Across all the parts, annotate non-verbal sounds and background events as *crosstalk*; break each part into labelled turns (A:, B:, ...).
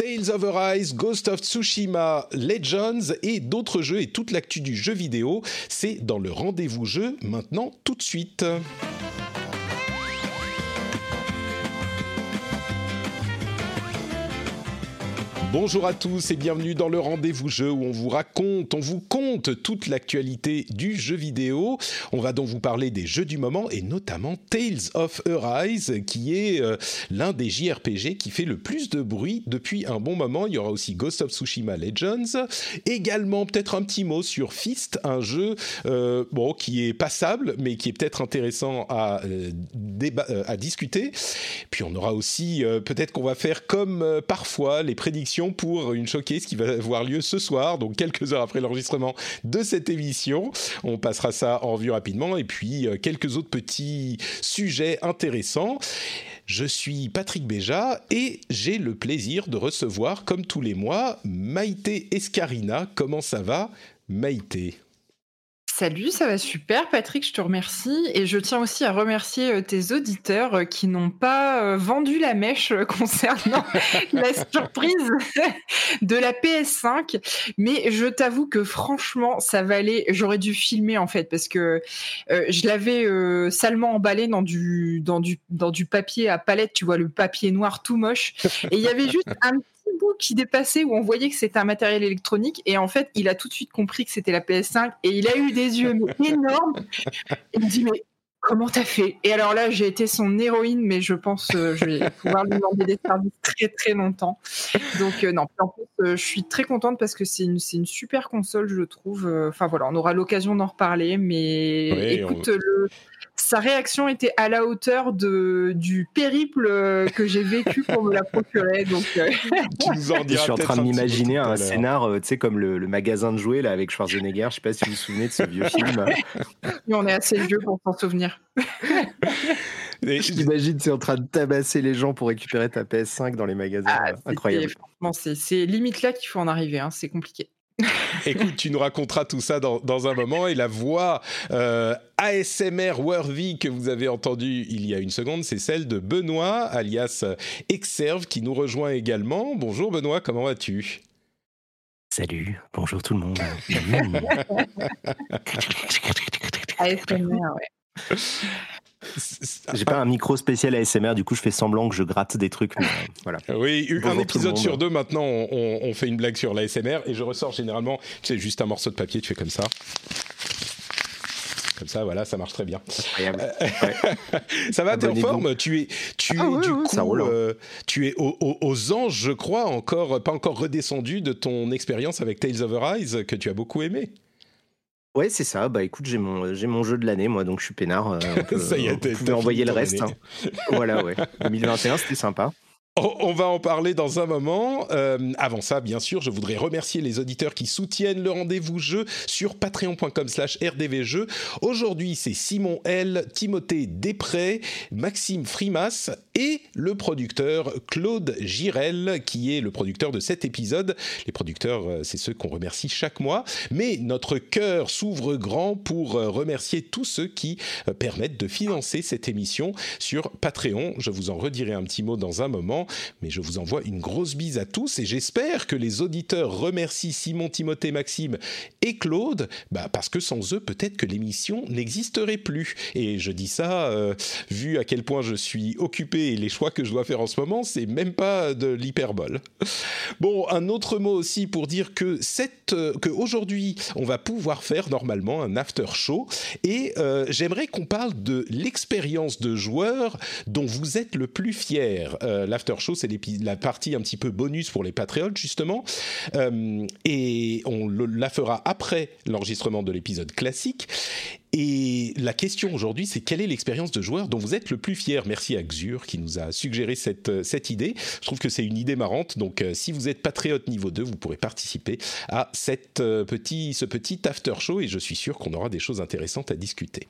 A: Tales of Arise, Ghost of Tsushima, Legends et d'autres jeux et toute l'actu du jeu vidéo, c'est dans le rendez-vous jeu maintenant tout de suite. Bonjour à tous et bienvenue dans le rendez-vous jeu où on vous raconte, on vous compte toute l'actualité du jeu vidéo. On va donc vous parler des jeux du moment et notamment Tales of Arise qui est euh, l'un des JRPG qui fait le plus de bruit depuis un bon moment. Il y aura aussi Ghost of Tsushima Legends. Également peut-être un petit mot sur Fist, un jeu euh, bon qui est passable mais qui est peut-être intéressant à, euh, euh, à discuter. Puis on aura aussi peut-être qu'on va faire comme parfois les prédictions pour une showcase qui va avoir lieu ce soir, donc quelques heures après l'enregistrement de cette émission. On passera ça en vue rapidement et puis euh, quelques autres petits sujets intéressants. Je suis Patrick Béja et j'ai le plaisir de recevoir, comme tous les mois, Maïté Escarina. Comment ça va, Maïté?
B: Salut, ça va super Patrick, je te remercie. Et je tiens aussi à remercier euh, tes auditeurs euh, qui n'ont pas euh, vendu la mèche *laughs* concernant *laughs* la surprise de la PS5, mais je t'avoue que franchement ça valait, j'aurais dû filmer en fait parce que euh, je l'avais euh, salement emballé dans du, dans, du, dans du papier à palette, tu vois le papier noir tout moche. Et il y avait juste un *laughs* petit bout qui dépassait où on voyait que c'était un matériel électronique et en fait il a tout de suite compris que c'était la PS5 et il a eu des yeux mais *laughs* énormes. Il me dit mais comment t'as fait? Et alors là j'ai été son héroïne mais je pense euh, je vais pouvoir lui demander des services très très longtemps. Donc euh, non. En plus euh, je suis très contente parce que c'est une, une super console je trouve. Euh, enfin voilà on aura l'occasion d'en reparler mais
A: Oui,
B: écoute le- sa réaction était à la hauteur de, du périple euh, que j'ai vécu pour me la procurer. Donc, euh,
A: Tu nous en
C: Je suis en train de m'imaginer un scénar, euh, tu sais, comme le, le magasin de jouets là avec Schwarzenegger. Je sais pas si vous vous souvenez de ce vieux *laughs* film.
B: mais on est assez vieux pour s'en souvenir. *laughs*
C: J'imagine c'est en train de tabasser les gens pour récupérer ta PS5 dans les magasins.
B: Ah,
C: incroyable.
B: franchement, c'est, c'est limite là qu'il faut en arriver. hein, c'est compliqué. *laughs*
A: Écoute, tu nous raconteras tout ça dans, dans un moment. Et la voix euh, ASMR worthy que vous avez entendue il y a une seconde, c'est celle de Benoît, alias euh, Exerve, qui nous rejoint également. Bonjour Benoît, comment vas-tu?
C: Salut, bonjour tout le monde.
B: ASMR, *laughs* ouais. *laughs*
C: J'ai pas un micro spécial ASMR, du coup je fais semblant que je gratte des trucs. mais, euh, voilà.
A: Oui, un
C: Bonjour
A: épisode sur deux maintenant, on, fait une blague sur l'ASMR et je ressors généralement, tu sais, juste un morceau de papier, tu fais comme ça. Comme ça, voilà, ça marche très bien.
C: Incroyable. *laughs*
A: Ça va, t'es en forme? Tu es, tu
C: Ah
A: es
C: ouais,
A: du
C: ouais,
A: coup,
C: hein.
A: euh, tu es au- au- aux anges, je crois, encore pas encore redescendu de ton expérience avec Tales of Arise que tu as beaucoup aimé.
C: Ouais, c'est ça. Bah écoute, j'ai mon, j'ai mon jeu de l'année, moi, donc je suis peinard. euh, *laughs*
A: Ça y est,
C: euh, vous pouvez envoyer le reste. hein. Voilà, ouais. *laughs* 2021, c'était sympa.
A: On, va en parler dans un moment. Euh, avant ça, bien sûr, je voudrais remercier les auditeurs qui soutiennent le rendez-vous jeu sur patreon.com slash rdvjeux. Aujourd'hui, c'est Simon L, Timothée Després, Maxime Frimas et le producteur Claude Girel, qui est le producteur de cet épisode. Les producteurs, euh, c'est ceux qu'on remercie chaque mois. Mais notre cœur s'ouvre grand pour euh, remercier tous ceux qui euh, permettent de financer cette émission sur Patreon. Je vous en redirai un petit mot dans un moment, mais je vous envoie une grosse bise à tous et j'espère que les auditeurs remercient Simon, Timothée, Maxime et Claude, bah, parce que sans eux, peut-être que l'émission n'existerait plus. Et je dis ça, vu à quel point je suis occupé et les choix que je dois faire en ce moment, c'est même pas de l'hyperbole. Bon, un autre mot aussi pour dire que euh, aujourd'hui, on va pouvoir faire normalement un after show et euh, j'aimerais qu'on parle de l'expérience de joueur dont vous êtes le plus fier. Euh, L'after show, c'est la partie un petit peu bonus pour les patriotes justement, Euh, et on la fera après l'enregistrement de l'épisode classique. Et la question aujourd'hui, c'est quelle est l'expérience de joueur dont vous êtes le plus fier? Merci à Xur qui nous a suggéré cette, cette idée. Je trouve que c'est une idée marrante. Donc, si vous êtes patriote niveau 2, vous pourrez participer à cette, petit, ce petit after show et je suis sûr qu'on aura des choses intéressantes à discuter.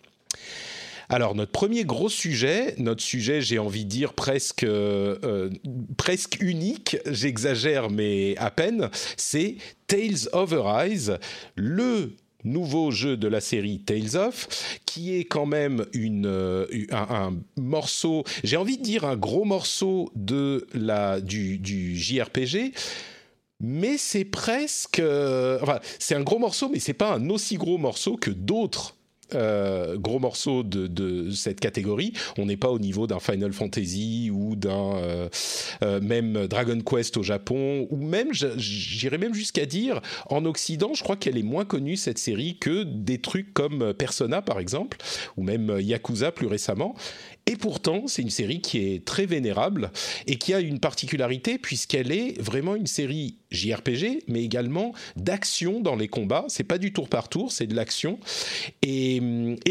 A: Alors notre premier gros sujet, notre sujet, j'ai envie de dire presque euh, presque unique, j'exagère mais à peine, c'est Tales of Arise, le nouveau jeu de la série Tales of, qui est quand même une, euh, un, morceau, j'ai envie de dire un gros morceau de la, du, JRPG, mais c'est presque, euh, enfin, c'est un gros morceau, mais c'est pas un aussi gros morceau que d'autres euh, gros morceaux de, cette catégorie. On n'est pas au niveau d'un Final Fantasy ou d'un euh, euh, même Dragon Quest au Japon, ou même, j'irais même jusqu'à dire, en Occident, je crois qu'elle est moins connue cette série que des trucs comme Persona par exemple, ou même Yakuza plus récemment. Et pourtant, c'est une série qui est très vénérable et qui a une particularité puisqu'elle est vraiment une série JRPG, mais également d'action dans les combats. C'est pas du tour par tour, c'est de l'action. Et,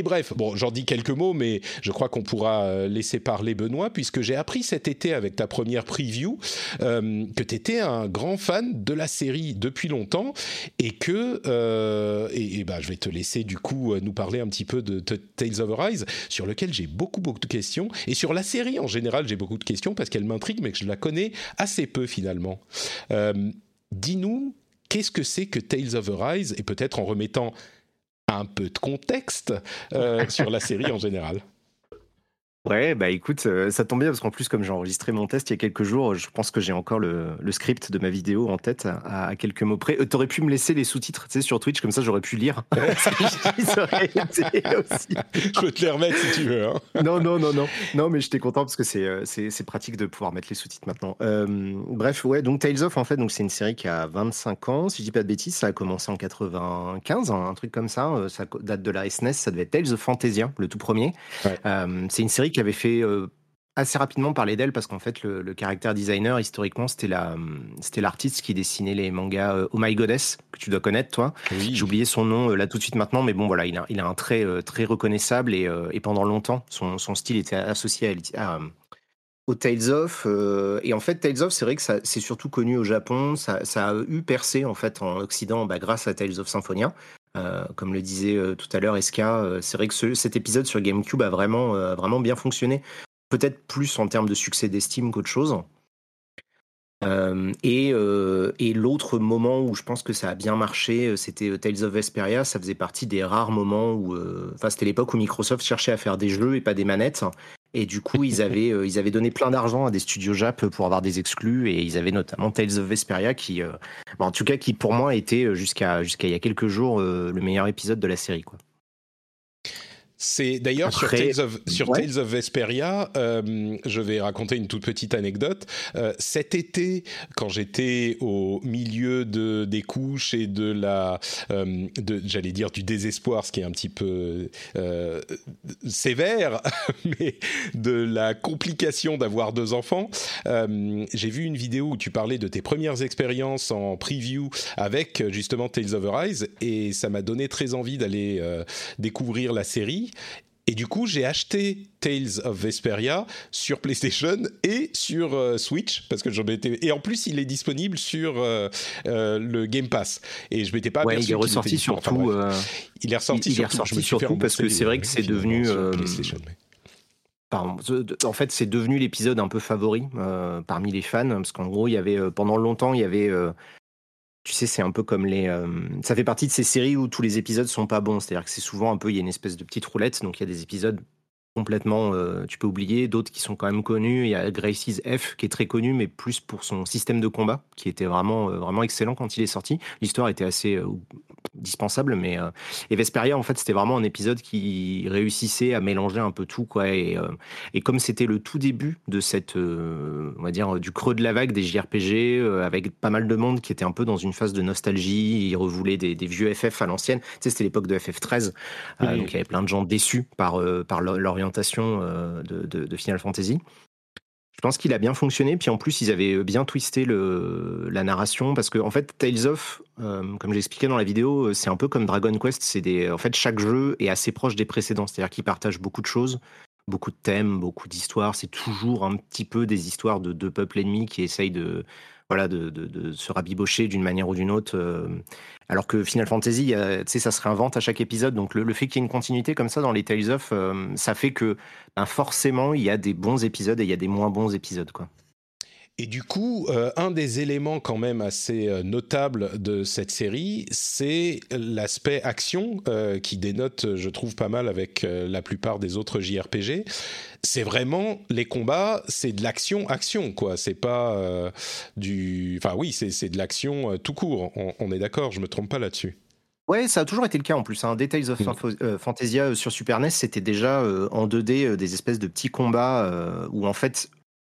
A: bref, bon, j'en dis quelques mots, mais je crois qu'on pourra euh, laisser parler Benoît puisque j'ai appris cet été avec ta première preview euh, que tu étais un grand fan de la série depuis longtemps et que euh, et, bah, je vais te laisser du coup nous parler un petit peu de, Tales of Arise sur lequel j'ai beaucoup beaucoup de questions et sur la série en général, j'ai beaucoup de questions parce qu'elle m'intrigue, mais que je la connais assez peu finalement. Dis-nous, qu'est-ce que c'est que Tales of Arise? Et peut-être en remettant un peu de contexte euh, sur la série en général.
C: Ouais, bah écoute, euh, ça tombe bien parce qu'en plus, comme j'ai enregistré mon test il y a quelques jours, je pense que j'ai encore le, script de ma vidéo en tête à, quelques mots près. Euh, T'aurais pu me laisser les sous-titres, tu sais, sur Twitch, comme ça j'aurais pu lire. *laughs* *laughs*
A: je peux te les remettre si tu veux. Hein. *laughs*
C: Non, non, non, non. Non, mais j'étais content parce que c'est, euh, pratique de pouvoir mettre les sous-titres maintenant. bref, ouais, donc Tales of, en fait, donc c'est une série qui a 25 ans. Si je dis pas de bêtises, ça a commencé en 95, hein, un truc comme ça. Ça date de la SNES, ça devait être Tales of Fantasia, le tout premier. c'est une série qui avait fait euh, assez rapidement parler d'elle parce qu'en fait, le, caractère designer, historiquement, c'était la, c'était l'artiste qui dessinait les mangas euh, Oh My Goddess, que tu dois connaître, toi. J'ai oublié son nom euh, là tout de suite maintenant, mais bon, voilà, il a, il a un trait très reconnaissable et, et, pendant longtemps, son, son, style était associé à, au Tales of. et en fait, Tales of, c'est vrai que ça, c'est surtout connu au Japon. Ça, ça, a eu percé en fait en Occident bah, grâce à Tales of Symphonia. Euh, comme le disait euh, tout à l'heure Eska, euh, c'est vrai que cet épisode sur GameCube a vraiment, vraiment bien fonctionné. Peut-être plus en termes de succès d'estime qu'autre chose. et, et l'autre moment où je pense que ça a bien marché, c'était Tales of Vesperia. Ça faisait partie des rares moments où, enfin, c'était l'époque où Microsoft cherchait à faire des jeux et pas des manettes. Et du coup, ils avaient, euh, ils avaient donné plein d'argent à des studios Jap pour avoir des exclus. Et ils avaient notamment Tales of Vesperia, qui, euh, en tout cas, qui pour moi était euh, jusqu'à jusqu'à il y a quelques jours le meilleur épisode de la série. Quoi.
A: C'est d'ailleurs sur, Tales of, sur Tales of Vesperia, euh, je vais raconter une toute petite anecdote. Euh, cet été, quand j'étais au milieu de des couches et de la, euh, j'allais dire du désespoir, ce qui est un petit peu euh, sévère, *laughs* mais de la complication d'avoir deux enfants, euh, j'ai vu une vidéo où tu parlais de tes premières expériences en preview avec justement Tales of Arise et ça m'a donné très envie d'aller découvrir la série. Et du coup, j'ai acheté Tales of Vesperia sur PlayStation et sur euh, Switch parce que j'en étais. Et en plus, il est disponible sur euh, euh, le Game Pass. Et je m'étais pas.
C: Ouais, il est ressorti surtout.
A: il est ressorti
C: il, surtout. surtout parce que c'est vrai que c'est devenu. Pardon. En fait, c'est devenu l'épisode un peu favori parmi les fans parce qu'en gros, il y avait pendant longtemps, il y avait tu sais, c'est un peu comme les. Euh, ça fait partie de ces séries où tous les épisodes sont pas bons. C'est-à-dire que c'est souvent un peu, il y a une espèce de petite roulette. Donc il y a des épisodes complètement, euh, tu peux oublier, d'autres qui sont quand même connus. Il y a Gracie's F qui est très connu, mais plus pour son système de combat, qui était vraiment, euh, vraiment excellent quand il est sorti. L'histoire était assez, dispensable, mais euh, et Vesperia en fait c'était vraiment un épisode qui réussissait à mélanger un peu tout quoi. Et, euh, et comme c'était le tout début de cette euh, on va dire du creux de la vague des JRPG avec pas mal de monde qui était un peu dans une phase de nostalgie, ils revoulaient des, des vieux FF à l'ancienne, tu sais c'était l'époque de FF13 donc il y avait plein de gens déçus par par l'orientation de, de, Final Fantasy. Je pense qu'il a bien fonctionné. Puis en plus, ils avaient bien twisté le, la narration parce que en fait, Tales of, euh, comme j'expliquais dans la vidéo, c'est un peu comme Dragon Quest. C'est des, en fait, chaque jeu est assez proche des précédents. C'est-à-dire qu'ils partagent beaucoup de choses, beaucoup de thèmes, beaucoup d'histoires. C'est toujours un petit peu des histoires de deux peuples ennemis qui essayent de voilà, de, de, se rabibocher d'une manière ou d'une autre. Euh, alors que Final Fantasy, ça se réinvente à chaque épisode. Donc le, fait qu'il y ait une continuité comme ça dans les Tales of, euh, ça fait que ben, forcément, il y a des bons épisodes et il y a des moins bons épisodes. quoi.
A: Et du coup, euh, un des éléments quand même assez euh, notables de cette série, c'est l'aspect action euh, qui dénote, je trouve, pas mal avec la plupart des autres JRPG. C'est vraiment les combats, c'est de l'action, action quoi. C'est pas du, enfin oui, c'est de l'action tout court. On, est d'accord, je me trompe pas là-dessus.
C: Ouais, ça a toujours été le cas en plus. Hein. Details of mm. Fantasia sur Super NES, c'était déjà en 2D des espèces de petits combats où en fait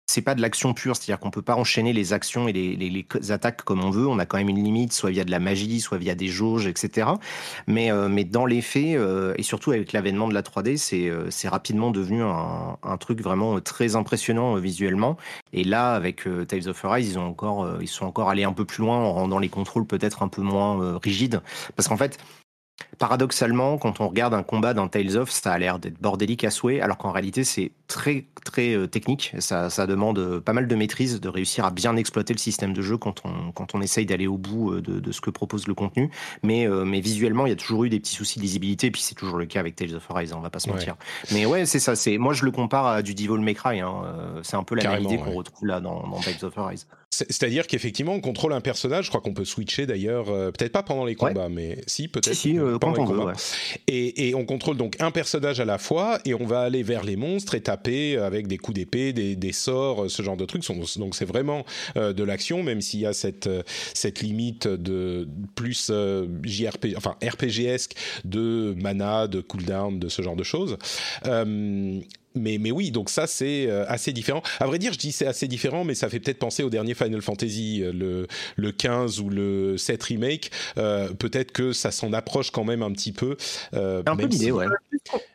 C: c'est pas de l'action pure, c'est-à-dire qu'on peut pas enchaîner les actions et les, attaques comme on veut. On a quand même une limite, soit via de la magie, soit via des jauges, etc. Mais, euh, mais dans les faits, euh, et surtout avec l'avènement de la 3D, c'est euh, rapidement devenu un, un, truc vraiment très impressionnant visuellement. Et là, avec Tales of Arise, ils ont encore, ils sont encore allés un peu plus loin en rendant les contrôles peut-être un peu moins rigides, parce qu'en fait Paradoxalement, quand on regarde un combat dans Tales of, ça a l'air d'être bordélique à souhait, alors qu'en réalité, c'est très très euh, technique. Ça, demande euh, pas mal de maîtrise, de réussir à bien exploiter le système de jeu quand on, quand on essaye d'aller au bout euh, de, ce que propose le contenu. Mais, mais visuellement, il y a toujours eu des petits soucis de lisibilité, et puis c'est toujours le cas avec Tales of Arise, on va pas se mentir. Mais ouais, c'est ça. C'est moi, je le compare à du Devil May Cry. Hein. C'est un peu la même idée qu'on retrouve là dans, dans Tales of Arise.
A: C'est-à-dire qu'effectivement, on contrôle un personnage. Je crois qu'on peut switcher d'ailleurs, peut-être pas pendant les combats, mais si peut-être.
C: Si, si quand on veut.
A: Et, on contrôle donc un personnage à la fois et on va aller vers les monstres et taper avec des coups d'épée, des, sorts, ce genre de trucs. Donc c'est vraiment euh, de l'action, même s'il y a cette, euh, cette limite de plus euh, JRP, enfin RPGesque de mana, de cooldown, de ce genre de choses mais, mais oui, donc ça c'est euh, assez différent. À vrai dire, je dis c'est assez différent, mais ça fait peut-être penser au dernier Final Fantasy, euh, le, le 15 ou le 7 remake. Euh, peut-être que ça s'en approche quand même un petit peu.
C: un peu l'idée, ouais.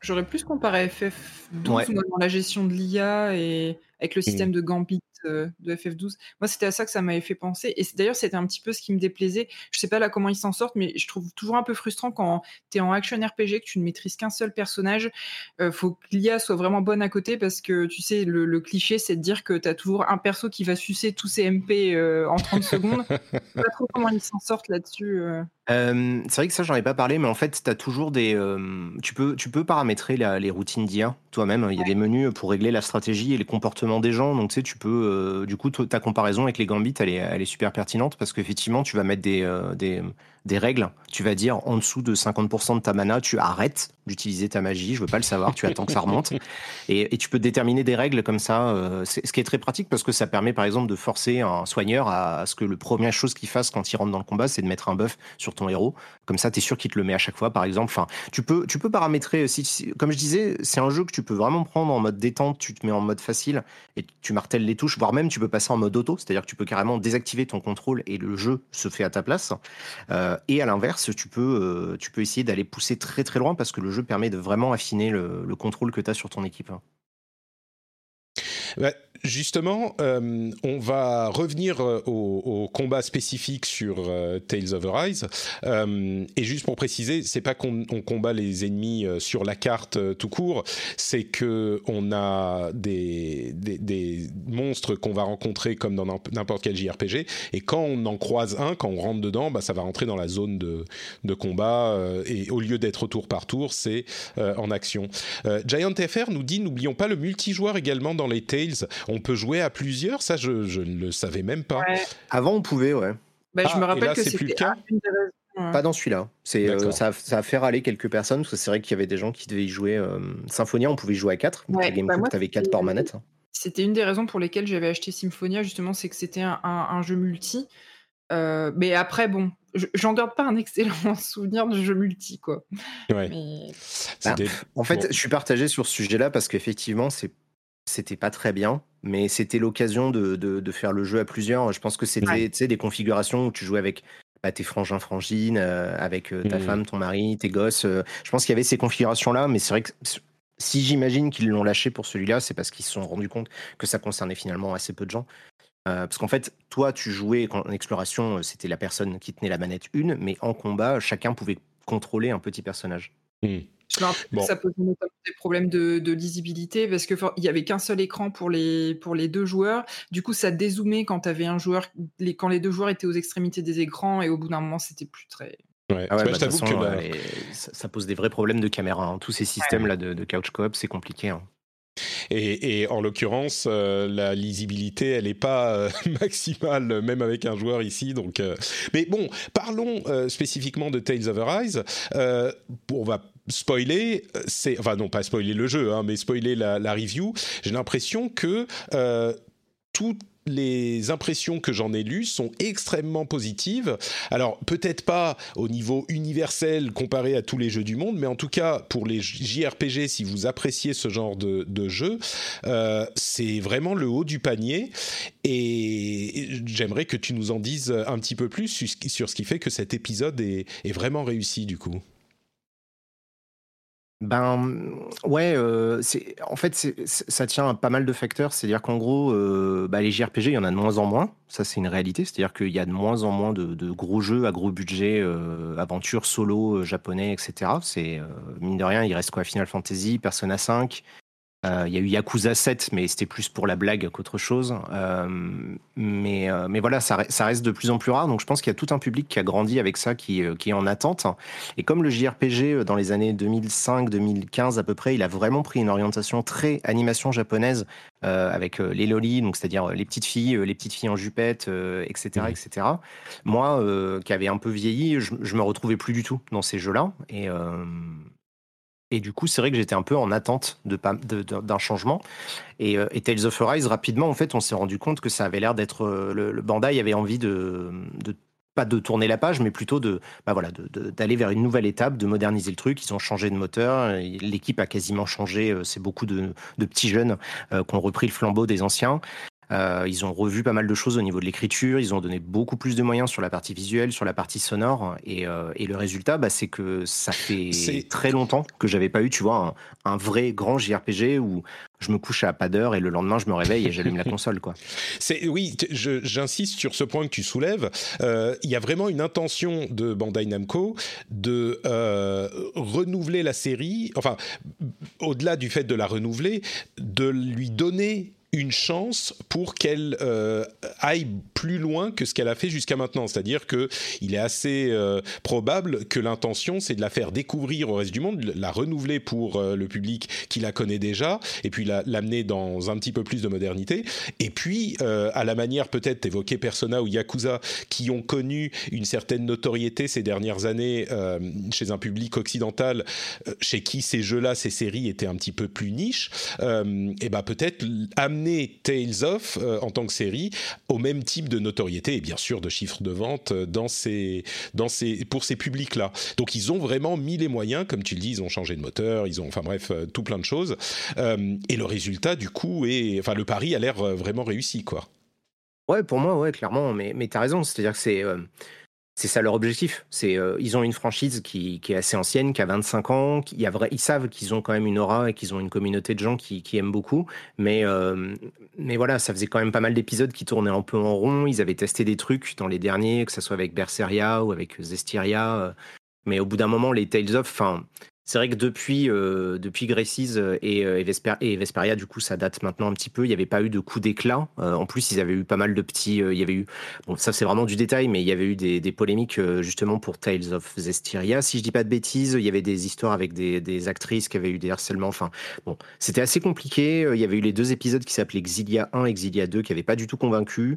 B: J'aurais plus, comparé FF12 dans la gestion de l'IA et avec le mmh. système de Gambit euh, de FF12. Moi, c'était à ça que ça m'avait fait penser. Et d'ailleurs, c'était un petit peu ce qui me déplaisait. Je sais pas là comment ils s'en sortent, mais je trouve toujours un peu frustrant quand tu es en action RPG, que tu ne maîtrises qu'un seul personnage. Euh, faut que l'IA soit vraiment bonne à côté parce que tu sais, le, cliché, c'est de dire que tu as toujours un perso qui va sucer tous ses MP euh, en 30 secondes. *laughs* Je sais pas trop comment ils s'en sortent là-dessus.
C: C'est vrai que ça, j'en ai pas parlé, mais en fait, tu as toujours des. tu, peux, tu peux paramétrer les routines d'IA toi-même. Il y a des menus pour régler la stratégie et les comportements des gens. Donc, tu sais, tu peux euh, du coup, ta comparaison avec les Gambits, elle est, elle est super pertinente parce qu'effectivement, tu vas mettre des, des, des, règles. Tu vas dire en dessous de 50% de ta mana, tu arrêtes d'utiliser ta magie. Je veux pas le savoir. Tu attends que ça remonte. *laughs* Et, et, tu peux déterminer des règles comme ça. Euh, ce qui est très pratique parce que ça permet, par exemple, de forcer un soigneur à, ce que le première chose qu'il fasse quand il rentre dans le combat, c'est de mettre un buff sur ton héros. Comme ça, tu es sûr qu'il te le met à chaque fois, par exemple. Enfin, tu peux, tu peux paramétrer. Si, comme je disais, c'est un jeu que tu peux vraiment prendre en mode détente. Tu te mets en mode facile et tu martèles les touches, voire même tu peux passer en mode auto, c'est-à-dire que tu peux carrément désactiver ton contrôle et le jeu se fait à ta place. Euh, et à l'inverse, tu peux, euh, tu peux essayer d'aller pousser très très loin parce que le jeu permet de vraiment affiner le, le contrôle que tu as sur ton équipe.
A: Justement, euh, on va revenir euh, au, combat spécifique sur euh, Tales of Arise. et juste pour préciser, c'est pas qu'on combat les ennemis sur la carte tout court, c'est que on a des, monstres qu'on va rencontrer comme dans n'importe quel JRPG. Et quand on en croise un, quand on rentre dedans, bah, ça va rentrer dans la zone de, de combat. et au lieu d'être tour par tour, c'est en action. Giant FR nous dit n'oublions pas le multijoueur également dans les Tales on peut jouer à plusieurs, ça je, ne le savais même pas.
C: Avant on pouvait, ouais.
B: Bah, je me ah, rappelle que c'était plus le cas.
C: Hein. Pas dans celui-là. C'est euh, ça, a fait râler quelques personnes parce que c'est vrai qu'il y avait des gens qui devaient y jouer. Euh, Symphonia, on pouvait y jouer à 4. Ouais, GameCube, tu avais 4 par manette.
B: C'était une des raisons pour lesquelles j'avais acheté Symphonia, justement, c'est que c'était un, jeu multi. Euh, mais après, bon, j'en garde pas un excellent *laughs* souvenir de jeu multi, quoi.
A: Ouais.
C: Bah, en fait, je suis partagé sur ce sujet-là parce qu'effectivement, c'est c'était pas très bien, mais c'était l'occasion de, de, faire le jeu à plusieurs. Je pense que c'était des configurations où tu jouais avec bah, tes frangins, frangines, euh, avec euh, ta mmh. femme, ton mari, tes gosses. Euh, je pense qu'il y avait ces configurations-là, mais c'est vrai que si j'imagine qu'ils l'ont lâché pour celui-là, c'est parce qu'ils se sont rendus compte que ça concernait finalement assez peu de gens. parce qu'en fait, toi, tu jouais en exploration, c'était la personne qui tenait la manette une, mais en combat, chacun pouvait contrôler un petit personnage.
B: Mmh. Ça pose notamment des problèmes de, lisibilité parce qu'il n'y avait qu'un seul écran pour les, pour les deux joueurs. Du coup, ça dézoomait quand avais un joueur, les, quand les deux joueurs étaient aux extrémités des écrans et au bout d'un moment, c'était plus très.
C: Ouais. Ah bah, que ça, pose des vrais problèmes de caméra. Hein. Tous ces systèmes-là de, de, couch coop, c'est compliqué. Hein.
A: Et, en l'occurrence, euh, la lisibilité, elle n'est pas euh, *laughs* maximale, même avec un joueur ici. Donc, euh. Mais bon, parlons spécifiquement de Tales of Arise. on va spoiler, c'est enfin non pas spoiler le jeu, hein, mais spoiler la, review. J'ai l'impression que tout les impressions que j'en ai lues sont extrêmement positives. Alors peut-être pas au niveau universel comparé à tous les jeux du monde, mais en tout cas pour les JRPG, si vous appréciez ce genre de, jeu, euh, c'est vraiment le haut du panier. Et j'aimerais que tu nous en dises un petit peu plus sur ce qui fait que cet épisode est vraiment réussi du coup.
C: Ben ouais, euh, c'est en fait ça tient à pas mal de facteurs. C'est-à-dire qu'en gros, euh, bah, les JRPG, il y en a de moins en moins. Ça, c'est une réalité. C'est-à-dire qu'il y a de moins en moins de, gros jeux à gros budget, euh, aventures solo japonais, etc. C'est mine de rien, il reste quoi? Final Fantasy, Persona 5, euh, il y a eu Yakuza 7, mais c'était plus pour la blague qu'autre chose. Euh, mais, euh, mais voilà, ça, reste de plus en plus rare. Donc je pense qu'il y a tout un public qui a grandi avec ça, qui, qui est en attente. Et comme le JRPG, dans les années 2005-2015 à peu près, il a vraiment pris une orientation très animation japonaise, avec les lolis, donc c'est-à-dire les petites filles, les petites filles en jupette, etc., etc. Moi, qui avait un peu vieilli, je, je me retrouvais plus du tout dans ces jeux-là. Et et du coup, c'est vrai que j'étais un peu en attente d'un de, changement. Et, euh, et, Tales of Arise, rapidement, en fait, on s'est rendu compte que ça avait l'air d'être. Euh, le, Bandai avait envie de, pas de tourner la page, mais plutôt de, bah voilà, d'aller vers une nouvelle étape, de moderniser le truc. Ils ont changé de moteur. L'équipe a quasiment changé. Euh, c'est beaucoup de, de, petits jeunes qui ont repris le flambeau des anciens. Euh, ils ont revu pas mal de choses au niveau de l'écriture, ils ont donné beaucoup plus de moyens sur la partie visuelle, sur la partie sonore, et, euh, et le résultat, bah, c'est que ça fait très longtemps que j'avais pas eu, tu vois, un, vrai grand JRPG où je me couche à pas d'heure et le lendemain je me réveille et j'allume la *laughs* console, quoi.
A: C'est oui, j'insiste sur ce point que tu soulèves. Euh, il y a vraiment une intention de Bandai Namco de renouveler la série, enfin, au-delà du fait de la renouveler, de lui donner une chance pour qu'elle euh, aille plus loin que ce qu'elle a fait jusqu'à maintenant. C'est-à-dire que il est assez euh, probable que l'intention, c'est de la faire découvrir au reste du monde, la renouveler pour euh, le public qui la connaît déjà, et puis l'amener dans un petit peu plus de modernité. Et puis, à la manière peut-être évoquer Persona ou Yakuza, qui ont connu une certaine notoriété ces dernières années chez un public occidental, chez qui ces jeux-là, ces séries étaient un petit peu plus niches, et ben peut-être amener Tales of euh, en tant que série au même type de notoriété et bien sûr de chiffres de vente euh, dans ces, dans ces, pour ces publics-là. Donc ils ont vraiment mis les moyens, comme tu le dis, ils ont changé de moteur, ils ont, enfin bref, euh, tout plein de choses. et le résultat, du coup, est, enfin le pari a l'air vraiment réussi, quoi.
C: Ouais, pour moi, ouais, clairement. Mais, mais tu as raison. C'est-à-dire que c'est c'est ça leur objectif. C'est euh, ils ont une franchise qui, est assez ancienne, qui a 25 ans. Qui, a vrai, ils savent qu'ils ont quand même une aura et qu'ils ont une communauté de gens qui, aiment beaucoup. Mais euh, mais voilà, ça faisait quand même pas mal d'épisodes qui tournaient un peu en rond. Ils avaient testé des trucs dans les derniers, que ce soit avec Berseria ou avec Zestiria. Euh. Mais au bout d'un moment, les Tales of, enfin, c'est vrai que depuis, euh, depuis Gracies euh, et, euh, et, Vesperia, du coup, ça date maintenant un petit peu. Il n'y avait pas eu de coup d'éclat. en plus, ils avaient eu pas mal de petits. il y avait eu. Bon, ça, c'est vraiment du détail, mais il y avait eu des, des polémiques justement pour Tales of Zestiria. Si je dis pas de bêtises, il y avait des histoires avec des, des actrices qui avaient eu des harcèlements. Enfin, bon, c'était assez compliqué. Il y avait eu les deux épisodes qui s'appelaient Exilia 1 et Exilia 2 qui n'avaient pas du tout convaincu.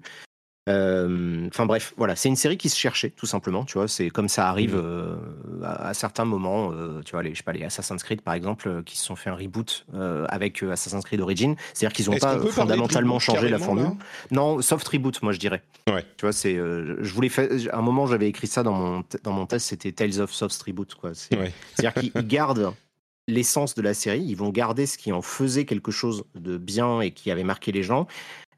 C: Euh, enfin bref, voilà, c'est une série qui se cherchait tout simplement, tu vois. C'est comme ça arrive mmh. euh, à, certains moments, euh, tu vois, les, je sais pas, les Assassin's Creed par exemple, qui se sont fait un reboot avec Assassin's Creed Origin, c'est-à-dire qu'ils n'ont pas fondamentalement changé la formule. Non, soft reboot, moi je dirais.
A: Ouais.
C: Tu vois, c'est, je voulais faire, à un moment j'avais écrit ça dans mon dans mon test, c'était Tales of Soft Reboot, quoi. C'est-à-dire qu'ils gardent l'essence de la série, ils vont garder ce qui en faisait quelque chose de bien et qui avait marqué les gens,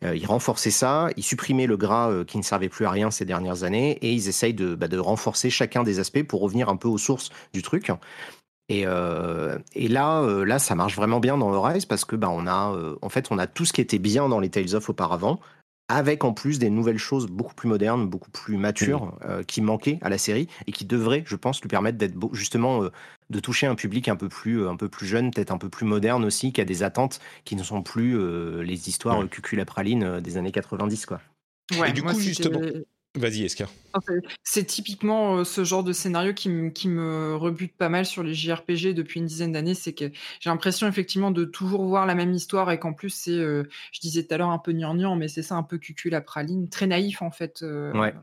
C: euh, ils renforçaient ça, ils supprimaient le gras euh, qui ne servait plus à rien ces dernières années et ils essayent de, bah, de renforcer chacun des aspects pour revenir un peu aux sources du truc. Et, et là, là, ça marche vraiment bien dans Rise parce que bah, on a, en fait, on a tout ce qui était bien dans les Tales of auparavant, avec en plus des nouvelles choses beaucoup plus modernes, beaucoup plus matures, mmh. euh, qui manquaient à la série et qui devraient, je pense, lui permettre d'être justement euh, de toucher un public un peu plus, euh, un peu plus jeune, peut-être un peu plus moderne aussi, qui a des attentes qui ne sont plus les histoires mmh. cucul praline des années 90, quoi.
A: Ouais, et du coup, justement. Vas-y, Eska.
B: C'est typiquement euh, ce genre de scénario qui, me rebute pas mal sur les JRPG depuis une dizaine d'années. C'est que j'ai l'impression effectivement de toujours voir la même histoire et qu'en plus c'est, euh, je disais tout à l'heure un peu gnangnan, mais c'est ça un peu cucul la praline, très naïf en fait. Euh.
C: Ouais.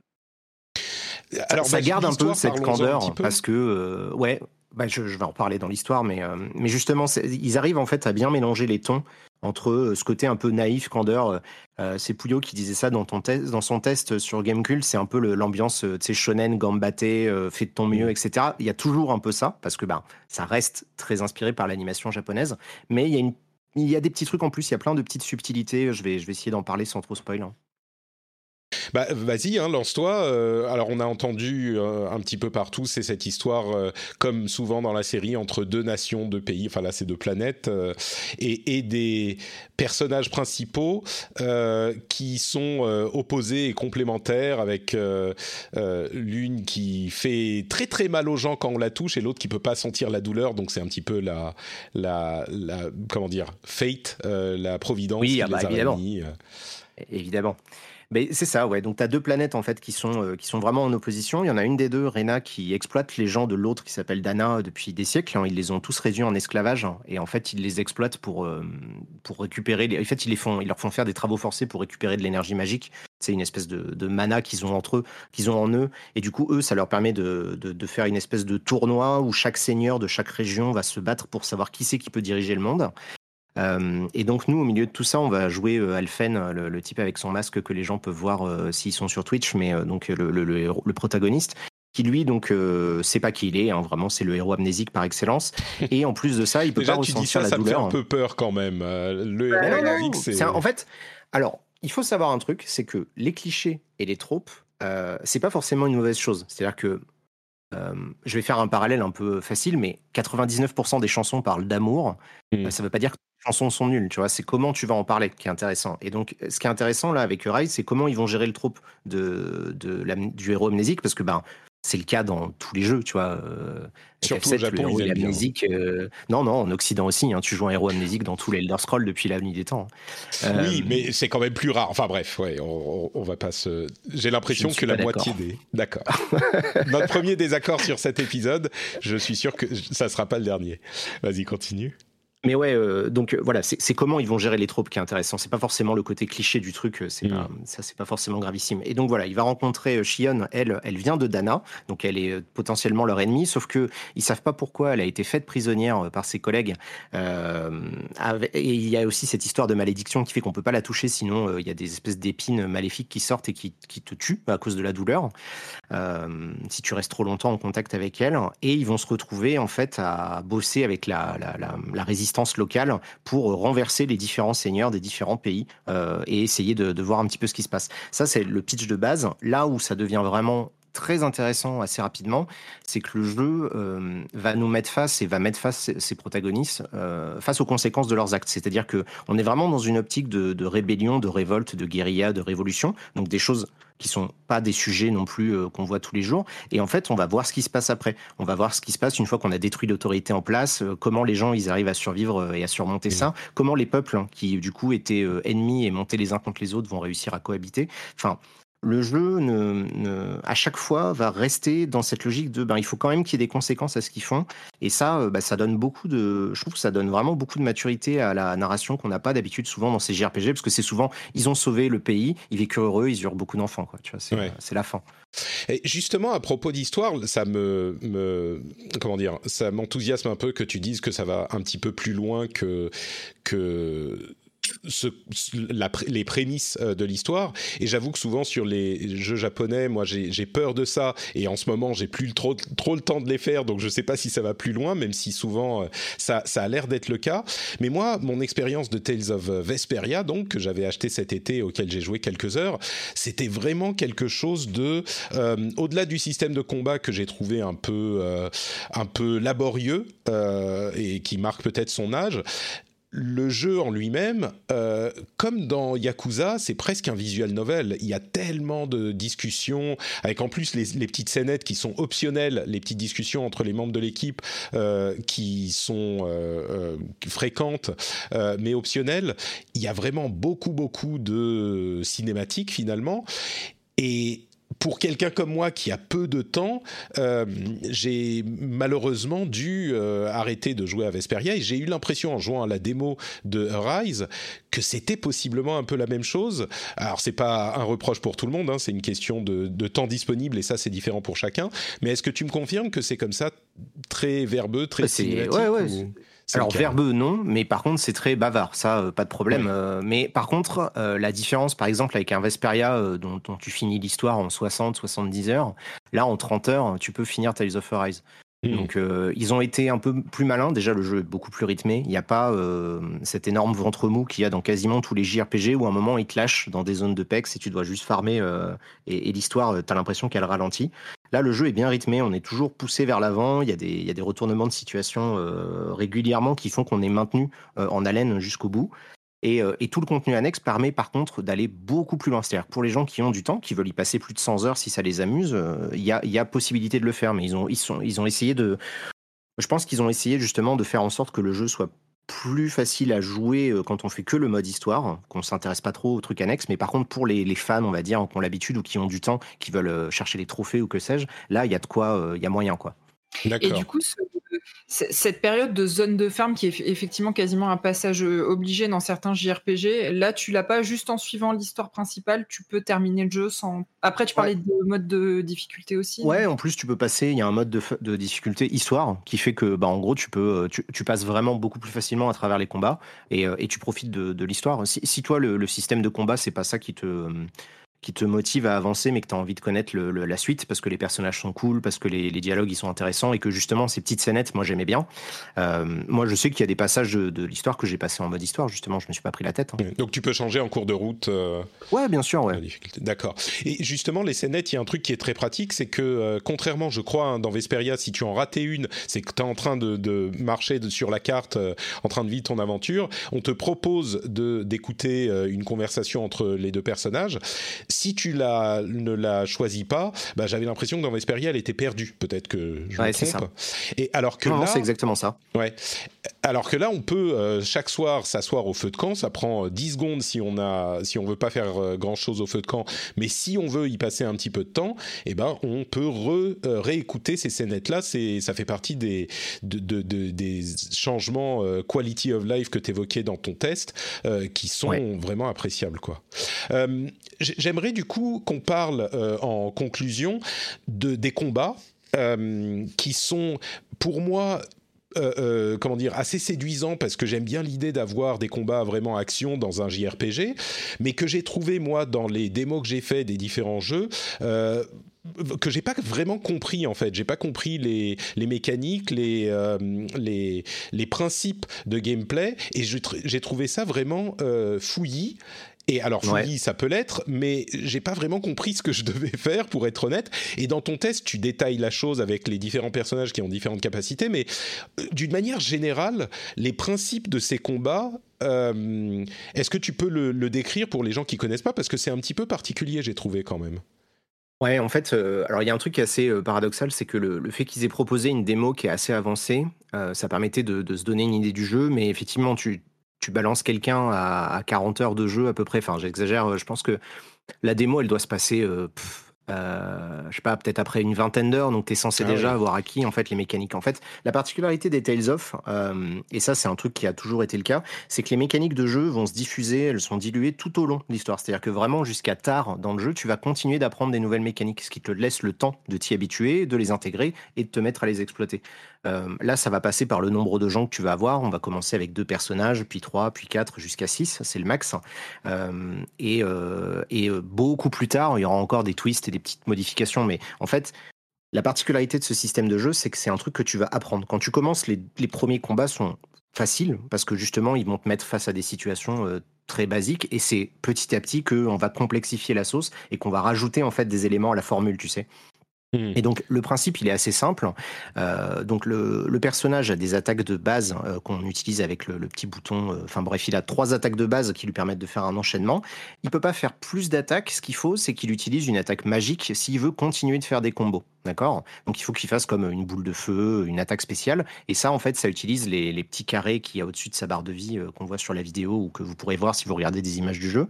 C: Alors ça, bah, garde un peu cette candeur parce que ouais, bah, je, vais en parler dans l'histoire, mais mais justement ils arrivent en fait à bien mélanger les tons entre euh, ce côté un peu naïf, candeur. Euh, euh, c'est Pouillot qui disait ça dans, ton test, dans son test sur Gamecult. C'est un peu l'ambiance, tu sais, shonen, gambaté, fait de ton mieux, mm. etc. Il y a toujours un peu ça, parce que ben, ça reste très inspiré par l'animation japonaise. Mais il y, a une, il y a des petits trucs en plus, il y a plein de petites subtilités. Je vais, je vais essayer d'en parler sans trop spoil. Hein.
A: Bah, vas-y, hein, lance-toi. Euh, alors, on a entendu euh, un petit peu partout, c'est cette histoire, euh, comme souvent dans la série, entre deux nations, deux pays, enfin là, c'est deux planètes, et, et, des personnages principaux qui sont opposés et complémentaires, avec l'une qui fait très très mal aux gens quand on la touche, et l'autre qui peut pas sentir la douleur. Donc, c'est un petit peu la, la, la, comment dire, fate, la providence
C: oui,
A: qui
C: ah bah, évidemment. Évidemment c'est ça, ouais. Donc tu as deux planètes en fait qui sont, euh, qui sont vraiment en opposition. Il y en a une des deux, Rena, qui exploite les gens de l'autre qui s'appelle Dana depuis des siècles. Hein. Ils les ont tous réduits en esclavage hein. et en fait ils les exploitent pour, euh, pour récupérer. Les... En fait ils, les font, ils leur font faire des travaux forcés pour récupérer de l'énergie magique. C'est une espèce de, de mana qu'ils ont entre eux, qu'ils ont en eux. Et du coup, eux, ça leur permet de, de, de faire une espèce de tournoi où chaque seigneur de chaque région va se battre pour savoir qui c'est qui peut diriger le monde. Euh, et donc nous, au milieu de tout ça, on va jouer euh, Alphen, le, type avec son masque que les gens peuvent voir euh, s'ils sont sur Twitch, mais donc le, le, protagoniste, qui lui donc sait pas qui il est, hein, vraiment c'est le héros amnésique par excellence. *laughs* Et en plus de ça, il peut pas ressentir ça,
A: la
C: ça
A: douleur. Ça me fait un peu peur quand même. le héros amnésique, c'est
C: en fait. Alors, il faut savoir un truc, c'est que les clichés et les tropes, c'est pas forcément une mauvaise chose. C'est-à-dire que je vais faire un parallèle un peu facile, mais 99% des chansons parlent d'amour. Mmh. Ça veut pas dire que chansons sont nulles, tu vois. C'est comment tu vas en parler qui est intéressant. Et donc, ce qui est intéressant là avec Rise, c'est comment ils vont gérer le trope de, de la, du héros amnésique, parce que ben c'est le cas dans tous les jeux, tu vois. Euh,
A: Surtout au Japon, le héros amnésique.
C: Euh, non, non, en Occident aussi. Hein, tu joues un héros amnésique dans tous les Elder Scrolls depuis la nuit des temps.
A: Euh, oui, mais c'est quand même plus rare. Enfin bref, ouais, on, on va pas se. J'ai l'impression que la moitié des. D'accord. *laughs* Notre premier désaccord sur cet épisode. Je suis sûr que ça sera pas le dernier. Vas-y, continue.
C: Mais ouais, euh, donc euh, voilà, c'est comment ils vont gérer les tropes qui est intéressant. C'est pas forcément le côté cliché du truc, euh, c'est pas, mm. ça c'est pas forcément gravissime. Et donc voilà, il va rencontrer Shion. Elle, elle vient de Dana, donc elle est potentiellement leur ennemie. Sauf que ils savent pas pourquoi elle a été faite prisonnière par ses collègues. Euh, et il y a aussi cette histoire de malédiction qui fait qu'on peut pas la toucher, sinon il y a des espèces d'épines maléfiques qui sortent et qui, qui, te tuent à cause de la douleur. si tu restes trop longtemps en contact avec elle, et ils vont se retrouver en fait à bosser avec la, la, la, la résistance locale pour renverser les différents seigneurs des différents pays euh, et essayer de, voir un petit peu ce qui se passe. Ça, c'est le pitch de base. Là où ça devient vraiment très intéressant assez rapidement, c'est que le jeu euh, va nous mettre face et va mettre face ses protagonistes euh, face aux conséquences de leurs actes. C'est-à-dire que on est vraiment dans une optique de, rébellion, de révolte, de guérilla, de révolution, donc des choses qui sont pas des sujets non plus euh, qu'on voit tous les jours. Et en fait, on va voir ce qui se passe après. On va voir ce qui se passe une fois qu'on a détruit l'autorité en place, comment les gens ils arrivent à survivre et à surmonter ça, comment les peuples hein, qui du coup étaient ennemis et montaient les uns contre les autres vont réussir à cohabiter. Enfin, le jeu, ne, à chaque fois, va rester dans cette logique de ben, il faut quand même qu'il y ait des conséquences à ce qu'ils font. Et ça, euh, bah, ça donne beaucoup de. Je trouve que ça donne vraiment beaucoup de maturité à la narration qu'on n'a pas d'habitude souvent dans ces JRPG, parce que c'est souvent ils ont sauvé le pays, ils vécurent heureux, ils eurent beaucoup d'enfants. Quoi, tu vois, c'est, la fin.
A: Et justement, à propos d'histoire, ça me, me, comment dire, ça m'enthousiasme un peu que tu dises que ça va un petit peu plus loin que que les prémices de l'histoire. Et j'avoue que souvent sur les jeux japonais, moi j'ai peur de ça. Et en ce moment, j'ai plus trop, trop le temps de les faire, donc je sais pas si ça va plus loin, même si souvent ça, ça a l'air d'être le cas. Mais moi, mon expérience de Tales of Vesperia, donc que j'avais acheté cet été, auquel j'ai joué quelques heures, c'était vraiment quelque chose de, au-delà du système de combat que j'ai trouvé un peu, un peu laborieux et qui marque peut-être son âge, le jeu en lui-même, euh, comme dans Yakuza, c'est presque un visual novel. Il y a tellement de discussions, avec en plus les, petites scénettes qui sont optionnelles, les petites discussions entre les membres de l'équipe euh, qui sont euh, fréquentes mais optionnelles. Il y a vraiment beaucoup, beaucoup de cinématiques finalement. Et pour quelqu'un comme moi qui a peu de temps, euh, j'ai malheureusement dû euh, arrêter de jouer à Vesperia et j'ai eu l'impression en jouant à la démo de Rise que c'était possiblement un peu la même chose. Alors c'est pas un reproche pour tout le monde, hein, c'est une question de, temps disponible et ça c'est différent pour chacun. Mais est-ce que tu me confirmes que c'est comme ça, très verbeux, très cinématique
C: ouais, ouais, alors verbeux non, mais par contre c'est très bavard, ça euh, pas de problème. Euh, mais par contre euh, la différence par exemple avec un Vesperia dont, tu finis l'histoire en 60-70 heures, là en 30 heures tu peux finir Tales of Arise. Mmh. Donc ils ont été un peu plus malins. Déjà le jeu est beaucoup plus rythmé. Il n'y a pas cet énorme ventre mou qu'il y a dans quasiment tous les JRPG où à un moment ils te lâchent dans des zones de pex et tu dois juste farmer et, et l'histoire t'as l'impression qu'elle ralentit. Là, le jeu est bien rythmé, on est toujours poussé vers l'avant, il, y a des, retournements de situation euh, régulièrement qui font qu'on est maintenu euh, en haleine jusqu'au bout. Euh, et, tout le contenu annexe permet par contre d'aller beaucoup plus loin. C'est-à-dire pour les gens qui ont du temps, qui veulent y passer plus de 100 heures si ça les amuse, il y a, possibilité de le faire. Mais ils ont, ils ont essayé de... Je pense qu'ils ont essayé justement de faire en sorte que le jeu soit plus facile à jouer euh, quand on fait que le mode histoire, qu'on s'intéresse pas trop aux trucs annexes. Mais par contre, pour les, fans, on va dire, qui ont l'habitude ou qui ont du temps, qui veulent euh, chercher les trophées ou que sais-je, là, il y a de quoi, euh, il y a moyen, quoi.
B: Et du coup, cette période de zone de ferme qui est effectivement quasiment un passage euh, obligé dans certains JRPG, là, tu l'as pas juste en suivant l'histoire principale, tu peux terminer le jeu sans. Après, tu parlais de mode de difficulté aussi.
C: Ouais, en plus, tu peux passer. Il y a un mode de, difficulté histoire qui fait que, bah, en gros, tu peux, tu, passes vraiment beaucoup plus facilement à travers les combats et, euh, tu profites de, l'histoire. Si, toi, le, le, système de combat, c'est pas ça qui te qui te motive à avancer, mais que tu as envie de connaître la suite parce que les personnages sont cool, parce que les, dialogues ils sont intéressants et que justement ces petites scénettes, moi j'aimais bien. Euh, moi je sais qu'il y a des passages de, l'histoire que j'ai passé en mode histoire, justement, je me suis pas pris la tête. Hein.
A: Donc tu peux changer en cours de route. Euh,
C: ouais, bien sûr, ouais.
A: D'accord. Et justement, les scénettes, il y a un truc qui est très pratique, c'est que euh, contrairement, je crois, hein, dans Vesperia, si tu en ratais une, c'est que tu es en train de, marcher sur la carte, en train de vivre ton aventure, on te propose d'écouter une conversation entre les deux personnages si tu la, ne la choisis pas, bah, j'avais l'impression que dans Vesperia, elle était perdue. Peut-être que je me trompe. Et alors que
C: là, c'est exactement ça.
A: Ouais. Alors que là, on peut euh, chaque soir s'asseoir au feu de camp. Ça prend 10 euh, secondes si on a, si on veut pas faire euh, grand chose au feu de camp. Mais si on veut y passer un petit peu de temps, eh ben, on peut réécouter ces scénettes-là. C'est, ça fait partie des, de, des changements quality of life que tu évoquais dans ton test, qui sont vraiment appréciables, quoi. J'aimerais du coup qu'on parle euh, en conclusion de, des combats euh, qui sont pour moi euh, comment dire, assez séduisants parce que j'aime bien l'idée d'avoir des combats vraiment action dans un JRPG, mais que j'ai trouvé moi dans les démos que j'ai fait des différents jeux. que j'ai pas vraiment compris en fait, j'ai pas compris les, les mécaniques, les, les, les principes de gameplay et j'ai trouvé ça vraiment fouillis et alors, fouillis, ça peut l'être, mais j'ai pas vraiment compris ce que je *laughs* devais faire, pour être honnête. Et dans ton test, tu détailles la chose avec les différents personnages qui ont différentes capacités, mais euh, d'une manière générale, les principes de ces combats, euh, est-ce que tu peux le, décrire pour les gens qui connaissent pas? Parce que c'est un petit peu particulier, j'ai trouvé quand même.
C: Ouais, en fait, euh, alors il y a un truc assez paradoxal, c'est que le, fait qu'ils aient proposé une démo qui est assez avancée, ça permettait de, de, se donner une idée du jeu, mais effectivement, tu, tu balances quelqu'un à, 40 heures de jeu à peu près. Enfin, j'exagère. Je pense que la démo, elle doit se passer. Euh, euh, je sais pas, peut-être après une vingtaine d'heures, donc tu es censé
A: Ah
C: déjà avoir acquis en fait les mécaniques. En fait, la particularité des Tales of, euh, et ça c'est un truc qui a toujours été le cas, c'est que les mécaniques de jeu vont se diffuser, elles sont diluées tout au long de l'histoire. C'est-à-dire que vraiment jusqu'à tard dans le jeu, tu vas continuer d'apprendre des nouvelles mécaniques, ce qui te laisse le temps de t'y habituer, de les intégrer et de te mettre à les exploiter. Euh, là, ça va passer par le nombre de gens que tu vas avoir. On va commencer avec deux personnages, puis trois, puis quatre, jusqu'à six, c'est le max. Euh, et, et beaucoup plus tard, il y aura encore des twists et des petites modifications, mais en fait, la particularité de ce système de jeu, c'est que c'est un truc que tu vas apprendre. Quand tu commences, les, premiers combats sont faciles parce que justement, ils vont te mettre face à des situations euh, très basiques et c'est petit à petit qu'on va complexifier la sauce et qu'on va rajouter en fait des éléments à la formule, tu sais.
A: Hmm.
C: Et donc le principe il est assez simple. Euh, donc le, personnage a des attaques de base euh, qu'on utilise avec le, petit bouton. euh, Enfin bref, il a trois attaques de base qui lui permettent de faire un enchaînement. Il peut pas faire plus d'attaques. Ce qu'il faut, c'est qu'il utilise une attaque magique s'il veut continuer de faire des combos. D'accord? Donc il faut qu'il fasse comme une boule de feu, une attaque spéciale. Et ça, en fait, ça utilise les, les petits carrés qu'il y a au-dessus de sa barre de vie qu'on voit sur la vidéo ou que vous pourrez voir si vous regardez des images du jeu.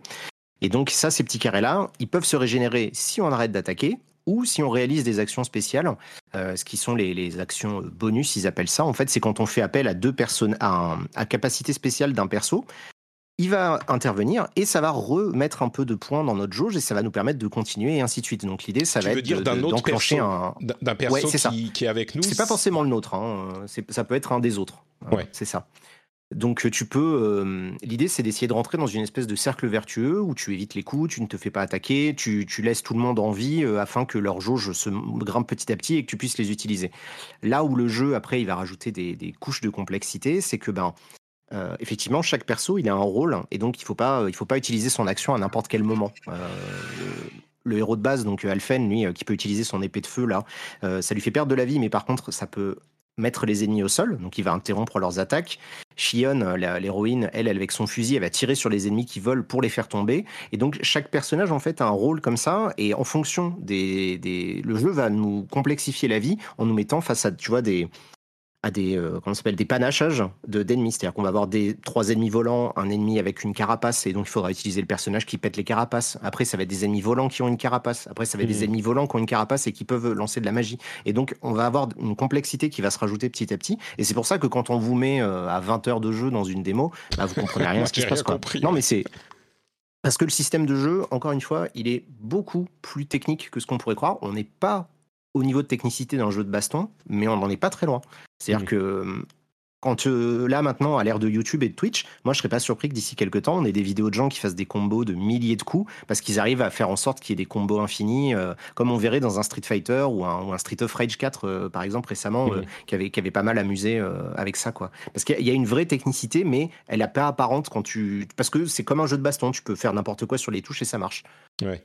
C: Et donc ça, ces petits carrés-là, ils peuvent se régénérer si on arrête d'attaquer ou si on réalise des actions spéciales, euh, ce qui sont les, les actions bonus, ils appellent ça. En fait, c'est quand on fait appel à deux personnes, à, un- à capacité spéciale d'un perso. Il va intervenir et ça va remettre un peu de points dans notre jauge et ça va nous permettre de continuer et ainsi de suite. Donc l'idée, ça
A: Tu
C: va être
A: dire
C: de-
A: d'un
C: de-
A: autre
C: d'enclencher
A: perso
C: un,
A: D'un perso
C: Ouais,
A: qui, qui est avec nous.
C: c'est pas forcément le nôtre, hein. c'est- ça peut être un des autres.
A: Ouais.
C: C'est ça. Donc tu peux. euh, L'idée, c'est d'essayer de rentrer dans une espèce de cercle vertueux où tu évites les coups, tu ne te fais pas attaquer, tu, laisses tout le monde en vie euh, afin que leur jauge se grimpe petit à petit et que tu puisses les utiliser. Là où le jeu, après, il va rajouter des, couches de complexité, c'est que ben. euh, effectivement, chaque perso, il a un rôle, et donc il faut pas, faut pas utiliser son action à n'importe quel moment. Euh, le, héros de base, donc Alphen, lui, euh, qui peut utiliser son épée de feu là, euh, ça lui fait perdre de la vie, mais par contre, ça peut mettre les ennemis au sol, donc il va interrompre leurs attaques. Shion, l'héroïne, elle, elle, avec son fusil, elle va tirer sur les ennemis qui volent pour les faire tomber. Et donc, chaque personnage, en fait, a un rôle comme ça. Et en fonction des. des... Le jeu va nous complexifier la vie en nous mettant face à, tu vois, des à des euh, comment s'appelle des panachages de d'ennemis. C'est-à-dire qu'on va avoir des trois ennemis volants un ennemi avec une carapace et donc il faudra utiliser le personnage qui pète les carapaces. Après ça va être des ennemis volants qui ont une carapace. Après ça va être des ennemis volants qui ont une carapace et qui peuvent lancer de la magie. Et donc on va avoir une complexité qui va se rajouter petit à petit. Et c'est pour ça que quand on vous met euh, à 20 heures de jeu dans une démo bah, vous comprenez *laughs* rien à ce qui se passe quoi. non mais c'est parce que le système de jeu, encore une fois, il est beaucoup plus technique que ce qu'on pourrait croire. On n'est pas au niveau de technicité d'un jeu de baston, mais on n'en est pas très loin. C'est-à-dire que euh, quand euh, là maintenant, à l'ère de YouTube et de Twitch, moi je serais pas surpris que d'ici quelques temps, on ait des vidéos de gens qui fassent des combos de milliers de coups parce qu'ils arrivent à faire en sorte qu'il y ait des combos infinis, euh, comme on verrait dans un Street Fighter ou un, ou un Street of Rage 4 euh, par exemple récemment, qui avait qui avait pas mal amusé avec ça quoi. Parce qu'il y a une vraie technicité, mais elle n'est pas apparente quand tu parce que c'est comme un jeu de baston, tu peux faire n'importe quoi sur les touches et ça marche.
A: Ouais.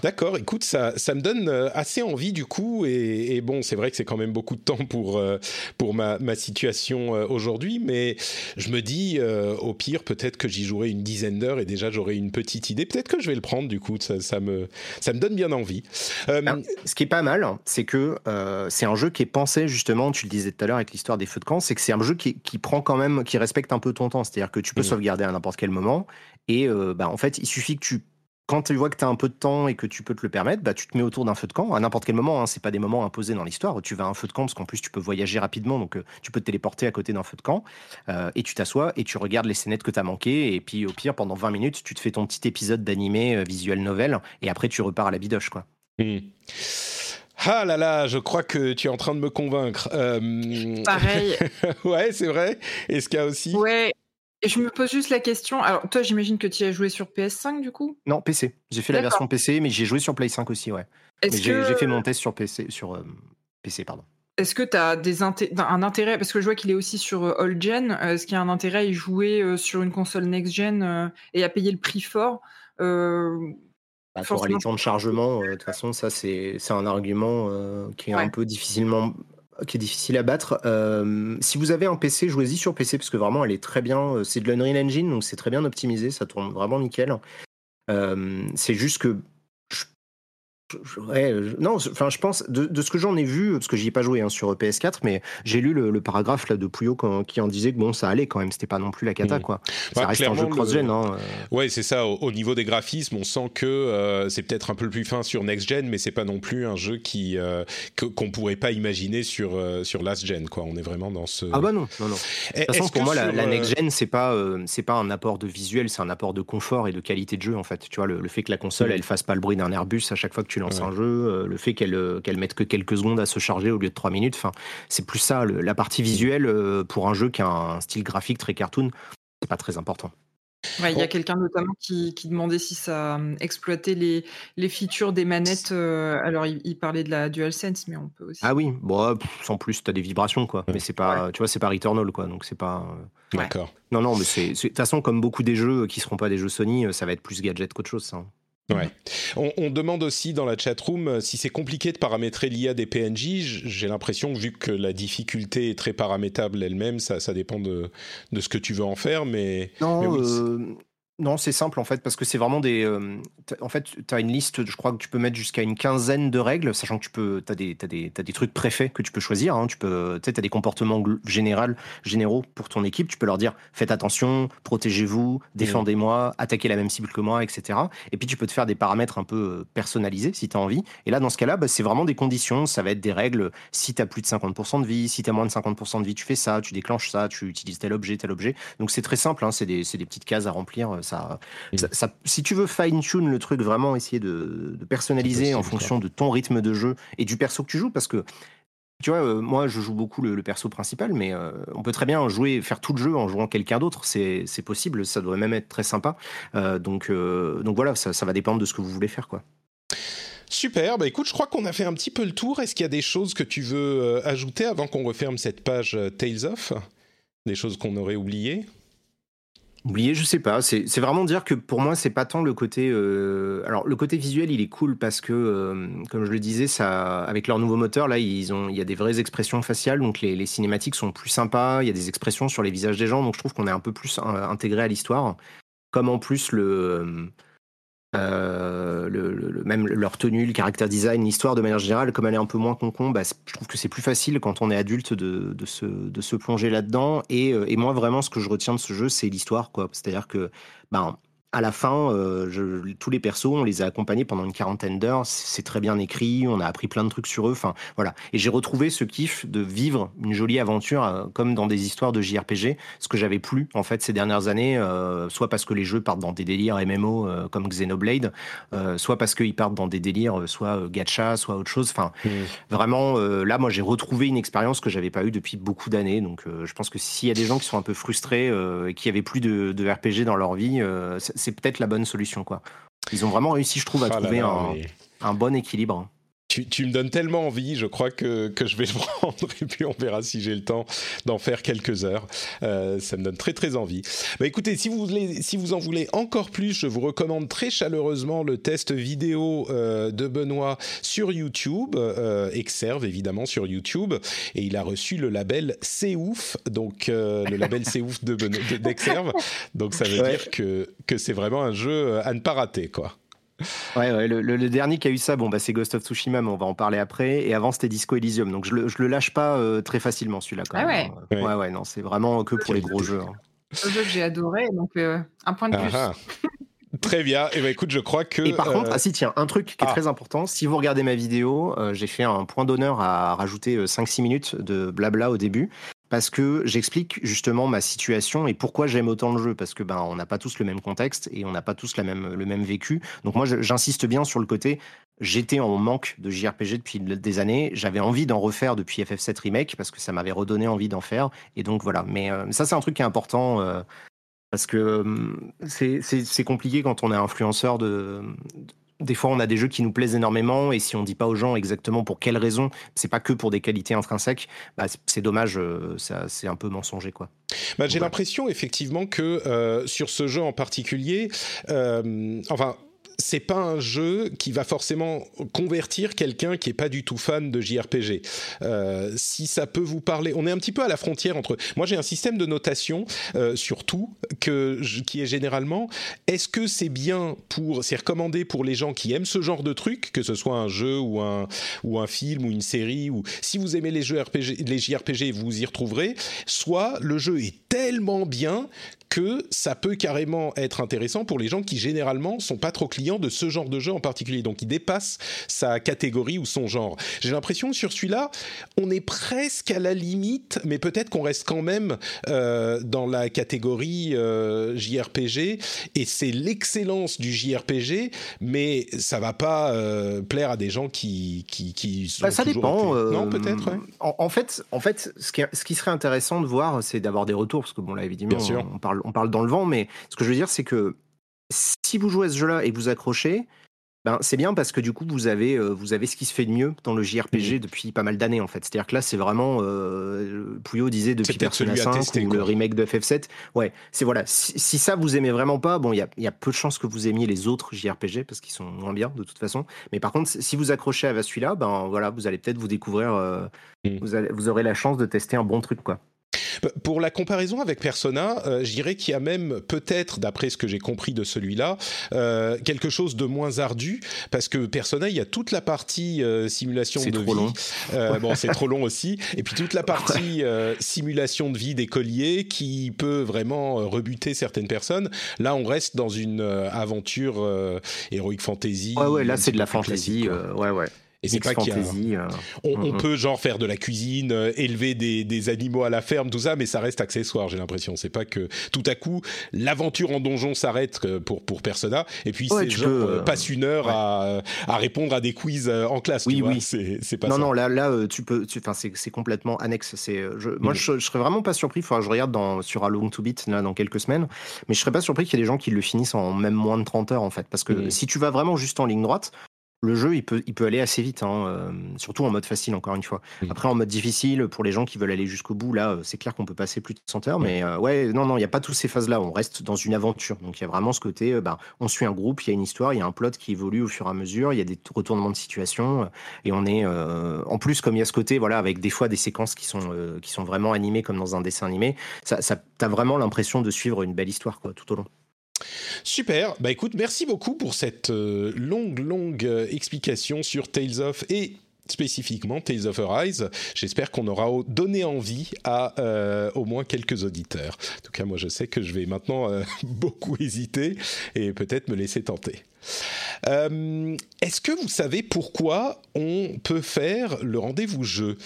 A: D'accord, écoute, ça, ça me donne euh, assez envie du coup, et, et bon, c'est vrai que c'est quand même beaucoup de temps pour, euh, pour ma, ma situation euh, aujourd'hui, mais je me dis, euh, au pire, peut-être que j'y jouerai une dizaine d'heures et déjà j'aurai une petite idée. Peut-être que je vais le prendre du coup, ça, ça me, ça me donne bien envie. Euh,
C: Ce qui est pas mal, c'est que euh, c'est un jeu qui est pensé justement, tu le disais tout à l'heure avec l'histoire des feux de camp, c'est que c'est un jeu qui, qui prend quand même, qui respecte un peu ton temps. C'est-à-dire que tu peux
A: Mhm.
C: sauvegarder à n'importe quel moment. Et bah, en fait, il suffit que tu. Quand tu vois que tu as un peu de temps et que tu peux te le permettre, bah, tu te mets autour d'un feu de camp à n'importe quel moment. Hein, c'est pas des moments imposés dans l'histoire. Tu vas à un feu de camp parce qu'en plus tu peux voyager rapidement, donc euh, tu peux te téléporter à côté d'un feu de camp euh, et tu t'assois et tu regardes les scénettes que tu as manquées. Et puis au pire, pendant 20 minutes, tu te fais ton petit épisode d'animé euh, visuel novel et après tu repars à la bidoche. quoi.
A: hmm. Ah là là, je crois que tu es en train de me convaincre. Euh,
B: Pareil. *laughs*
A: ouais, c'est vrai. Et ce cas aussi.
B: ouais. Et je me pose juste la question. Alors, toi, j'imagine que tu y as joué sur PS5 du coup?
C: Non, PC. J'ai fait la version PC, mais j'ai joué sur Play 5 aussi, ouais. J'ai
B: que
C: fait mon test sur PC, sur euh, PC, pardon.
B: Est-ce que tu as des inté- un intérêt Parce que je vois qu'il est aussi sur euh, All Gen. euh, Est-ce qu'il y a un intérêt à y jouer euh, sur une console next-gen euh, et à payer le prix fort
C: Bah, pour les temps de chargement, de toute façon, ça c'est c'est un argument qui est
B: Ouais.
C: un peu difficilement qui est difficile à battre. Euh, si vous avez un PC, jouez-y sur PC parce que vraiment elle est très bien. euh, C'est de l'Unreal Engine, donc c'est très bien optimisé, ça tourne vraiment nickel. Euh, c'est juste que Ouais, non, enfin, je pense, de, ce que j'en ai vu, parce que j'y ai pas joué hein, sur PS4, mais j'ai lu le, paragraphe là, de Pouillot qui en disait que bon, ça allait quand même, c'était pas non plus la cata, mmh. quoi. Ça bah, reste un jeu cross-gen. Hein,
A: euh. Ouais, c'est ça, au, niveau des graphismes, on sent que euh, c'est peut-être un peu plus fin sur next-gen, mais c'est pas non plus un jeu qui euh, qu'on pourrait pas imaginer sur, sur last-gen, quoi. On est vraiment dans ce.
C: Ah bah non, non, non. De toute façon, pour moi, la, next-gen, c'est pas, c'est pas un apport de visuel, c'est un apport de confort et de qualité de jeu, en fait. Tu vois, le, fait que la console, mmh. elle fasse pas le bruit d'un Airbus à chaque fois que tu lances un jeu euh, le fait qu'elle euh, qu'elle mette que quelques secondes à se charger au lieu de 3 minutes. Enfin, c'est plus ça. la partie visuelle euh, pour un jeu qui a un style graphique très cartoon, c'est pas très important.
B: il y a quelqu'un notamment qui, demandait si ça exploitait les, les features des manettes. alors, il, parlait de la DualSense, mais on peut aussi.
C: Ah oui, bon, sans plus, tu as des vibrations, quoi. Mais c'est pas, tu vois, c'est pas Returnal, quoi. Donc, c'est pas.
A: D'accord.
C: Non, non, mais c'est. De toute façon, comme beaucoup des jeux qui seront pas des jeux Sony, ça va être plus gadget qu'autre chose, ça.
A: Ouais. On, demande aussi dans la chatroom euh, si c'est compliqué de paramétrer l'IA des PNJ. J'ai l'impression, vu que la difficulté est très paramétrable elle-même, ça, ça dépend de, de, ce que tu veux en faire. Mais,
C: non, euh, non, c'est simple en fait, parce que c'est vraiment des. Euh, en fait, tu as une liste, je crois que tu peux mettre jusqu'à une quinzaine de règles, sachant que tu peux. Tu as, des, des, des trucs préfets que tu peux choisir. Hein, tu peux, as des comportements général, généraux pour ton équipe. Tu peux leur dire faites attention, protégez-vous, défendez-moi, attaquez la même cible que moi, etc. Et puis tu peux te faire des paramètres un peu euh, personnalisés si tu as envie. Et là, dans ce cas-là, bah, c'est vraiment des conditions. Ça va être des règles. Si tu as plus de 50% de vie, si tu as moins de 50% de vie, tu fais ça, tu déclenches ça, tu utilises tel objet, tel objet. Donc c'est très simple, hein, c'est des, des petites cases à remplir ça, si tu veux fine-tune le truc, vraiment essayer de, personnaliser en fonction de ton rythme de jeu et du perso que tu joues, parce que tu vois, euh, moi je joue beaucoup le, perso principal, mais euh, on peut très bien jouer, faire tout le jeu en jouant quelqu'un d'autre. C'est possible, ça devrait même être très sympa. Euh, donc, donc voilà, ça, ça, va dépendre de ce que vous voulez faire, quoi.
A: Super, bah écoute, je crois qu'on a fait un petit peu le tour. Est-ce qu'il y a des choses que tu veux ajouter avant qu'on referme cette page Tales of? Des choses qu'on aurait oubliées?
C: Oublier, je sais pas. C'est vraiment dire que pour moi, c'est pas tant le côté. Euh, alors, le côté visuel, il est cool parce que, euh, comme je le disais, ça, avec leur nouveau moteur, là, ils ont, il y a des vraies expressions faciales, donc les, les cinématiques sont plus sympas. Il y a des expressions sur les visages des gens, donc je trouve qu'on est un peu plus euh, intégré à l'histoire. Comme en plus le euh, le, même leur tenue, le caractère design, l'histoire de manière générale, comme elle est un peu moins concon, bah, je trouve que c'est plus facile quand on est adulte de, de, se, de se, plonger là-dedans. Et, euh, et, moi, vraiment, ce que je retiens de ce jeu, c'est l'histoire. C'est-à-dire que ben, à la fin, euh, je, tous les persos, on les a accompagnés pendant une quarantaine d'heures. C'est très bien écrit, on a appris plein de trucs sur eux. Enfin, voilà. Et j'ai retrouvé ce kiff de vivre une jolie aventure euh, comme dans des histoires de JRPG, ce que j'avais plus en fait ces dernières années, euh, soit parce que les jeux partent dans des délires MMO comme Xenoblade, soit parce qu'ils partent dans des délires soit gacha, soit autre chose. Enfin, mmh. vraiment, là, moi, j'ai retrouvé une expérience que j'avais pas eue depuis beaucoup d'années. Donc, je pense que s'il y a des gens qui sont un peu frustrés et qui avaient plus de, de RPG dans leur vie, c'est peut-être la bonne solution. Quoi. Ils ont vraiment réussi, je trouve, à ah trouver un, bon équilibre.
A: Tu, me donnes tellement envie, je crois que, que, je vais le *laughs* prendre et puis on verra si j'ai le temps d'en faire quelques heures. Euh, ça me donne très très envie. Bah écoutez, si vous, voulez, si vous en voulez encore plus, je vous recommande très chaleureusement le test vidéo euh, de Benoît sur YouTube, euh, Exerve évidemment sur YouTube, et il a reçu le label C'est ouf, donc euh, le label C'est ouf de d'Exerve. donc ça veut dire que, que c'est vraiment un jeu à ne pas rater, quoi.
C: Ouais, ouais le, dernier qui a eu ça, bon, bah, c'est Ghost of Tsushima, mais on va en parler après. Et avant, c'était Disco Elysium. Donc, je le, je le lâche pas euh, très facilement, celui-là. Quand ah
B: même.
C: Ouais. ouais, ouais, non, c'est vraiment que pour les gros jeux. Hein.
B: Un jeu que j'ai adoré, donc euh, un point de plus. Ah, ah.
A: Très bien. Et eh ben écoute, je crois que.
C: Et par contre, euh, ah si tiens, un truc qui est très important. Si vous regardez ma vidéo, j'ai fait un point d'honneur à rajouter 5-6 minutes de blabla au début parce que j'explique justement ma situation et pourquoi j'aime autant le jeu parce que ben on n'a pas tous le même contexte et on n'a pas tous la même le même vécu. Donc moi j'insiste bien sur le côté j'étais en manque de JRPG depuis des années, j'avais envie d'en refaire depuis FF7 remake parce que ça m'avait redonné envie d'en faire et donc voilà. Mais euh, ça c'est un truc qui est important euh, parce que hum, c'est compliqué quand on est influenceur de des fois, on a des jeux qui nous plaisent énormément, et si on dit pas aux gens exactement pour quelles raisons, c'est pas que pour des qualités intrinsèques, bah, c'est dommage, euh, c'est un peu mensonger, quoi.
A: Bah, J'ai l'impression, effectivement, que euh, sur ce jeu en particulier, euh, enfin, c'est pas un jeu qui va forcément convertir quelqu'un qui est pas du tout fan de JRPG. Euh, si ça peut vous parler, on est un petit peu à la frontière entre. Moi, j'ai un système de notation euh, surtout que qui est généralement est-ce que c'est bien pour, c'est recommandé pour les gens qui aiment ce genre de truc, que ce soit un jeu ou un ou un film ou une série ou si vous aimez les jeux RPG, les JRPG, vous y retrouverez. Soit le jeu est tellement bien que ça peut carrément être intéressant pour les gens qui généralement sont pas trop clients de ce genre de jeu en particulier, donc il dépasse sa catégorie ou son genre. J'ai l'impression que sur celui-là, on est presque à la limite, mais peut-être qu'on reste quand même euh, dans la catégorie euh, JRPG, et c'est l'excellence du JRPG, mais ça va pas euh, plaire à des gens qui qui, qui sont
C: bah, ça dépend.
A: non, peut-être. Ouais.
C: En, fait, en fait, ce qui, ce qui serait intéressant de voir, c'est d'avoir des retours, parce que bon là évidemment,
A: Bien sûr.
C: on parle on parle dans le vent, mais ce que je veux dire, c'est que si vous jouez à ce jeu-là et vous accrochez, ben, c'est bien parce que du coup, vous avez, euh, vous avez ce qui se fait de mieux dans le JRPG depuis pas mal d'années, en fait. C'est-à-dire que là, c'est vraiment, euh, Pouillot disait depuis Persona 5 tester, ou quoi. le remake de FF7. Ouais, c'est voilà. Si, si, ça vous aimez vraiment pas, bon, il y a, y a, peu de chances que vous aimiez les autres JRPG parce qu'ils sont moins bien de toute façon. Mais par contre, si vous accrochez à celui-là, ben voilà, vous allez peut-être vous découvrir, euh, mmh. vous, allez, vous aurez la chance de tester un bon truc, quoi.
A: Pour la comparaison avec Persona, euh, je dirais qu'il y a même peut-être, d'après ce que j'ai compris de celui-là, euh, quelque chose de moins ardu, parce que Persona, il y a toute la partie euh, simulation de
C: trop
A: vie.
C: Long.
A: Euh, bon, c'est trop long aussi. Et puis toute la partie euh, simulation de vie d'écolier qui peut vraiment euh, rebuter certaines personnes. Là, on reste dans une aventure heroic fantasy.
C: Ouais, ouais, là, c'est de la fantasy. ouais, ouais.
A: Et c'est pas qu'il y a... on, on, peut genre faire de la cuisine, euh, élever des, des, animaux à la ferme, tout ça, mais ça reste accessoire. J'ai l'impression. C'est pas que tout à coup l'aventure en donjon s'arrête euh, pour pour Persona, et puis
C: ouais,
A: c'est genre
C: peux,
A: euh, passe une heure
C: ouais.
A: à, à répondre à des quiz en classe.
C: Oui,
A: tu. C'est pas
C: non,
A: ça.
C: non. Là, là, tu peux. Enfin, c'est complètement annexe. C'est. Je, moi,
A: Mm.
C: je, je, serais vraiment pas surpris. Enfin, je regarde dans sur A Long to Beat là dans quelques semaines, mais je serais pas surpris qu'il y ait des gens qui le finissent en même moins de 30 heures en fait, parce que
A: Mm.
C: si tu vas vraiment juste en ligne droite. Le jeu, il peut, il peut aller assez vite, hein, euh, surtout en mode facile, encore une fois. Après, en mode difficile, pour les gens qui veulent aller jusqu'au bout, là, euh, c'est clair qu'on peut passer plus de 100 heures, mais euh, ouais, non, non, il n'y a pas toutes ces phases-là. On reste dans une aventure. Donc, il y a vraiment ce côté, euh, bah, on suit un groupe, il y a une histoire, il y a un plot qui évolue au fur et à mesure, il y a des retournements de situation, et on est, en plus, comme il y a ce côté, voilà, avec des fois des séquences qui sont, qui sont vraiment animées comme dans un dessin animé, ça, ça t'as vraiment l'impression de suivre une belle histoire, quoi, tout au long.
A: Super. Bah écoute, merci beaucoup pour cette euh, longue, longue euh, explication sur Tales of et spécifiquement Tales of Arise. J'espère qu'on aura donné envie à euh, au moins quelques auditeurs. En tout cas, moi, je sais que je vais maintenant *laughs* beaucoup hésiter et peut-être me laisser tenter. Est-ce que vous savez pourquoi on peut faire le rendez-vous jeu?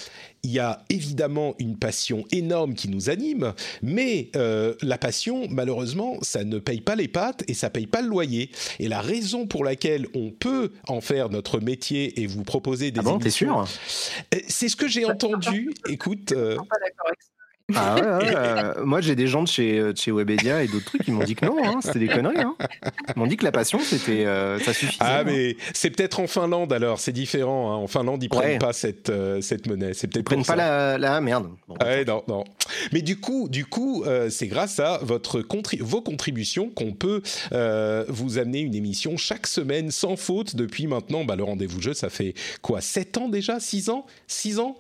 A: Il y a évidemment une passion énorme qui nous anime, mais euh, la passion, malheureusement, ça ne paye pas les pattes et ça paye pas le loyer. Et la raison pour laquelle on peut en faire notre métier et vous proposer des
C: ah bon, t'es sûr?
A: C'est ce que j'ai entendu. Écoute. Euh...
B: Pas d'accord avec ça.
C: Ah ouais, ouais euh, moi j'ai des gens de chez, de chez Webedia et d'autres trucs qui m'ont dit que non, hein, c'était des conneries. Hein. Ils m'ont dit que la passion c'était euh, ça suffisait.
A: Ah mais c'est peut-être en Finlande alors, c'est différent. Hein. En Finlande ils prennent ouais. pas cette euh, cette monnaie. C'est peut-être
C: ils prennent pas la, la, merde.
A: Bon, ouais, non non. Mais du coup du coup euh, c'est grâce à votre vos contributions qu'on peut euh, vous amener une émission chaque semaine sans faute depuis maintenant. Bah, le rendez-vous jeu ça fait quoi 7 ans déjà? 6 ans? 6 ans?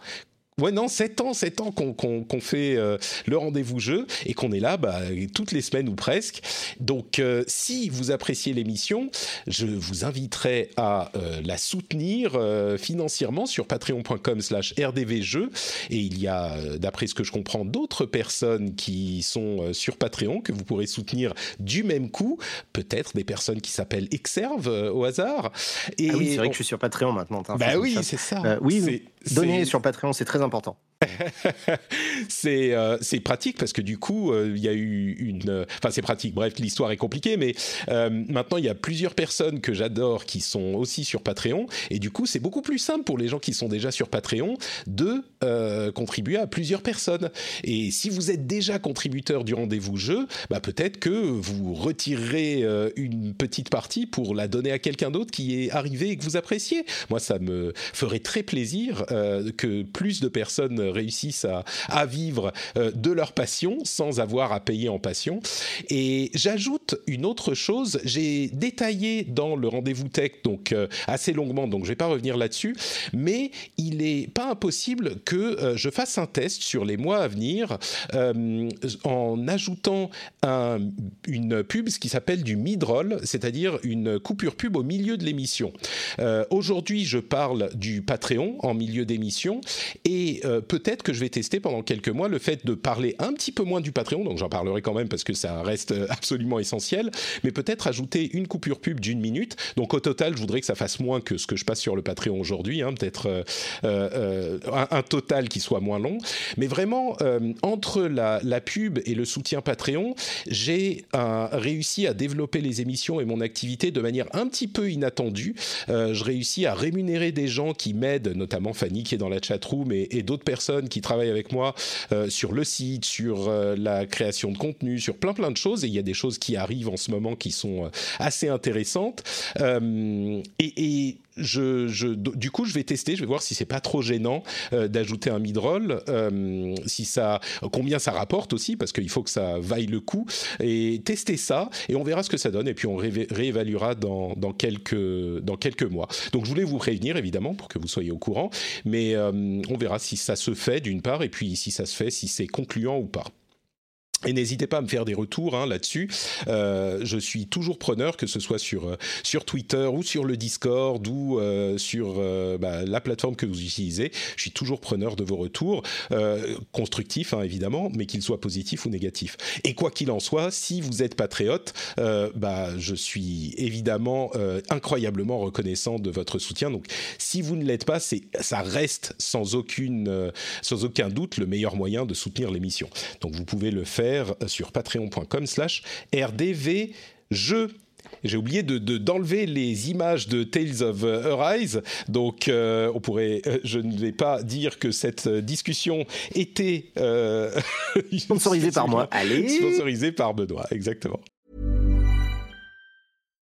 A: Ouais, non, 7 ans, 7 ans qu'on qu qu fait euh, le rendez-vous jeu et qu'on est là bah, toutes les semaines ou presque. Donc, euh, si vous appréciez l'émission, je vous inviterai à euh, la soutenir financièrement sur patreon.com slash rdvjeux. Et il y a, d'après ce que je comprends, d'autres personnes qui sont sur Patreon que vous pourrez soutenir du même coup. Peut-être des personnes qui s'appellent Exerve au hasard.
C: Et ah oui, c'est vrai on... que je suis sur Patreon maintenant.
A: Bah oui, c'est ça.
C: Oui, donner sur Patreon, c'est très important. *laughs*
A: c'est euh, c'est pratique parce que du coup il euh, y a eu une enfin c'est pratique. Bref l'histoire est compliquée mais euh, maintenant il y a plusieurs personnes que j'adore qui sont aussi sur Patreon. Et du coup c'est beaucoup plus simple pour les gens qui sont déjà sur Patreon de euh, contribuer à plusieurs personnes. Et si vous êtes déjà contributeur du rendez-vous jeu bah peut-être que vous retirerez euh, une petite partie pour la donner à quelqu'un d'autre qui est arrivé et que vous appréciez. Moi ça me ferait très plaisir euh, que plus de personnes réussissent à, vivre de leur passion sans avoir à payer en passion. Et j'ajoute une autre chose, j'ai détaillé dans le rendez-vous tech, donc assez longuement, donc je vais pas revenir là-dessus, mais il n'est pas impossible que je fasse un test sur les mois à venir en ajoutant une pub, ce qui s'appelle du mid-roll, c'est-à-dire une coupure pub au milieu de l'émission. Euh, aujourd'hui, je parle du Patreon en milieu d'émission et euh, peut-être que je vais tester pendant quelques mois le fait de parler un petit peu moins du Patreon, donc j'en parlerai quand même parce que ça reste euh, absolument essentiel, mais peut-être ajouter une coupure pub d'une minute. Donc au total, je voudrais que ça fasse moins que ce que je passe sur le Patreon aujourd'hui, hein, peut-être un, un, total qui soit moins long. Mais vraiment, entre la, pub et le soutien Patreon, j'ai réussi à développer les émissions et mon activité de manière un petit peu inattendue. Euh, je réussis à rémunérer des gens qui m'aident, notamment Fanny qui est dans la chatroom et, et d'autres personnes qui travaillent avec moi euh, sur le site, sur euh, la création de contenu, sur plein plein de choses. Et il y a des choses qui arrivent en ce moment qui sont assez intéressantes. et je, du coup, je vais tester, je vais voir si c'est pas trop gênant euh, d'ajouter un midroll, euh, si ça, combien ça rapporte aussi, parce qu'il faut que ça vaille le coup, et tester ça, et on verra ce que ça donne, et puis on réévaluera dans, quelques mois. Donc, je voulais vous prévenir, évidemment, pour que vous soyez au courant, mais euh, on verra si ça se fait, d'une part, et puis si ça se fait, si c'est concluant ou pas. Et n'hésitez pas à me faire des retours hein, là-dessus. Euh, je suis toujours preneur, que ce soit sur euh, sur Twitter ou sur le Discord ou euh, sur bah, la plateforme que vous utilisez. Je suis toujours preneur de vos retours, constructifs hein, évidemment, mais qu'ils soient positifs ou négatifs. Et quoi qu'il en soit, si vous êtes patriote, bah je suis évidemment incroyablement reconnaissant de votre soutien. Donc, si vous ne l'êtes pas, ça reste sans aucune sans aucun doute le meilleur moyen de soutenir l'émission. Donc, vous pouvez le faire sur patreon.com slash rdvjeux. J'ai oublié de, d'enlever les images de Tales of Arise, donc euh, on pourrait, euh, je ne vais pas dire que cette discussion était
C: euh, *laughs* sponsorisée par moi.
A: Allez, sponsorisée par Benoît, exactement.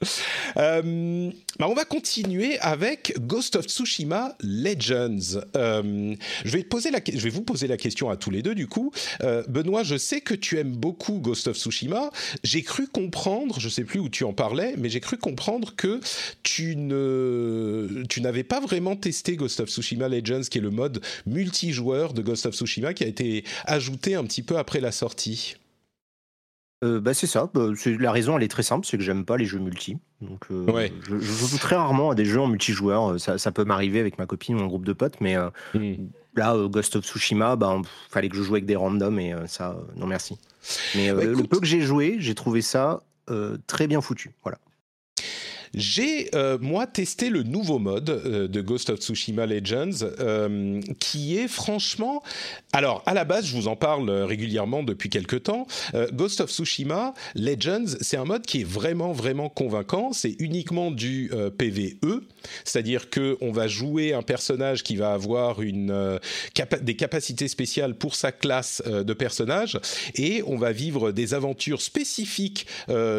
D: *laughs*
A: Euh, bah on va continuer avec Ghost of Tsushima Legends. Euh, je, vais vous poser la question à tous les deux du coup. Euh, Benoît, je sais que tu aimes beaucoup Ghost of Tsushima. J'ai cru comprendre, je sais plus où tu en parlais, mais j'ai cru comprendre que tu n'avais pas vraiment testé Ghost of Tsushima Legends, qui est le mode multijoueur de Ghost of Tsushima, qui a été ajouté un petit peu après la sortie.
C: Euh, bah, c'est ça, bah, la raison elle est très simple, c'est que j'aime pas les jeux multi. Donc euh, je, joue très rarement à des jeux en multijoueur, euh, ça, peut m'arriver avec ma copine ou un groupe de potes, mais mmh. là, Ghost of Tsushima, bah, fallait que je joue avec des randoms et ça, non merci. Mais le peu que j'ai joué, j'ai trouvé ça très bien foutu, voilà.
A: J'ai, euh, moi, testé le nouveau mode euh, de Ghost of Tsushima Legends, euh, qui est franchement... Alors, à la base, je vous en parle régulièrement depuis quelques temps. Ghost of Tsushima Legends, c'est un mode qui est vraiment, vraiment convaincant. C'est uniquement du PVE, c'est-à-dire qu'on va jouer un personnage qui va avoir une, des capacités spéciales pour sa classe de personnage, et on va vivre des aventures spécifiques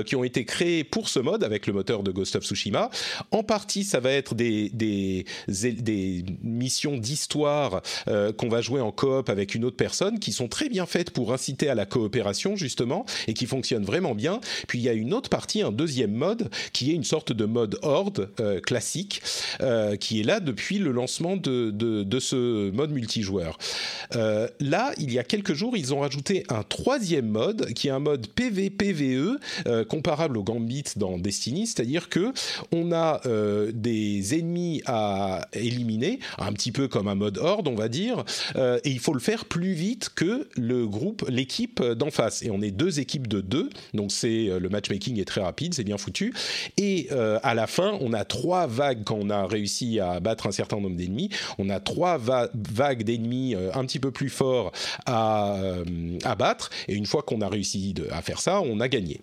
A: qui ont été créées pour ce mode avec le moteur de Ghost of Tsushima. En partie, ça va être des, missions d'histoire euh, qu'on va jouer en coop avec une autre personne qui sont très bien faites pour inciter à la coopération justement et qui fonctionnent vraiment bien. Puis il y a une autre partie, un deuxième mode qui est une sorte de mode horde euh, classique euh, qui est là depuis le lancement de, de, de ce mode multijoueur. là, il y a quelques jours, ils ont rajouté un troisième mode qui est un mode PVPVE comparable au Gambit dans Destiny, c'est-à-dire que on a euh, des ennemis à éliminer, un petit peu comme un mode horde, on va dire, euh, et il faut le faire plus vite que le groupe, l'équipe d'en face. Et on est deux équipes de deux, donc c'est euh, le matchmaking est très rapide, c'est bien foutu. Et à la fin, on a trois vagues quand on a réussi à battre un certain nombre d'ennemis. On a trois vagues d'ennemis un petit peu plus forts à, battre. Et une fois qu'on a réussi à faire ça, on a gagné.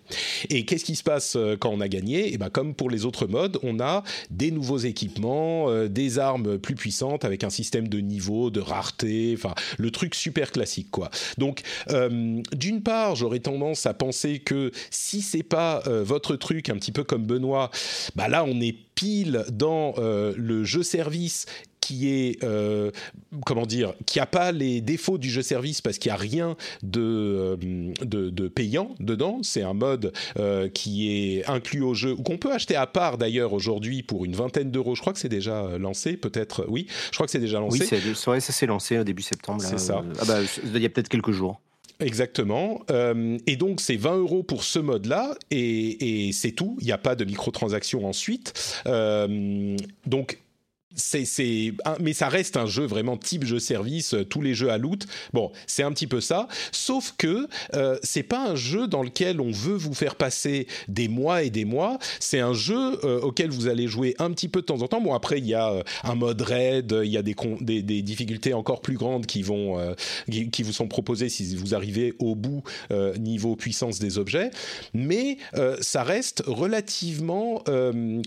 A: Et qu'est-ce qui se passe quand on a gagné? Et eh ben comme pour les autres modes, on a des nouveaux équipements, euh, des armes plus puissantes avec un système de niveau, de rareté, enfin le truc super classique quoi. Donc euh, d'une part, j'aurais tendance à penser que si c'est pas euh, votre truc, un petit peu comme Benoît, bah là on est pile dans le jeu service qui est euh, comment dire, qui a pas les défauts du jeu service parce qu'il y a rien de, euh, de, payant dedans. C'est un mode euh, qui est inclus au jeu ou qu'on peut acheter à part d'ailleurs aujourd'hui pour une vingtaine d'euros. Je crois que c'est déjà lancé, peut-être. Oui, je crois que c'est déjà lancé.
C: Oui, ça s'est lancé au début septembre.
A: C'est ça.
C: Ah bah, il y a peut-être quelques jours.
A: Exactement. et donc, c'est 20 euros pour ce mode-là, et, et c'est tout. Il n'y a pas de microtransactions ensuite. donc, c'est, mais ça reste un jeu vraiment type jeu service, euh, tous les jeux à loot. Bon, c'est un petit peu ça, sauf que euh, c'est pas un jeu dans lequel on veut vous faire passer des mois et des mois. C'est un jeu euh, auquel vous allez jouer un petit peu de temps en temps. Bon, après il y a un mode raid, il y a des, des, difficultés encore plus grandes qui vont qui, vous sont proposées si vous arrivez au bout niveau puissance des objets, mais ça reste relativement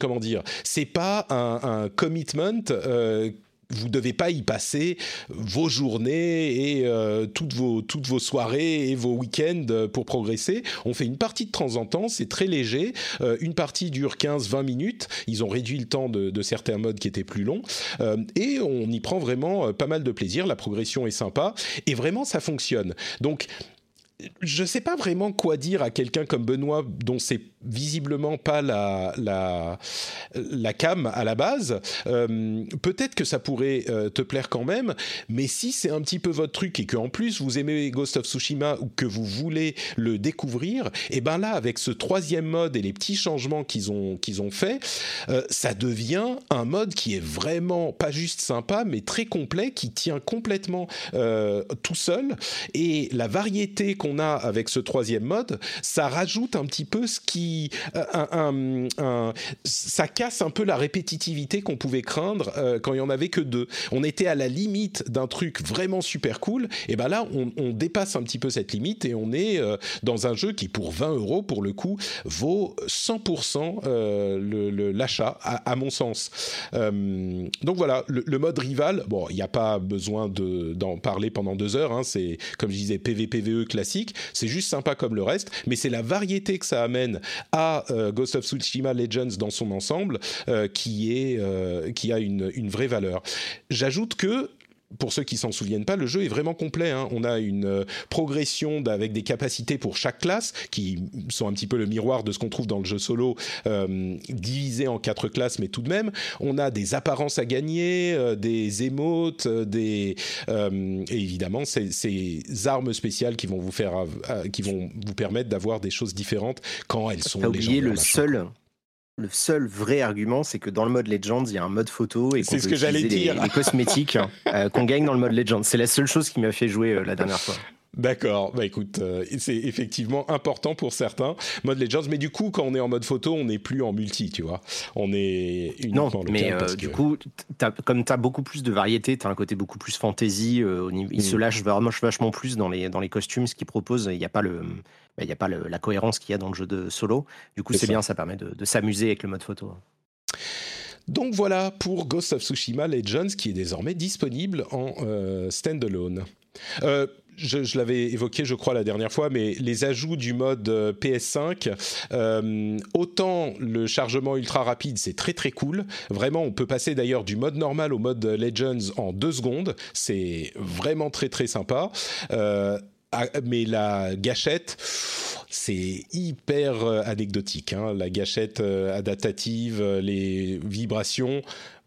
A: comment dire, c'est pas un, un commitment euh, vous ne devez pas y passer vos journées et euh, toutes, vos, toutes vos soirées et vos week-ends pour progresser. On fait une partie de temps en temps, c'est très léger. Euh, une partie dure 15-20 minutes. Ils ont réduit le temps de, de certains modes qui étaient plus longs. et on y prend vraiment pas mal de plaisir. La progression est sympa. Et vraiment, ça fonctionne. Donc, je ne sais pas vraiment quoi dire à quelqu'un comme Benoît, dont c'est visiblement pas la, la, la cam à la base. Euh, peut-être que ça pourrait euh, te plaire quand même, mais si c'est un petit peu votre truc et que en plus vous aimez Ghost of Tsushima ou que vous voulez le découvrir, et eh ben là, avec ce troisième mode et les petits changements qu'ils ont, qu'ils ont fait, euh, ça devient un mode qui est vraiment pas juste sympa, mais très complet, qui tient complètement tout seul. Et la variété qu'on a avec ce troisième mode, ça rajoute un petit peu ce qui, euh, ça casse un peu la répétitivité qu'on pouvait craindre euh, quand il y en avait que deux. On était à la limite d'un truc vraiment super cool, et ben là on, dépasse un petit peu cette limite et on est euh, dans un jeu qui pour 20 euros pour le coup vaut 100% l'achat à, mon sens. donc voilà, le, mode rival, bon, il n'y a pas besoin d'en parler pendant deux heures. Hein, c'est comme je disais PVPVE classique c'est juste sympa comme le reste, mais c'est la variété que ça amène à euh, Ghost of Tsushima Legends dans son ensemble euh, qui est euh, qui a une, une vraie valeur. J'ajoute que pour ceux qui s'en souviennent pas, le jeu est vraiment complet. Hein. On a une euh, progression avec des capacités pour chaque classe qui sont un petit peu le miroir de ce qu'on trouve dans le jeu solo, euh, divisé en quatre classes, mais tout de même, on a des apparences à gagner, euh, des émotes, des et évidemment ces, ces, armes spéciales qui vont vous faire, qui vont vous permettre d'avoir des choses différentes quand elles sont.
C: oublié le seul le seul vrai argument, c'est que dans le mode Legends, il y a un mode photo et qu'on
A: ce que dire.
C: Les, cosmétiques euh, qu'on gagne dans le mode Legends. C'est la seule chose qui m'a fait jouer euh, la dernière fois.
A: D'accord, bah écoute, euh, c'est effectivement important pour certains mode Legends, mais du coup, quand on est en mode photo, on n'est plus en multi, tu vois. On est
C: uniquement non, mais euh, du coup, comme tu as beaucoup plus de variété, tu as un côté beaucoup plus fantasy. Euh, il se mm. lâche vraiment vachement plus dans les, dans les costumes, ce qu'il propose. Il n'y a pas, le, il y a pas la cohérence qu'il y a dans le jeu de solo. Du coup, c'est bien, ça permet de, de s'amuser avec le mode photo.
A: Donc voilà pour Ghost of Tsushima Legends qui est désormais disponible en standalone. Euh, je, l'avais évoqué, je crois, la dernière fois, mais les ajouts du mode euh, PS5, euh, autant le chargement ultra rapide, c'est très très cool. Vraiment, on peut passer d'ailleurs du mode normal au mode Legends en deux secondes. C'est vraiment très très sympa. Euh, mais la gâchette, c'est hyper anecdotique. Hein. La gâchette adaptative, les vibrations,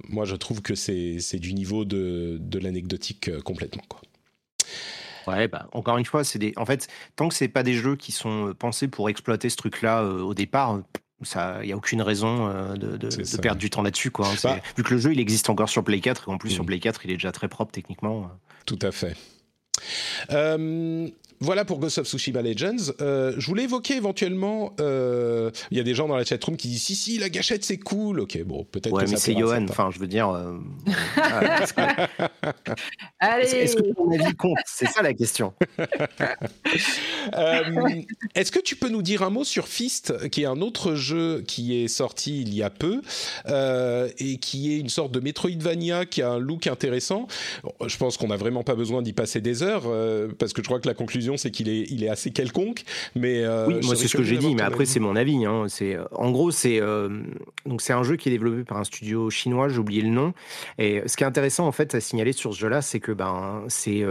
A: moi je trouve que c'est du niveau de, l'anecdotique complètement.
C: Ouais, bah, encore une fois, c'est des. En fait, tant que c'est pas des jeux qui sont euh, pensés pour exploiter ce truc-là euh, au départ, il n'y a aucune raison euh, de, de, perdre du temps là-dessus. Quoi. Hein. Bah vu que le jeu, il existe encore sur Play 4, et en plus, sur mmh. Play 4, il est déjà très propre techniquement.
A: Tout à fait. Voilà pour Ghost of Tsushima Legends. Euh, je voulais évoquer éventuellement. Euh, il y a des gens dans la chatroom qui disent si si la gâchette c'est cool. Ok bon peut-être.
C: Ouais
A: que
C: mais c'est Johan. Enfin je veux dire. Euh, *laughs* est-ce que, ton avis compte? C'est ça la question. *laughs*
A: est-ce que tu peux nous dire un mot sur Fist, qui est un autre jeu qui est sorti il y a peu et qui est une sorte de Metroidvania qui a un look intéressant? je pense qu'on n'a vraiment pas besoin d'y passer des heures parce que je crois que la conclusion c'est qu'il est, il est assez quelconque. Mais
C: euh, oui, moi c'est ce que j'ai dit, mais après c'est mon avis. Hein. C'est, euh, en gros, c'est euh, donc c'est un jeu qui est développé par un studio chinois. J'ai oublié le nom. Et ce qui est intéressant en fait à signaler sur ce jeu-là, c'est que ben c'est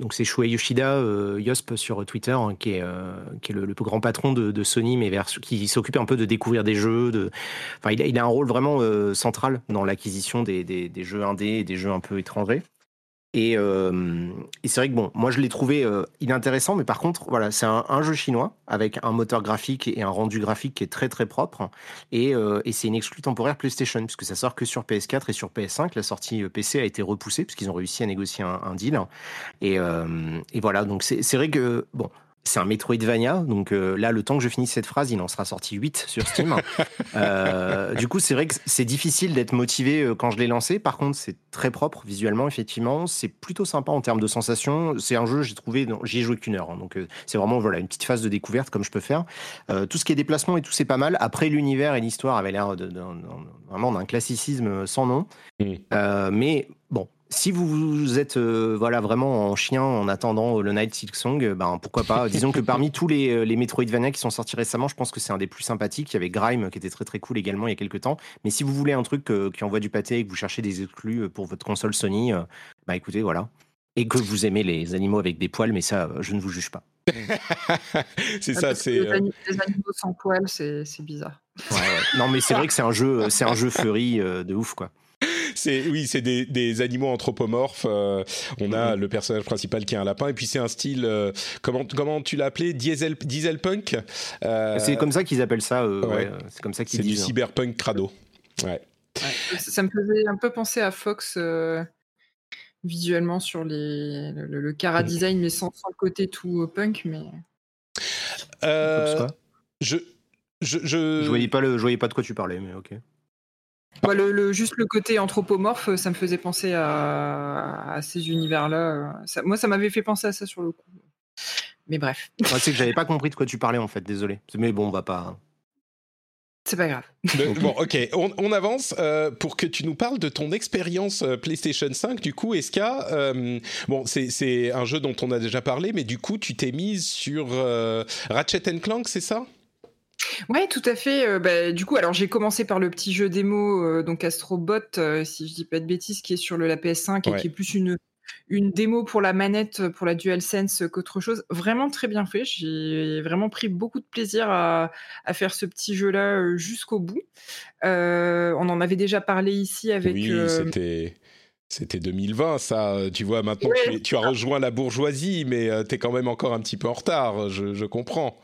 C: donc c'est Shuei Yoshida, Yosp sur Twitter, hein, qui est qui est le, plus grand patron de, Sony, mais vers, qui s'occupe un peu de découvrir des jeux. De, enfin, il a, il a un rôle vraiment central dans l'acquisition des, des, des jeux indés et des jeux un peu étrangers. Euh, et, c'est vrai que bon, moi je l'ai trouvé euh, inintéressant, mais par contre, voilà, c'est un, jeu chinois avec un moteur graphique et un rendu graphique qui est très très propre. Et, euh, et c'est une exclue temporaire PlayStation, puisque ça sort que sur PS4 et sur PS5. La sortie PC a été repoussée, puisqu'ils ont réussi à négocier un, deal. Et, et voilà, donc c'est vrai que, bon, c'est un Metroidvania, donc euh, là, le temps que je finisse cette phrase, il en sera sorti 8 sur Steam. *laughs* euh, du coup, c'est vrai que c'est difficile d'être motivé euh, quand je l'ai lancé. Par contre, c'est très propre visuellement, effectivement. C'est plutôt sympa en termes de sensations. C'est un jeu, j'ai trouvé, j'y ai joué qu'une heure. Hein. donc, euh, c'est vraiment voilà, une petite phase de découverte comme je peux faire. tout ce qui est déplacement et tout, c'est pas mal. Après, l'univers et l'histoire avaient l'air vraiment d'un classicisme sans nom. Mmh. mais bon, si vous êtes euh, voilà vraiment en chien en attendant le Night Silk Song, euh, ben pourquoi pas. *laughs* Disons que parmi tous les, euh, les Metroidvania qui sont sortis récemment, je pense que c'est un des plus sympathiques. Il y avait Grime qui était très très cool également il y a quelques temps. Mais si vous voulez un truc qui envoie du pâté et que vous cherchez des exclus pour votre console Sony, bah écoutez voilà. Et que vous aimez les animaux avec des poils, mais ça, je ne vous juge pas. *laughs*
A: c'est ça, c'est.
B: Les, animaux sans poils, c'est bizarre.
C: Non, mais c'est vrai que c'est un jeu, c'est un jeu furry de ouf, quoi
A: c'est oui, c'est des, animaux anthropomorphes. Euh, on a le personnage principal qui est un lapin, et puis c'est un style euh, comment comment tu l'as appelé? Diesel diesel punk.
C: Euh, c'est comme ça qu'ils appellent ça. c'est comme ça qu'ils disent.
A: C'est du hein. cyberpunk crado. Ouais.
B: Ça me faisait un peu penser à Fox visuellement sur les le, cara mmh. design, mais sans, le côté tout punk, mais.
A: je je, je...
C: je voyais pas le, je voyais pas de quoi tu parlais, mais ok
B: le, juste le côté anthropomorphe, ça me faisait penser à, ces univers-là. moi, ça m'avait fait penser à ça sur le coup. Mais bref.
C: c'est que j'avais pas compris de quoi tu parlais en fait, désolé. Mais bon, on va pas.
B: C'est pas grave.
A: bon, ok, on, avance euh, pour que tu nous parles de ton expérience euh, PlayStation 5. Du coup, Eska, euh, bon, c'est un jeu dont on a déjà parlé, mais du coup, tu t'es mise sur Ratchet Clank, c'est ça?
B: Ouais, tout à fait. Euh, bah, du coup, alors j'ai commencé par le petit jeu démo, euh, donc Astrobot, euh, si je dis pas de bêtises, qui est sur le, la PS5 et qui est plus une une démo pour la manette, pour la DualSense qu'autre chose. Vraiment très bien fait. J'ai vraiment pris beaucoup de plaisir à, à faire ce petit jeu-là jusqu'au bout. on en avait déjà parlé ici avec.
A: Oui, c'était. C'était 2020, ça. Tu vois, maintenant, tu, as rejoint la bourgeoisie, mais tu es quand même encore un petit peu en retard. Je, je comprends.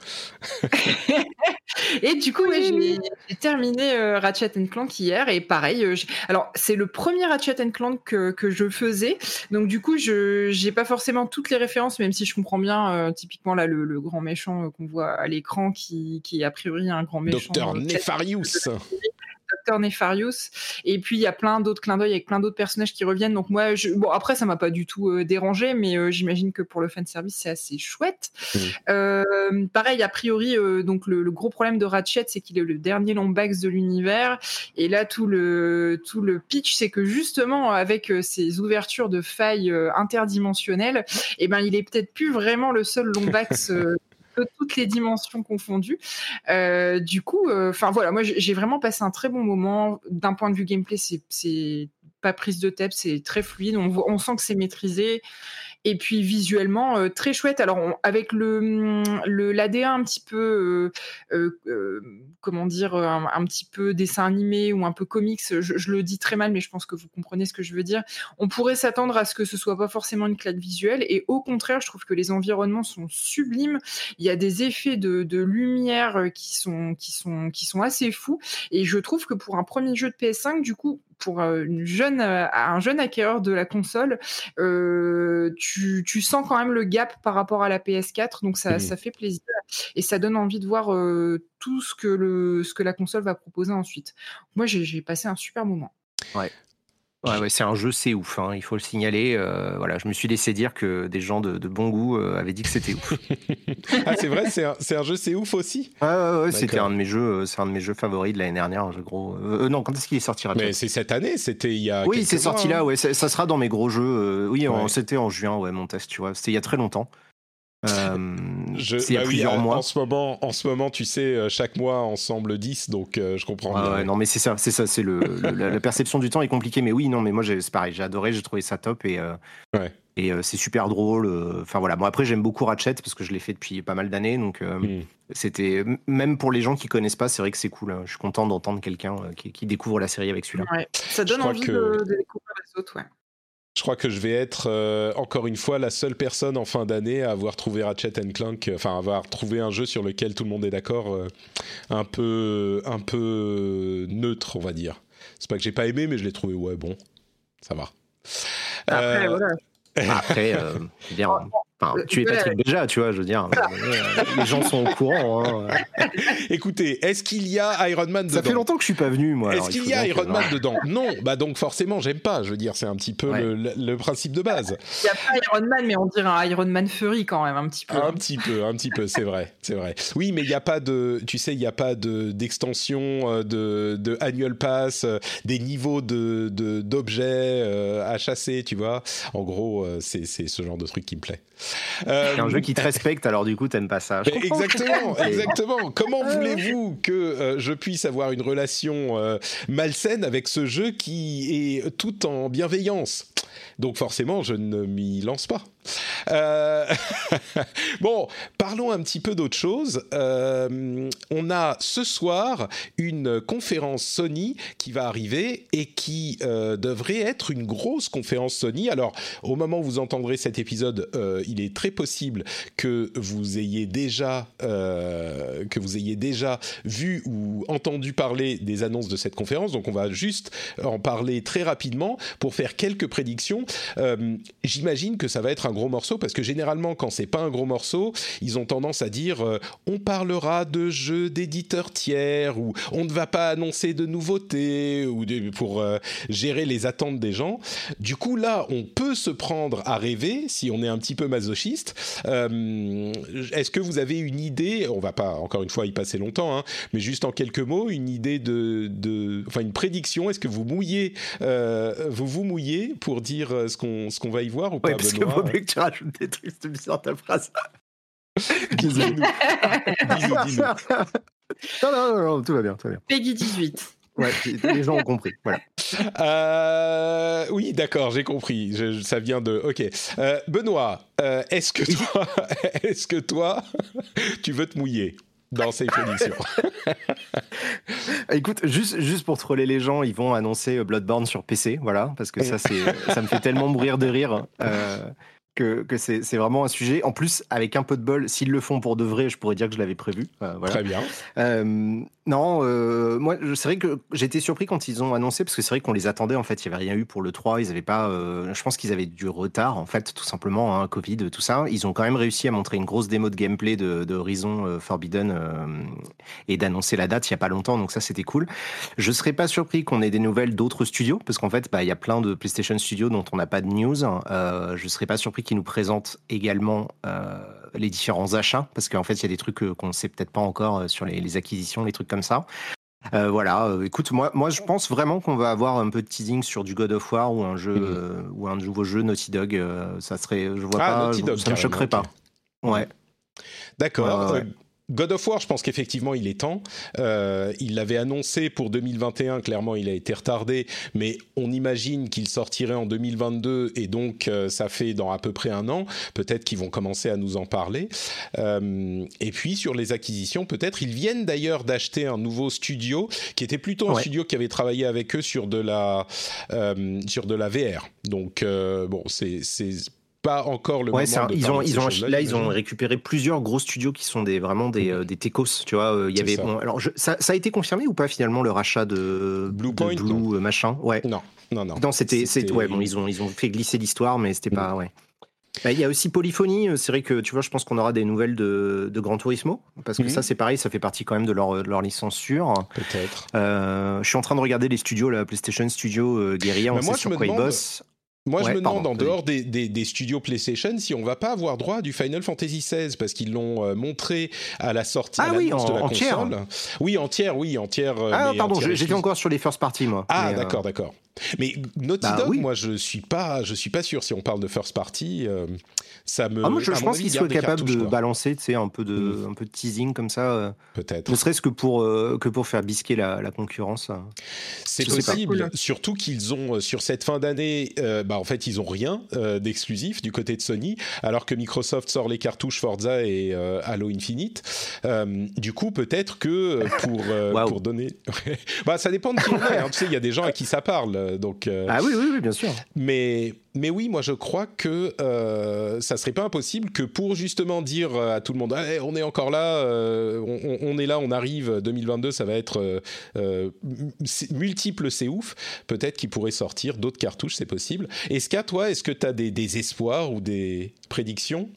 A: *laughs* *laughs*
B: Et du coup, j'ai terminé euh, Ratchet Clank hier et pareil. Euh, alors, c'est le premier Ratchet Clank que, que, je faisais. Donc, du coup, je n'ai pas forcément toutes les références, même si je comprends bien, euh, typiquement, là, le, grand méchant qu'on voit à l'écran qui, qui est a priori un grand méchant.
A: Docteur Nefarius.
B: Nefarius. Et puis il y a plein d'autres clins d'œil avec plein d'autres personnages qui reviennent. Donc moi, je... bon après ça m'a pas du tout euh, dérangé, mais euh, j'imagine que pour le fan service c'est assez chouette. Mmh. Euh, pareil, a priori, donc le, gros problème de Ratchet, c'est qu'il est le dernier Lombax de l'univers. Et là tout le tout le pitch, c'est que justement avec ces ouvertures de failles interdimensionnelles, et eh ben il est peut-être plus vraiment le seul Lombax *laughs* toutes les dimensions confondues. Euh, du coup, euh, enfin voilà, moi j'ai vraiment passé un très bon moment. D'un point de vue gameplay, c'est pas prise de tête, c'est très fluide. On, on sent que c'est maîtrisé. Et puis visuellement euh, très chouette. Alors avec le le l'ADA un petit peu euh, euh, comment dire un, petit peu dessin animé ou un peu comics, je, le dis très mal, mais je pense que vous comprenez ce que je veux dire. On pourrait s'attendre à ce que ce soit pas forcément une claque visuelle, et au contraire, je trouve que les environnements sont sublimes. Il y a des effets de, de lumière qui sont qui sont qui sont assez fous, et je trouve que pour un premier jeu de PS5, du coup, pour une jeune, un jeune acquéreur de la console, euh, tu, tu, sens quand même le gap par rapport à la PS4, donc ça, mmh ça fait plaisir et ça donne envie de voir euh, tout ce que, le, ce que la console va proposer ensuite. Moi, j'ai passé un super moment.
C: Ouais. Ouais, c'est un jeu, c'est ouf. Hein, il faut le signaler. Euh, voilà, je me suis laissé dire que des gens de, bon goût euh, avaient dit que c'était ouf. *laughs*
A: ah, c'est vrai, c'est un, un, jeu, c'est ouf aussi.
C: Ouais, ouais, ouais c'était un de mes jeux, euh, c'est un de mes jeux favoris de l'année dernière, un jeu gros. non, quand est-ce qu'il est sorti
A: Mais c'est cette année, c'était il y a.
C: Oui, c'est sorti là. Hein. Ouais, ça, sera dans mes gros jeux. oui, c'était en juin, ouais, mon test, tu vois. C'était il y a très longtemps.
A: Euh, je, il y a bah plusieurs mois. En ce moment, en ce moment, tu sais, euh, chaque mois ensemble 10, donc euh, je comprends
C: bien. non, mais c'est ça, c'est ça, c'est le, la, perception du temps est compliquée, mais oui, non, mais moi c'est pareil, j'ai adoré, j'ai trouvé ça top et et c'est super drôle. Enfin voilà, moi après j'aime beaucoup Ratchet parce que je l'ai fait depuis pas mal d'années, donc hmm. c'était même pour les gens qui connaissent pas, c'est vrai que c'est cool. Hein. Je suis content d'entendre quelqu'un qui, découvre la série avec celui-là.
B: Ça donne envie de, de, découvrir les autres, ouais.
A: Je crois que je vais être euh, encore une fois la seule personne en fin d'année à avoir trouvé Ratchet Clank, euh, enfin avoir trouvé un jeu sur lequel tout le monde est d'accord, euh, un peu un peu neutre, on va dire. C'est pas que j'ai pas aimé, mais je l'ai trouvé ouais bon, ça va.
B: Après, voilà. *laughs*
C: Après, bien. Euh, tu es Patrick déjà, tu vois, je veux dire. Euh, les gens sont au courant. Hein. *laughs*
A: Écoutez, est-ce qu'il y a Iron Man dedans
C: Ça fait longtemps que je suis pas venu, moi.
A: Est-ce qu'il y a Iron Man dedans? Non, bah donc forcément, j'aime pas. Je veux dire, c'est un petit peu le, principe de base.
B: Il n'y a pas Iron Man, mais on dirait un Iron Man Fury quand même, un petit peu.
A: Un petit peu, un petit peu, c'est vrai, c'est vrai. Oui, mais il n'y a pas de, tu sais, il n'y a pas de d'extension euh, de, de annual pass, des niveaux de d'objets à chasser, tu vois. En gros, c'est ce genre de truc qui me plaît.
C: C'est un jeu qui te respecte, alors du coup, t'aimes pas ça. *laughs*
A: Exactement, *laughs* exactement. Comment voulez-vous que euh, je puisse avoir une relation euh, malsaine avec ce jeu qui est tout en bienveillance? Donc forcément, je ne m'y lance pas. Euh, *laughs* bon, parlons un petit peu d'autre chose. Euh, on a ce soir une conférence Sony qui va arriver et qui euh, devrait être une grosse conférence Sony. Alors, au moment où vous entendrez cet épisode, il est très possible que vous ayez déjà que vous ayez déjà vu ou entendu parler des annonces de cette conférence. Donc, on va juste en parler très rapidement pour faire quelques prédictions. J'imagine que ça va être un gros morceau parce que généralement quand c'est pas un gros morceau, ils ont tendance à dire euh, on parlera de jeux d'éditeurs tiers ou on ne va pas annoncer de nouveautés ou pour euh, gérer les attentes des gens. Du coup là, on peut se prendre à rêver si on est un petit peu masochiste. Euh, est-ce que vous avez une idée On va pas encore une fois y passer longtemps, hein, mais juste en quelques mots, une idée de, de enfin une prédiction. Est-ce que vous mouillez, vous vous mouillez pour dire ce qu'on ce qu'on va y voir ou pas
C: tu rajoutes des trucs dans ta phrase. *laughs*
A: Dis-nous. *laughs*
C: Non, non, non, tout va bien, tout va bien.
B: Peggy 18.
C: Ouais, les gens ont compris. Voilà.
A: Euh, oui, d'accord, j'ai compris. ça vient de. Ok. Euh, Benoît, euh, est-ce que toi, *laughs* est-ce que toi, tu veux te mouiller? Dans ces prédictions. *laughs*
C: Écoute, juste, pour troller les gens, ils vont annoncer Bloodborne sur PC, voilà, parce que ça, ça me fait tellement mourir de rire. Euh, que, que c'est c'est vraiment un sujet. En plus, avec un peu de bol, s'ils le font pour de vrai, je pourrais dire que je l'avais prévu. Euh, voilà.
A: Très bien.
C: Euh, non, euh, moi, c'est vrai que été surpris quand ils ont annoncé, parce que c'est vrai qu'on les attendait, en fait, il n'y avait rien eu pour le 3, ils avaient pas, je pense qu'ils avaient du retard, en fait, tout simplement, hein, Covid, tout ça. Ils ont quand même réussi à montrer une grosse démo de gameplay de, de Horizon Forbidden et d'annoncer la date il y a pas longtemps, donc ça, c'était cool. Je serais pas surpris qu'on ait des nouvelles d'autres studios, parce qu'en fait, bah, il y a plein de PlayStation Studios dont on n'a pas de news. Euh, je serais pas surpris qu'ils nous présentent également euh, les différents achats, parce qu'en fait, il y a des trucs euh, qu'on ne sait peut-être pas encore euh, sur les, les acquisitions, les trucs comme ça. Euh, voilà, euh, écoute, moi, moi, je pense vraiment qu'on va avoir un peu de teasing sur du God of War ou un jeu
A: Mhm.
C: euh, ou un nouveau jeu Naughty Dog. euh, ça serait, je vois
A: Ah,
C: pas,
A: Naughty Dog,
C: ça me choquerait pas. Ouais.
A: D'accord.
C: Ouais, ouais.
A: God of War, je pense qu'effectivement, il est temps. Euh, il l'avait annoncé pour 2021, clairement, il a été retardé, mais on imagine qu'il sortirait en 2022, et donc euh, ça fait dans à peu près un an. Peut-être qu'ils vont commencer à nous en parler. Euh, et puis, sur les acquisitions, peut-être, ils viennent d'ailleurs d'acheter un nouveau studio, qui était plutôt un
C: Ouais.
A: studio qui avait travaillé avec eux sur de la, sur de la VR. Donc, bon, c'est... pas encore le
C: Ouais,
A: moment
C: c'est un-
A: de
C: ils ont,
A: de
C: ils là, ils ont récupéré plusieurs gros studios qui sont des, vraiment des, euh, des techos, tu vois. euh, Il y avait,
A: ça.
C: bon, alors, je- ça, ça a été confirmé ou pas finalement le rachat de
A: Blue
C: de
A: Point,
C: Blue euh, machin? Ouais.
A: Non, non, non.
C: Non, c'était, ouais, bon, ils ont, ils ont fait glisser l'histoire, mais c'était pas, ouais. Bah, Il y a aussi Polyphonie, euh, c'est vrai que tu vois, je pense qu'on aura des nouvelles de, de Gran Turismo, parce que
A: Mhm.
C: ça c'est pareil, ça fait partie quand même de leur, de leur licence sûre.
A: Peut-être.
C: Euh, je suis en train de regarder les studios, la PlayStation Studio euh, Guerilla, on
A: Mais moi,
C: sait sur quoi ils
A: demande-
C: bossent.
A: Moi, je me demande,
C: pardon,
A: en dehors des, des- des studios PlayStation, si on va pas avoir droit du Final Fantasy XVI, parce qu'ils l'ont euh, montré à la sortie
C: Ah
A: à
C: oui, en-
A: de la
C: entière.
A: console. Oui, entière, oui, entière. euh,
C: Ah
A: mais
C: pardon, j'étais encore sur les first party moi.
A: Ah,
C: euh,
A: d'accord, d'accord. Mais Naughty
C: Bah
A: Dog,
C: oui.
A: moi, je suis pas, je suis pas sûr. Si on parle de first party, euh, ça me.
C: ah, moi, je, pense qu'ils soient capables de
A: quoi.
C: balancer, tu sais, un peu de,
A: Mm.
C: un peu de teasing comme ça, euh,
A: Peut-être.
C: ne serait-ce que pour euh, que pour faire bisquer la, la concurrence. euh.
A: C'est possible,
B: Cool.
A: surtout qu'ils ont sur cette fin d'année, euh, bah en fait ils ont rien euh, d'exclusif du côté de Sony, alors que Microsoft sort les cartouches Forza et euh, Halo Infinite. Euh, du coup peut-être que pour euh, *laughs* pour donner, *laughs* bah ça dépend de qui on est. hein. Tu sais il y a des gens à qui ça parle, donc. euh,
C: Ah oui, oui, oui, bien sûr.
A: mais, mais oui, moi je crois que euh, ça serait pas impossible que pour justement dire euh, à tout le monde, Allez, on est encore là, euh, on, est là, on arrive, 2022, ça va être euh, euh, multiple, c'est ouf. Peut-être qu'il pourrait sortir d'autres cartouches, c'est possible. Est-ce qu'à toi, est-ce que tu as des, des espoirs ou des prédictions?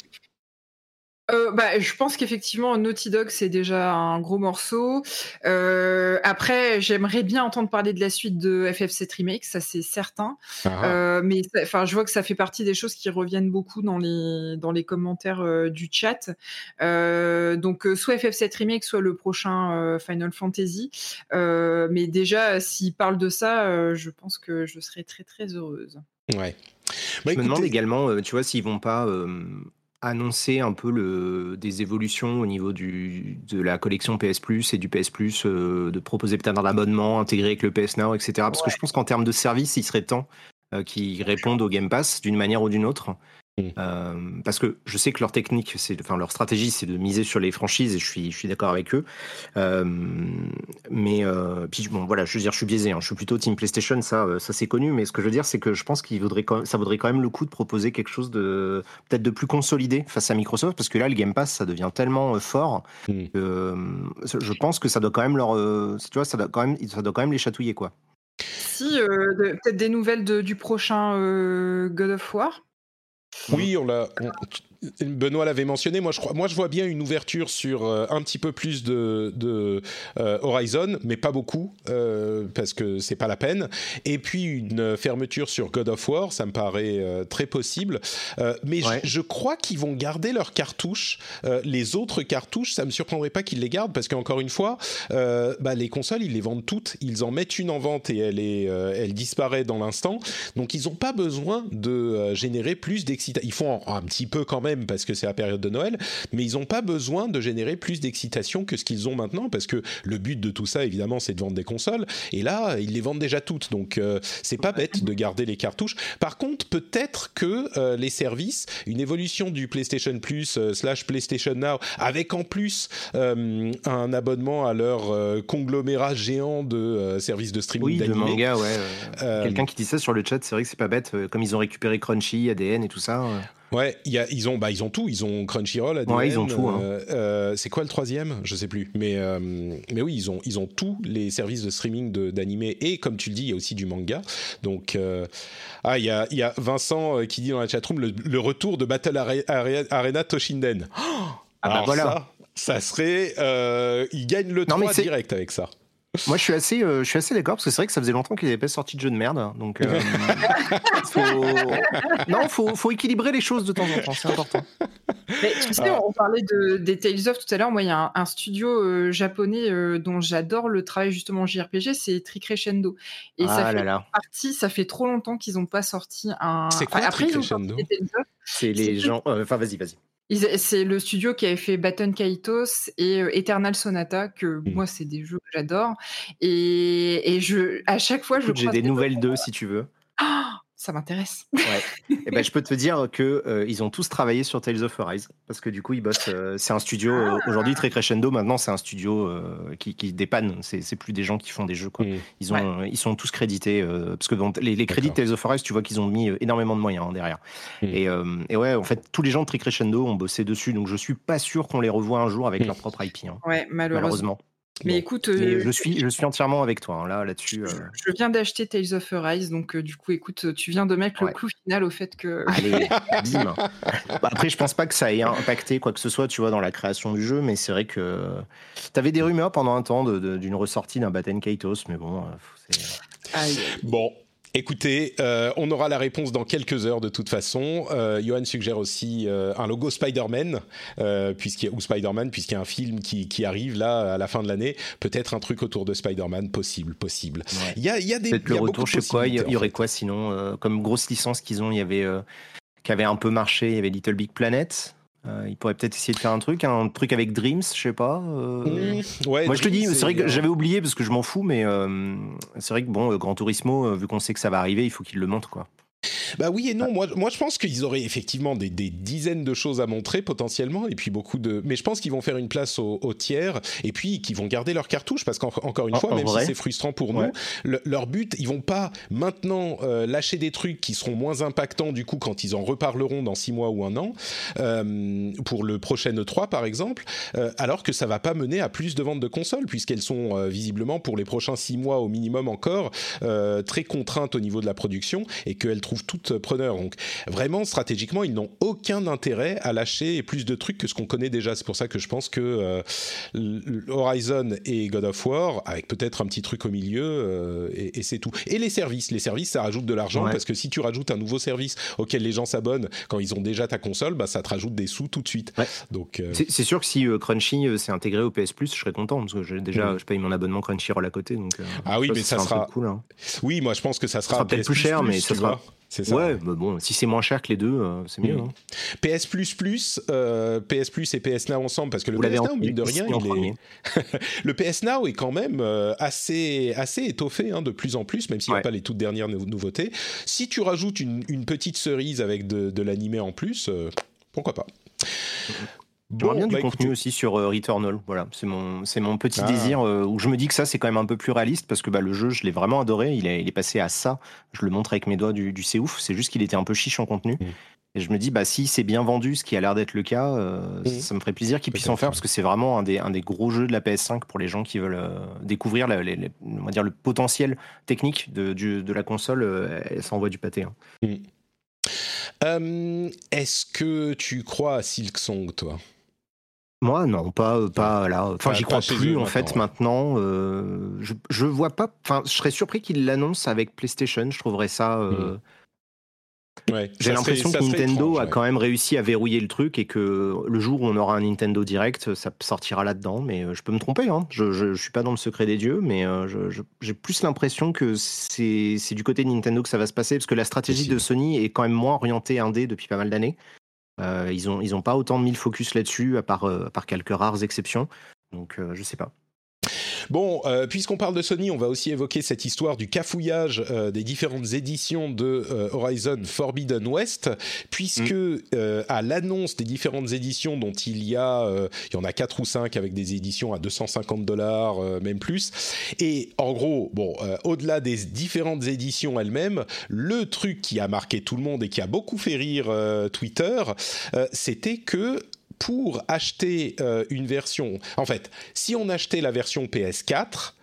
B: Euh, bah, je pense qu'effectivement, Naughty Dog, c'est déjà un gros morceau. Euh, après, j'aimerais bien entendre parler de la suite de FF7 Remake, ça c'est certain.
A: Ah,
B: Euh, mais enfin, je vois que ça fait partie des choses qui reviennent beaucoup dans les dans les commentaires euh, du chat. Euh, donc, euh, soit FF7 Remake, soit le prochain euh, Final Fantasy. Euh, mais déjà, s'ils parlent de ça, euh, je pense que je serais très très heureuse.
A: Ouais. Bah,
C: je me demande également, euh, tu vois, s'ils vont pas euh, annoncer un peu le, des évolutions au niveau du, de la collection PS Plus et du PS Plus, euh, de proposer peut-être un abonnement intégré avec le PS Now, etc. Parce que je pense qu'en termes de service, il serait temps euh, qu'ils répondent au Game Pass d'une manière ou d'une autre.
A: Mm.
C: Euh, parce que je sais que leur technique, c'est, enfin leur stratégie, c'est de miser sur les franchises et je suis, je suis d'accord avec eux. Euh, mais euh, puis bon, voilà, je veux dire, je suis biaisé. hein. je suis plutôt Team PlayStation, ça, ça c'est connu. Mais ce que je veux dire, c'est que je pense qu'il vaudrait, quand même- ça vaudrait quand même le coup de proposer quelque chose de peut-être de plus consolidé face à Microsoft, parce que là, le Game Pass, ça devient tellement euh, fort.
A: Mm.
C: que, euh, je pense que ça doit quand même leur, euh, tu vois, ça doit quand même, ça doit quand même les chatouiller, quoi.
B: Si, euh, de- peut-être des nouvelles de- du prochain euh, God of War.
A: Oui, on l'a. Benoît l'avait mentionné. Moi, je crois. Moi, je vois bien une ouverture sur euh, un petit peu plus de, de euh, Horizon, mais pas beaucoup euh, parce que c'est pas la peine. Et puis une fermeture sur God of War, ça me paraît très possible. Mais je-
C: Ouais.
A: je, crois qu'ils vont garder leurs cartouches. Les autres cartouches, ça me surprendrait pas qu'ils les gardent parce qu'encore une fois, bah, les consoles, ils les vendent toutes. Ils en mettent une en vente et elle est, elle disparaît dans l'instant. Donc ils n'ont pas besoin de générer plus d'excitation. Ils font un, un petit peu quand même parce que c'est la période de Noël, mais ils n'ont pas besoin de générer plus d'excitation que ce qu'ils ont maintenant parce que le but de tout ça, évidemment, c'est de vendre des consoles. Et là, ils les vendent déjà toutes. Donc euh, c'est pas bête de garder les cartouches. Par contre, peut-être que euh, les services, une évolution du PlayStation Plus euh, slash PlayStation Now, avec en plus un abonnement à leur conglomérat géant de services de streaming
C: Oui, de manga, ouais. Quelqu'un qui dit ça sur le chat, c'est vrai que c'est pas bête. Comme ils ont récupéré Crunchy, ADN et tout ça.
A: Ouais, y a, ils ont, bah, ils ont tout. Ils ont Crunchyroll, ADN,
C: Ouais, ils ont tout, hein.
A: euh, euh, c'est quoi le troisième? Je sais plus. Mais, euh, mais oui, ils ont, ils ont tous les services de streaming de- d'animé et comme tu le dis, il y a aussi du manga. Donc, euh, ah, il y a, il y a Vincent qui dit dans la chatroom le, le retour de Battle Are- Are- Arena Toshinden. Oh
C: Ah bah
A: Alors
C: voilà.
A: ça, ça serait, euh, il gagne le
C: Non, mais
A: 3
C: c'est-
A: direct avec ça.
C: Moi, je suis assez, euh, je suis assez d'accord parce que c'est vrai que ça faisait longtemps qu'ils n'avaient pas sorti de jeu de merde. hein, Donc, euh, *laughs* faut... non, faut, faut équilibrer les choses de temps en temps. C'est important.
B: Mais tu sais, on parlait de, des Tales of tout à l'heure. Moi, il y a un, un studio euh, japonais euh, dont j'adore le travail justement en JRPG, c'est Tricrescendo. Et ça
C: ah
B: fait
C: là
B: partie, ça fait trop longtemps qu'ils n'ont pas sorti un.
A: C'est quoi,
B: après, ont
A: Tricrescendo
C: c'est les gens. euh, Enfin, vas-y, vas-y.
B: C'est le studio qui avait fait Baton Kaitos et euh, Eternal Sonata, que
A: Mm.
B: moi, c'est des jeux que j'adore. Et, et je, à chaque fois, je
C: Écoute, J'ai des
B: des
C: nouvelles d'eux si tu veux.
B: Ah, ça m'intéresse.
C: Ouais. Et ben, je peux te dire que euh, ils ont tous travaillé sur Tales of Arise parce que du coup, ils bossent. euh, c'est un studio euh, aujourd'hui très crescendo. Maintenant, c'est un studio euh, qui, qui dépanne. C'est c'est plus des gens qui font des jeux. Quoi. Ils ont, ils sont tous crédités euh, parce que bon, les, les crédits de Tales of Arise, tu vois qu'ils ont mis énormément de moyens hein, derrière. Et, euh, et ouais, en fait, tous les gens de Tricrescendo ont bossé dessus, donc je suis pas sûr qu'on les revoit un jour avec leur propre IP. hein,
B: Ouais, malheureusement.
C: malheureusement.
B: Mais
A: Bon.
B: écoute, euh,
C: je suis, je suis entièrement avec toi hein, là, là-dessus. euh.
B: je viens d'acheter Tales of Arise, donc euh, du coup, écoute, tu viens de mettre
C: Ouais.
B: le clou final au fait que. *laughs*
C: Allez, bim. Bah, après, je pense pas que ça ait impacté quoi que ce soit, tu vois, dans la création du jeu, mais c'est vrai que t'avais des rumeurs pendant un temps d'une ressortie d'un Batten Kaitos, mais bon, euh.
A: Bon. Écoutez, euh, on aura la réponse dans quelques heures de toute façon. Euh, Johan suggère aussi euh, un logo Spider-Man, puisqu'il ou Spider-Man, puisqu'il y a un film qui, qui arrive là à la fin de l'année. Peut-être un truc autour de Spider-Man, possible, possible.
C: ouais.
A: Il y a, il y a des
C: peut-être le retour, je sais quoi, il y, aurait quoi sinon Comme grosse licence qu'ils ont, il y avait qui avait un peu marché, il y avait Little Big Planet. Euh, ils pourraient peut-être essayer de faire un truc, un truc avec Dreams, je sais pas. euh,
A: Mmh, ouais,
C: Moi je te dis, c'est vrai que
A: euh,
C: j'avais oublié parce que je m'en fous, mais euh, c'est vrai que bon, euh, Gran Turismo, euh, vu qu'on sait que ça va arriver, il faut qu'il le montre quoi.
A: Bah oui et non. Moi, moi, je pense qu'ils auraient effectivement des, des dizaines de choses à montrer potentiellement, et puis beaucoup de. Mais je pense qu'ils vont faire une place aux, aux tiers, et puis qu'ils vont garder leur cartouche, parce qu'encore une fois,
C: en
A: même
C: vrai
A: si c'est frustrant pour
C: Ouais.
A: nous, le- leur but, ils vont pas maintenant euh, lâcher des trucs qui seront moins impactants du coup quand ils en reparleront dans six mois ou un an euh, pour le prochain E3 par exemple, euh, alors que ça va pas mener à plus de ventes de consoles puisqu'elles sont visiblement pour les prochains six mois au minimum encore très contraintes au niveau de la production et qu'elles trouvent toutes preneurs. Donc vraiment stratégiquement, ils n'ont aucun intérêt à lâcher plus de trucs que ce qu'on connaît déjà. C'est pour ça que je pense que euh, Horizon et God of War, avec peut-être un petit truc au milieu, euh, et, et c'est tout. Et les services, les services, ça rajoute de l'argent
C: Ouais.
A: parce que si tu rajoutes un nouveau service auquel les gens s'abonnent quand ils ont déjà ta console, bah ça te rajoute des sous tout de suite.
C: Ouais.
A: Donc euh,
C: C'est sûr que si Crunchy s'est intégré au PS Plus, je serais content parce que j'ai déjà
A: Mm.
C: je paye mon abonnement Crunchyroll à côté. Donc,
A: Ah oui,
C: ça,
A: mais ça sera-
C: cool. hein.
A: oui, moi je pense que ça sera,
C: sera peut-être plus cher, mais ça sera-
A: ça.
C: Ouais, mais bon, si c'est moins cher que les deux, euh, c'est mieux.
A: Mm.
C: hein.
A: PS euh, PS Plus et PS Now ensemble parce que le
C: Vous
A: PS Now mine de rien, il est *laughs* le PS Now est quand même euh, assez, assez étoffé hein, de plus en plus, même s'il n'y a pas les toutes dernières nou- nouveautés. Si tu rajoutes une, une petite cerise avec de, de l'animé en plus, euh, pourquoi pas
C: J'aimerais bien du
A: bah,
C: contenu aussi sur euh, Returnal. Voilà, c'est mon, c'est mon petit
A: Ah.
C: désir euh, où je me dis que ça c'est quand même un peu plus réaliste parce que bah, le jeu je l'ai vraiment adoré. Il est, il est passé à ça. Je le montre avec mes doigts du, du c'est ouf. C'est juste qu'il était un peu chiche en contenu.
A: Mm.
C: Et je me dis bah si c'est bien vendu, ce qui a l'air d'être le cas, euh,
A: Mm.
C: ça me ferait plaisir qu'ils puissent en faire parce que c'est vraiment un des, un des gros jeux de la PS5 pour les gens qui veulent découvrir la- les- les- on va dire le potentiel technique de, du- de la console. ça envoie du pâté. hein.
A: euh, Est-ce que tu crois à Silksong, toi?
C: Moi, non, pas, pas là. Enfin, j'y crois plus
A: eux
C: en fait
A: maintenant,
C: maintenant. euh, je, je vois pas. Enfin, je serais surpris qu'ils l'annoncent avec PlayStation. Je trouverais ça. euh,
A: Ouais,
C: J'ai
A: Hmm. serait-
C: l'impression que Nintendo
A: étrange,
C: a
A: ouais.
C: quand même réussi à verrouiller le truc et que le jour où on aura un Nintendo Direct, ça sortira là-dedans. Mais euh, je peux me tromper. Hein. Je, je, je suis pas dans le secret des dieux, mais euh, j'ai plus l'impression que c'est c'est du côté de Nintendo que ça va se passer parce que la stratégie de Sony est quand même moins orientée indé depuis pas mal d'années. Euh, ils ont ils ont pas autant mis le focus là-dessus à part euh, à quelques rares exceptions. Donc euh, je sais pas.
A: Bon, euh, puisqu'on parle de Sony, on va aussi évoquer cette histoire du cafouillage euh, des différentes éditions de euh, Horizon Forbidden West, puisque mm. à l'annonce des différentes éditions dont il y a, il y en a quatre ou cinq avec des éditions à 250 dollars, même plus. Et en gros, bon, au-delà des différentes éditions elles-mêmes, le truc qui a marqué tout le monde et qui a beaucoup fait rire Twitter, c'était que pour acheter euh, une version, en fait, si on achetait la version PS4,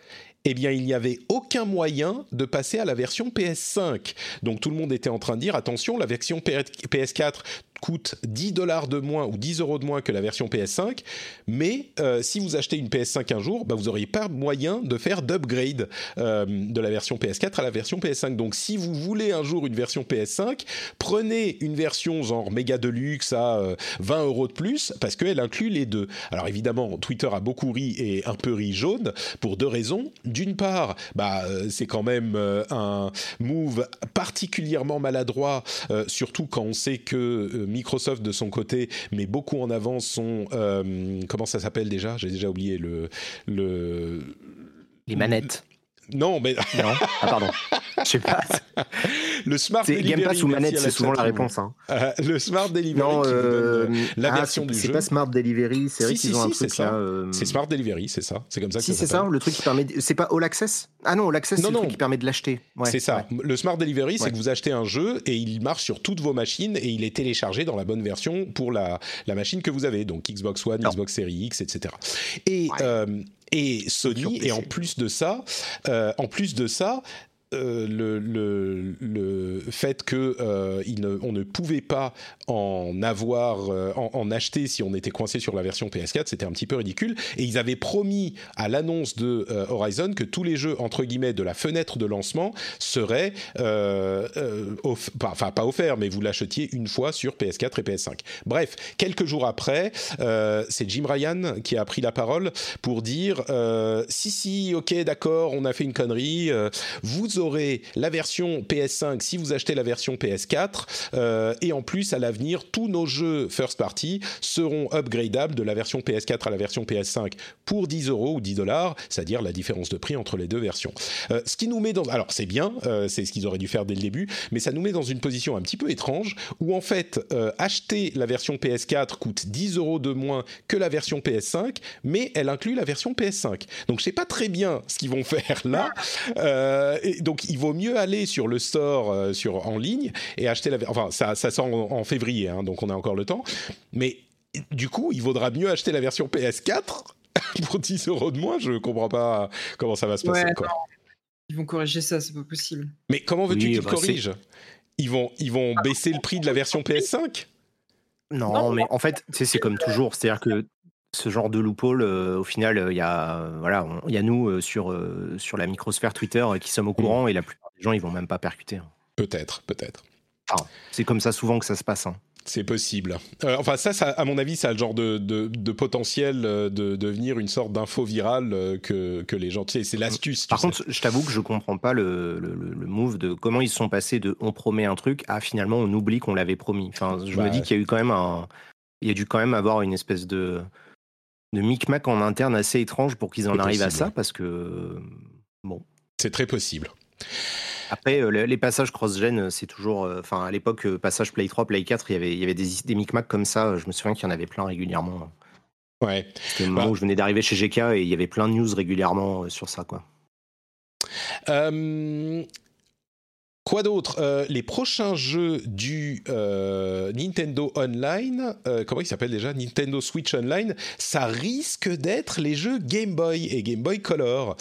A: eh bien, il n'y avait aucun moyen de passer à la version PS5. Donc tout le monde était en train de dire, attention, la version PS4 coûte 10 dollars de moins ou 10 euros de moins que la version PS5, mais euh, si vous achetez une PS5 un jour, bah, vous n'auriez pas moyen de faire d'upgrade euh, de la version PS4 à la version PS5. Donc si vous voulez un jour une version PS5, prenez une version genre méga deluxe à 20 euh, euros de plus, parce qu'elle inclut les deux. Alors évidemment, Twitter a beaucoup ri et un peu ri jaune, pour deux raisons. D'une part, bah, c'est quand même un move particulièrement maladroit, surtout quand on sait que Microsoft de son côté met beaucoup en avant son euh, comment ça s'appelle déjà? J'ai déjà oublié le le
C: les manettes.
A: Non, mais *laughs*
C: non. Ah pardon. *laughs* Je sais pas.
A: Le Smart Delivery.
C: Game Pass ou manette, c'est souvent la réponse. Hein.
A: Euh, le Smart Delivery. Non, euh, la ah, version du jeu.
C: C'est pas Smart Delivery, c'est vrai qu'ils ont un truc là.
A: C'est Smart Delivery, c'est ça. C'est comme ça.
C: Si c'est ça, le truc qui permet. C'est pas All Access? Ah non, All Access, c'est le truc qui permet de l'acheter.
A: c'est ça. Le Smart Delivery, c'est que vous achetez un jeu et il marche sur toutes vos machines et il est téléchargé dans la bonne version pour la la machine que vous avez, donc Xbox One, Xbox Series X, etc. Et et Sony, et en plus de ça, euh, en plus de ça, euh, le, le, le, fait que euh, ne, on ne pouvait pas en avoir, euh, en, acheter si on était coincé sur la version PS4, c'était un petit peu ridicule. Et ils avaient promis à l'annonce de euh, Horizon que tous les jeux entre guillemets de la fenêtre de lancement seraient, enfin pas offerts, mais vous l'achetiez une fois sur PS4 et PS5. Bref, quelques jours après, c'est Jim Ryan qui a pris la parole pour dire si si, ok, d'accord, on a fait une connerie, vous aurez la version PS5 si vous achetez la version PS4 euh, et en plus à l'avenir tous nos jeux first party seront upgradables de la version PS4 à la version PS5 pour 10 euros ou 10 dollars, c'est-à-dire la différence de prix entre les deux versions. Euh, ce qui nous met dans alors c'est bien, euh, c'est ce qu'ils auraient dû faire dès le début, mais ça nous met dans une position un petit peu étrange où en fait acheter la version PS4 coûte 10 euros de moins que la version PS5, mais elle inclut la version PS5. Donc je sais pas très bien ce qu'ils vont faire là. et donc donc il vaut mieux aller sur le store euh, sur, en ligne et acheter la. Enfin, ça, ça sort en, février, hein, donc on a encore le temps. Mais du coup, il vaudra mieux acheter la version PS4 *laughs* pour 10 euros de moins. Je comprends pas comment ça va se passer.
B: Ils vont corriger ça, c'est pas possible.
A: Mais comment veux-tu qu'ils bah, corrigent? Ils vont, ils vont baisser le prix de la version PS5
C: non, mais en fait, c'est comme toujours. C'est-à-dire que ce genre de loophole, euh, au final, euh, il y a voilà, il y a nous euh, sur sur la microsphère Twitter qui sommes au courant et la plupart des gens ils vont même pas percuter. Hein.
A: Peut-être, peut-être.
C: c'est comme ça souvent que ça se passe. Hein.
A: C'est possible. enfin, ça, ça, à mon avis, ça a le genre de, de, potentiel de, devenir une sorte d'info virale que, que les gens. Tu sais, c'est l'astuce.
C: Par contre, je t'avoue que je comprends pas le, le, move de comment ils sont passés de on promet un truc à finalement on oublie qu'on l'avait promis. Enfin, je me bah dis qu'il y a eu quand même un. Il y a dû quand même avoir une espèce de de micmac en interne assez étrange pour qu'ils en arrivent à ça, parce que bon.
A: C'est très possible.
C: Après, euh, les passages cross-gen, c'est toujours. Euh, enfin, à l'époque, euh, passage Play 3, Play 4, il y avait, il y avait des, des micmacs comme ça. Je me souviens qu'il y en avait plein régulièrement.
A: Ouais.
C: C'était le moment bah où je venais d'arriver chez GK et il y avait plein de news régulièrement sur ça, quoi.
A: Quoi d'autre euh, Les prochains jeux du euh, Nintendo Online, euh, comment il s'appelle déjà Nintendo Switch Online, ça risque d'être les jeux Game Boy et Game Boy Color.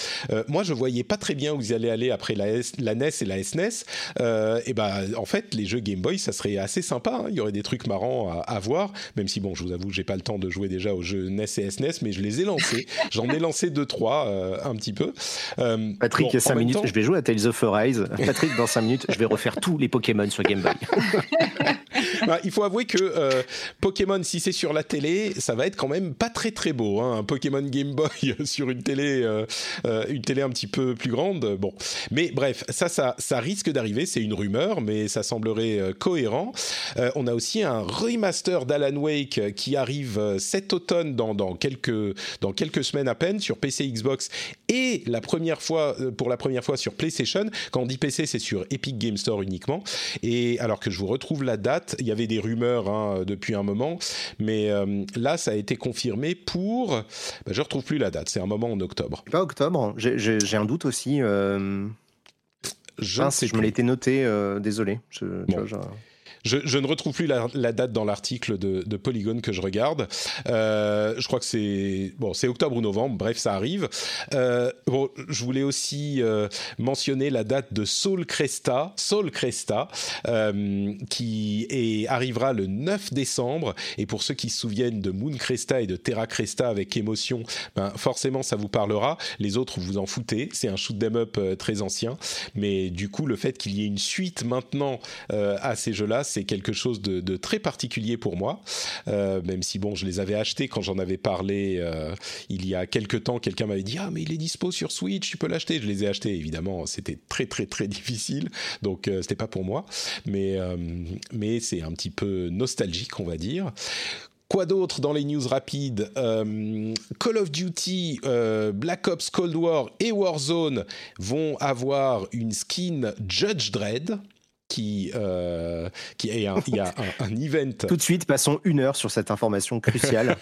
A: moi, je voyais pas très bien où ils allaient aller après la, la NES et la SNES. et ben, en fait, les jeux Game Boy, ça serait assez sympa. Hein. Il y aurait des trucs marrants à, voir, même si bon, je vous avoue, j'ai pas le temps de jouer déjà aux jeux NES et SNES, mais je les ai lancés. *laughs* J'en ai lancé deux trois un petit peu.
C: Patrick, 5 minutes. Je vais jouer à Tales of Arise. *laughs* Patrick, dans 5 minutes je vais refaire tous les Pokémon sur Game Boy. *laughs*
A: Bah, il faut avouer que euh, Pokémon, si c'est sur la télé, ça va être quand même pas très très beau. Hein, un Pokémon Game Boy *laughs* sur une télé, euh, euh, une télé un petit peu plus grande. Bon, mais bref, ça, ça, ça risque d'arriver. C'est une rumeur, mais ça semblerait cohérent. on a aussi un remaster d'Alan Wake qui arrive cet automne dans, dans, quelques dans quelques semaines à peine sur PC, Xbox et la première fois pour la première fois sur PlayStation. Quand on dit PC, c'est sur Epic Game Store uniquement. Et alors que je vous retrouve la date, il y avait des rumeurs hein, depuis un moment, mais euh, là, ça a été confirmé pour. Bah, je retrouve plus la date. C'est un moment en octobre.
C: Pas octobre. J'ai un doute aussi. Euh... Je, sais je me l'étais noté. Euh, désolé. Je,
A: je, ne retrouve plus la, date dans l'article de, de, Polygon que je regarde. Euh, je crois que c'est bon, c'est octobre ou novembre. Bref, ça arrive. Euh, bon, je voulais aussi euh, mentionner la date de Soul Cresta, Soul Cresta, qui est, arrivera le 9 décembre. Et pour ceux qui se souviennent de Moon Cresta et de Terra Cresta avec émotion, ben forcément ça vous parlera. Les autres vous en foutez. C'est un shoot 'em up très ancien, mais du coup le fait qu'il y ait une suite maintenant à ces jeux-là c'est quelque chose de, très particulier pour moi, euh, même si bon, je les avais achetés quand j'en avais parlé euh, il y a quelques temps. Quelqu'un m'avait dit ah mais il est dispo sur Switch, tu peux l'acheter. Je les ai achetés évidemment, c'était très très très *laughs* difficile, donc euh, c'était pas pour moi, mais mais c'est un petit peu nostalgique on va dire. Quoi d'autre dans les news rapides? Call of Duty, Black Ops Cold War et Warzone vont avoir une skin Judge Dredd qui, euh, qui est un, il y a un, event.
C: Tout de suite, passons une heure sur cette information cruciale.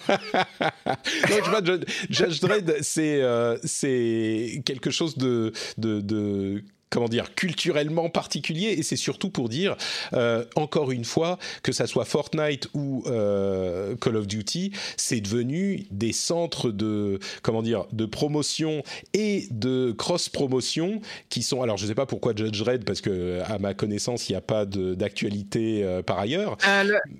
A: Donc, Judge Dredd, c'est euh, c'est quelque chose de, de, de comment dire, culturellement particulier, et c'est surtout pour dire, euh, encore une fois, que ça soit Fortnite ou euh, Call of Duty, c'est devenu des centres de, comment dire, de promotion et de cross-promotion qui sont, alors je ne sais pas pourquoi Judge Red, parce que à ma connaissance, il n'y a pas d'actualité euh, par ailleurs.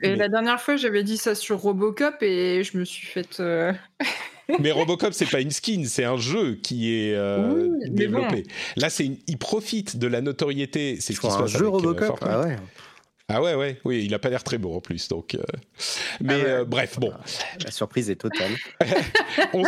B: et la dernière fois, j'avais dit ça sur Robocop et je me suis fait... *laughs*
A: mais Robocop, c'est pas une skin, c'est un jeu qui est euh, développé. Là, c'est il profite de la notoriété. C'est ce qui se passe.
C: Un jeu euh, Robocop. ah ouais.
A: Ah ouais, ouais, oui, il a pas l'air très beau en plus, donc. Euh, mais ah bref, bon.
C: La surprise est totale. *laughs*
A: on,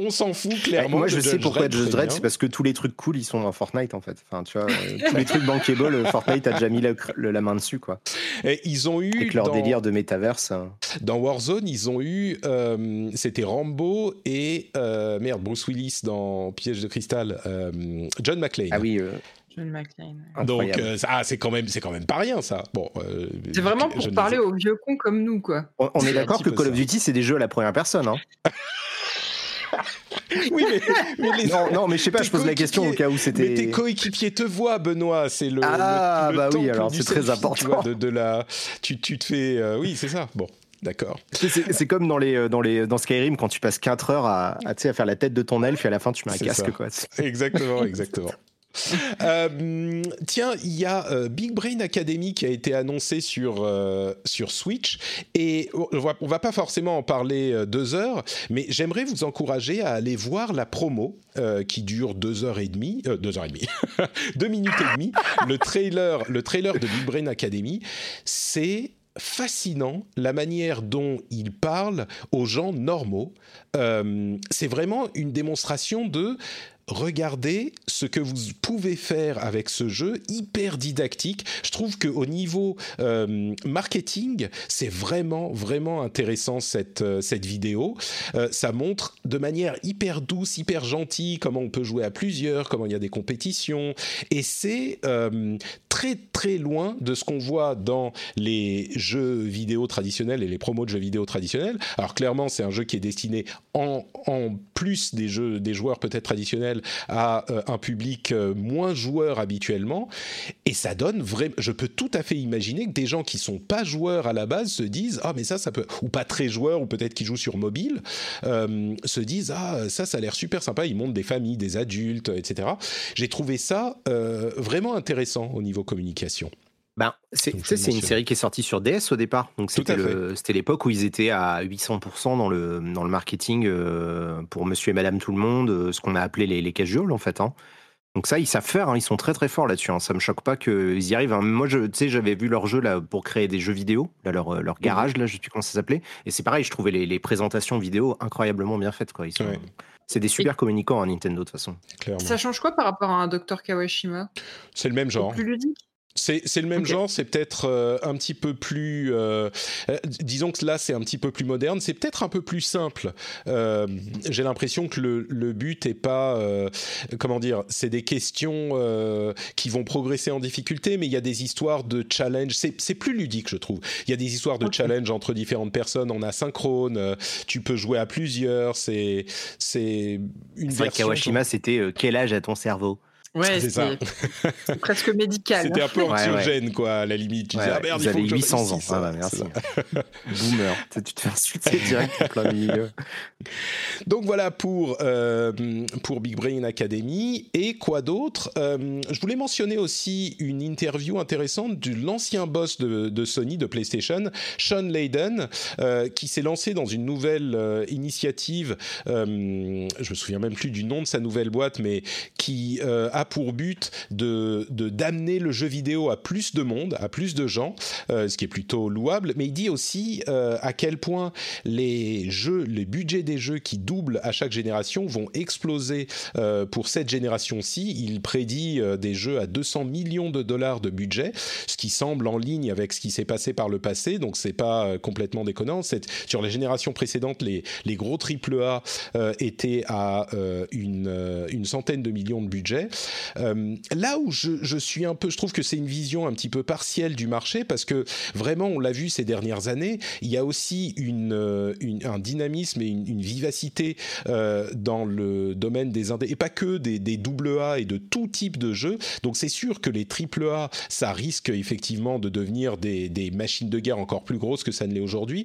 A: on s'en fout clairement.
C: moi, je sais pourquoi Judge Dredd, c'est parce que tous les trucs cool, ils sont dans Fortnite en fait. Enfin, tu vois, euh, tous les trucs bankable, Fortnite a déjà mis la, main dessus, quoi.
A: Et ils ont eu.
C: Avec leur délire de métaverse. Hein.
A: Dans Warzone, ils ont eu. Euh, c'était Rambo et. Euh, merde, Bruce Willis dans Piège de cristal. John McClane.
C: Ah oui.
B: John McClane.
A: Donc, ah, c'est quand même, c'est quand même pas rien, ça. Bon.
B: c'est vraiment pour parler aux vieux cons comme nous, quoi.
C: On, est d'accord que Call of Duty, c'est des jeux à la première personne, hein. *laughs* *laughs*
A: oui, mais,
C: non, mais je sais pas, je pose la question au cas où c'était.
A: Mais tes coéquipiers te voient, Benoît. C'est le.
C: Ah, bah oui, alors c'est très important.
A: Tu, de, la... tu, tu te fais. Euh, oui, c'est ça. Bon. D'accord.
C: C'est comme dans, les, dans, les, dans Skyrim quand tu passes 4 heures à, à, à faire la tête de ton elfe et à la fin tu mets un casque. Quoi.
A: Exactement, exactement. *laughs* Euh, tiens, il y a euh, Big Brain Academy qui a été annoncé sur, euh, sur Switch et on va, va pas forcément en parler deux heures, mais j'aimerais vous encourager à aller voir la promo qui dure deux heures et demie, deux heures et demie, *laughs* deux minutes et demie. Le trailer, le trailer de Big Brain Academy, c'est fascinant la manière dont il parle aux gens normaux. c'est vraiment une démonstration de regardez ce que vous pouvez faire avec ce jeu, hyper didactique. Je trouve qu'au niveau euh, marketing, c'est vraiment, vraiment intéressant cette, euh, cette vidéo. Euh, ça montre de manière hyper douce, hyper gentille comment on peut jouer à plusieurs, comment il y a des compétitions. Et c'est très, très loin de ce qu'on voit dans les jeux vidéo traditionnels et les promos de jeux vidéo traditionnels. Alors clairement, c'est un jeu qui est destiné en, en plus des jeux, des joueurs peut-être traditionnels à euh, un public euh, moins joueur habituellement. Et ça donne vraiment. Je peux tout à fait imaginer que des gens qui sont pas joueurs à la base se disent ah mais ça ça peut ou pas très joueurs ou peut-être qui jouent sur mobile euh, se disent ah ça ça a l'air super sympa. Ils montrent des familles, des adultes, etc. J'ai trouvé ça vraiment intéressant au niveau communication.
C: Ben, c'est une série qui est sortie sur DS au départ. Donc c'était l'époque où ils étaient à 800% dans le, dans le marketing euh, pour monsieur et madame tout le monde, euh, ce qu'on a appelé les, les casuals en fait. Hein. Donc ça, ils savent faire, hein, ils sont très très forts là-dessus. Hein. Ça me choque pas qu'ils y arrivent. Hein. Moi, je, tu sais, j'avais vu leur jeu là pour créer des jeux vidéo, là, leur, euh, leur garage, là, je sais plus comment ça s'appelait. Et c'est pareil, je trouvais les, les, présentations vidéo incroyablement bien faites. Quoi. Ils sont, C'est des super communicants, à Nintendo, de toute façon.
B: Clairement. Ça change quoi par rapport à un Dr Kawashima?
A: C'est le même genre.
B: Plus ludique?
A: C'est le même okay. genre, c'est peut-être euh, un petit peu plus. Euh, euh, disons que là, c'est un petit peu plus moderne, c'est peut-être un peu plus simple. Euh, J'ai l'impression que le, le, but est pas. euh, comment dire C'est des questions euh, qui vont progresser en difficulté, mais il y a des histoires de challenge. C'est plus ludique, je trouve. Il y a des histoires de okay. challenge entre différentes personnes en asynchrone. euh, tu peux jouer à plusieurs. C'est une
C: vrai
A: version.
C: Kawashima, c'était euh, quel âge a ton cerveau?
B: Ouais,
A: c'est ça.
B: presque médical.
A: C'était un peu anxiogène, ouais, ouais. quoi, à la limite. Tu
C: ouais,
A: disais, ah merde,
C: vous
A: il faut
C: avez
A: que
C: 800 ans. Ah bah, merci. Boomer. tu te fais insulter *laughs* direct en plein milieu.
A: Donc voilà pour, euh, pour Big Brain Academy. Et quoi d'autre? Euh, Je voulais mentionner aussi une interview intéressante de l'ancien boss de, de, Sony, de PlayStation, Sean Layden, euh, qui s'est lancé dans une nouvelle euh, initiative. je me souviens même plus du nom de sa nouvelle boîte, mais qui a pour but de d'amener le jeu vidéo à plus de monde, à plus de gens, euh, ce qui est plutôt louable. Mais il dit aussi euh, à quel point les jeux, les budgets des jeux qui doublent à chaque génération vont exploser euh, pour cette génération-ci. Il prédit euh, des jeux à 200 millions de dollars de budget, ce qui semble en ligne avec ce qui s'est passé par le passé. Donc c'est pas euh, complètement déconnant. Sur les générations précédentes, les, les gros AAA étaient à une, une centaine de millions de budget. Euh, là où je, suis un peu, je trouve que c'est une vision un petit peu partielle du marché parce que vraiment, on l'a vu ces dernières années, il y a aussi une un dynamisme et une, vivacité euh, dans le domaine des indés et pas que des, des double A et de tout type de jeux. Donc c'est sûr que les triple A, ça risque effectivement de devenir des, des machines de guerre encore plus grosses que ça ne l'est aujourd'hui,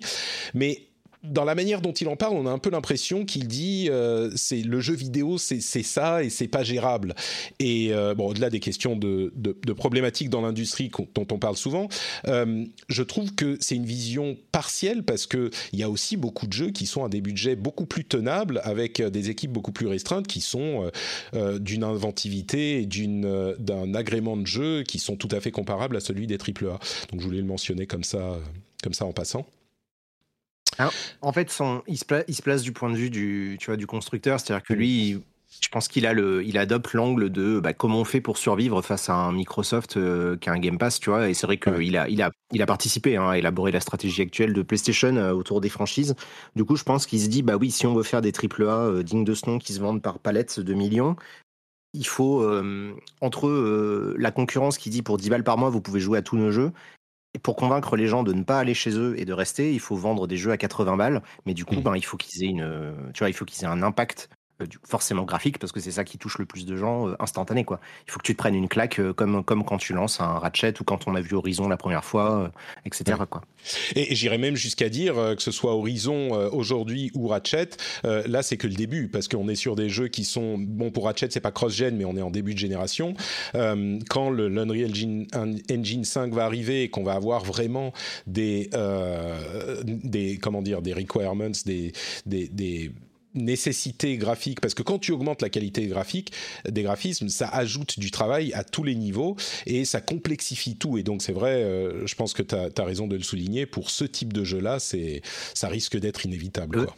A: mais dans la manière dont il en parle, on a un peu l'impression qu'il dit euh, c'est le jeu vidéo, c'est ça et c'est pas gérable. Et euh, au-delà des questions de, problématiques dans l'industrie dont on parle souvent, euh, je trouve que c'est une vision partielle parce que il y a aussi beaucoup de jeux qui sont à des budgets beaucoup plus tenables avec des équipes beaucoup plus restreintes qui sont euh, d'une inventivité et d'un agrément de jeu qui sont tout à fait comparables à celui des AAA. Donc je voulais le mentionner comme ça, comme ça en passant.
C: Alors, en fait, son, il, se place, il, se place, du point de vue du, tu vois, du constructeur, c'est-à-dire que lui, il, je pense qu'il a le, il adopte l'angle de bah, comment on fait pour survivre face à un Microsoft euh, qui a un Game Pass, tu vois. Et c'est vrai qu'il ouais. a, il a, il a participé hein, à élaborer la stratégie actuelle de PlayStation euh, autour des franchises. Du coup, je pense qu'il se dit, bah oui, si on veut faire des AAA euh, dignes de ce nom qui se vendent par palettes de millions, il faut, euh, entre la concurrence qui dit pour 10 balles par mois, vous pouvez jouer à tous nos jeux, et pour convaincre les gens de ne pas aller chez eux et de rester, il faut vendre des jeux à 80 balles. Mais du coup, mmh. ben, il faut qu'ils aient une, tu vois, il faut qu'ils aient un impact euh, forcément graphique parce que c'est ça qui touche le plus de gens euh, instantané quoi. Il faut que tu te prennes une claque euh, comme comme quand tu lances un Ratchet ou quand on a vu Horizon la première fois, etc. Ouais. quoi.
A: Et, et j'irais même jusqu'à dire que ce soit Horizon aujourd'hui ou Ratchet, là c'est que le début parce qu'on est sur des jeux qui sont bon pour Ratchet c'est pas cross-gen mais on est en début de génération. quand le l'Unreal Engine, Engine 5 va arriver et qu'on va avoir vraiment des des comment dire des requirements des des, des nécessité graphique parce que quand tu augmentes la qualité graphique des graphismes ça ajoute du travail à tous les niveaux et ça complexifie tout et donc c'est vrai euh, je pense que tu as, as, raison de le souligner pour ce type de jeu là c'est ça risque d'être inévitable
C: le,
A: quoi.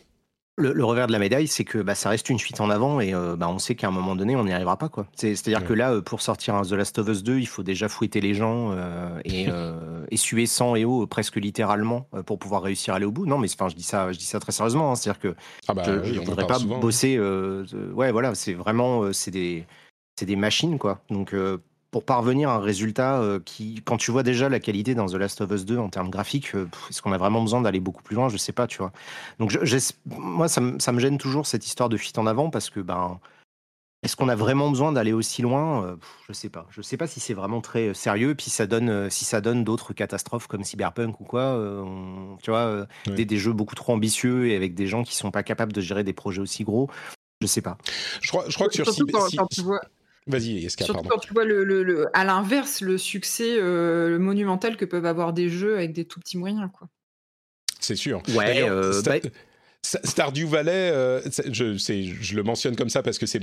C: Le, le, revers de la médaille, c'est que bah, ça reste une fuite en avant et euh, bah, on sait qu'à un moment donné, on n'y arrivera pas. C'est-à-dire ouais. que là, euh, pour sortir un The Last of Us 2, il faut déjà fouetter les gens euh, et, *laughs* et, suer sang et eau presque littéralement pour pouvoir réussir à aller au bout. Non, mais je dis ça, je dis ça très sérieusement. Hein, C'est-à-dire que ah bah, je ne voudrais pas souvent, bosser. ouais, voilà, c'est vraiment c'est des c'est des machines quoi. Donc pour parvenir à un résultat euh, qui, quand tu vois déjà la qualité dans The Last of Us 2 en termes graphiques, euh, est-ce qu'on a vraiment besoin d'aller beaucoup plus loin? Je sais pas, tu vois. Donc, je, moi, ça, ça, me gêne toujours cette histoire de fuite en avant parce que, ben, est-ce qu'on a vraiment besoin d'aller aussi loin? Euh, Je sais pas. Je sais pas si c'est vraiment très sérieux. Puis ça donne, si ça donne d'autres catastrophes comme Cyberpunk ou quoi, on, tu vois, oui. des, des, jeux beaucoup trop ambitieux et avec des gens qui sont pas capables de gérer des projets aussi gros. Je sais pas.
A: Je crois, je crois que sur
B: quand tu vois
A: Vas-y, Eska,
B: Surtout
A: pardon.
B: quand tu vois le, le, le à l'inverse le succès euh, le monumental que peuvent avoir des jeux avec des tout petits moyens, quoi.
A: C'est sûr.
C: Ouais. Euh, bah...
A: Stardew Valley, euh, je, je, le mentionne comme ça parce que c'est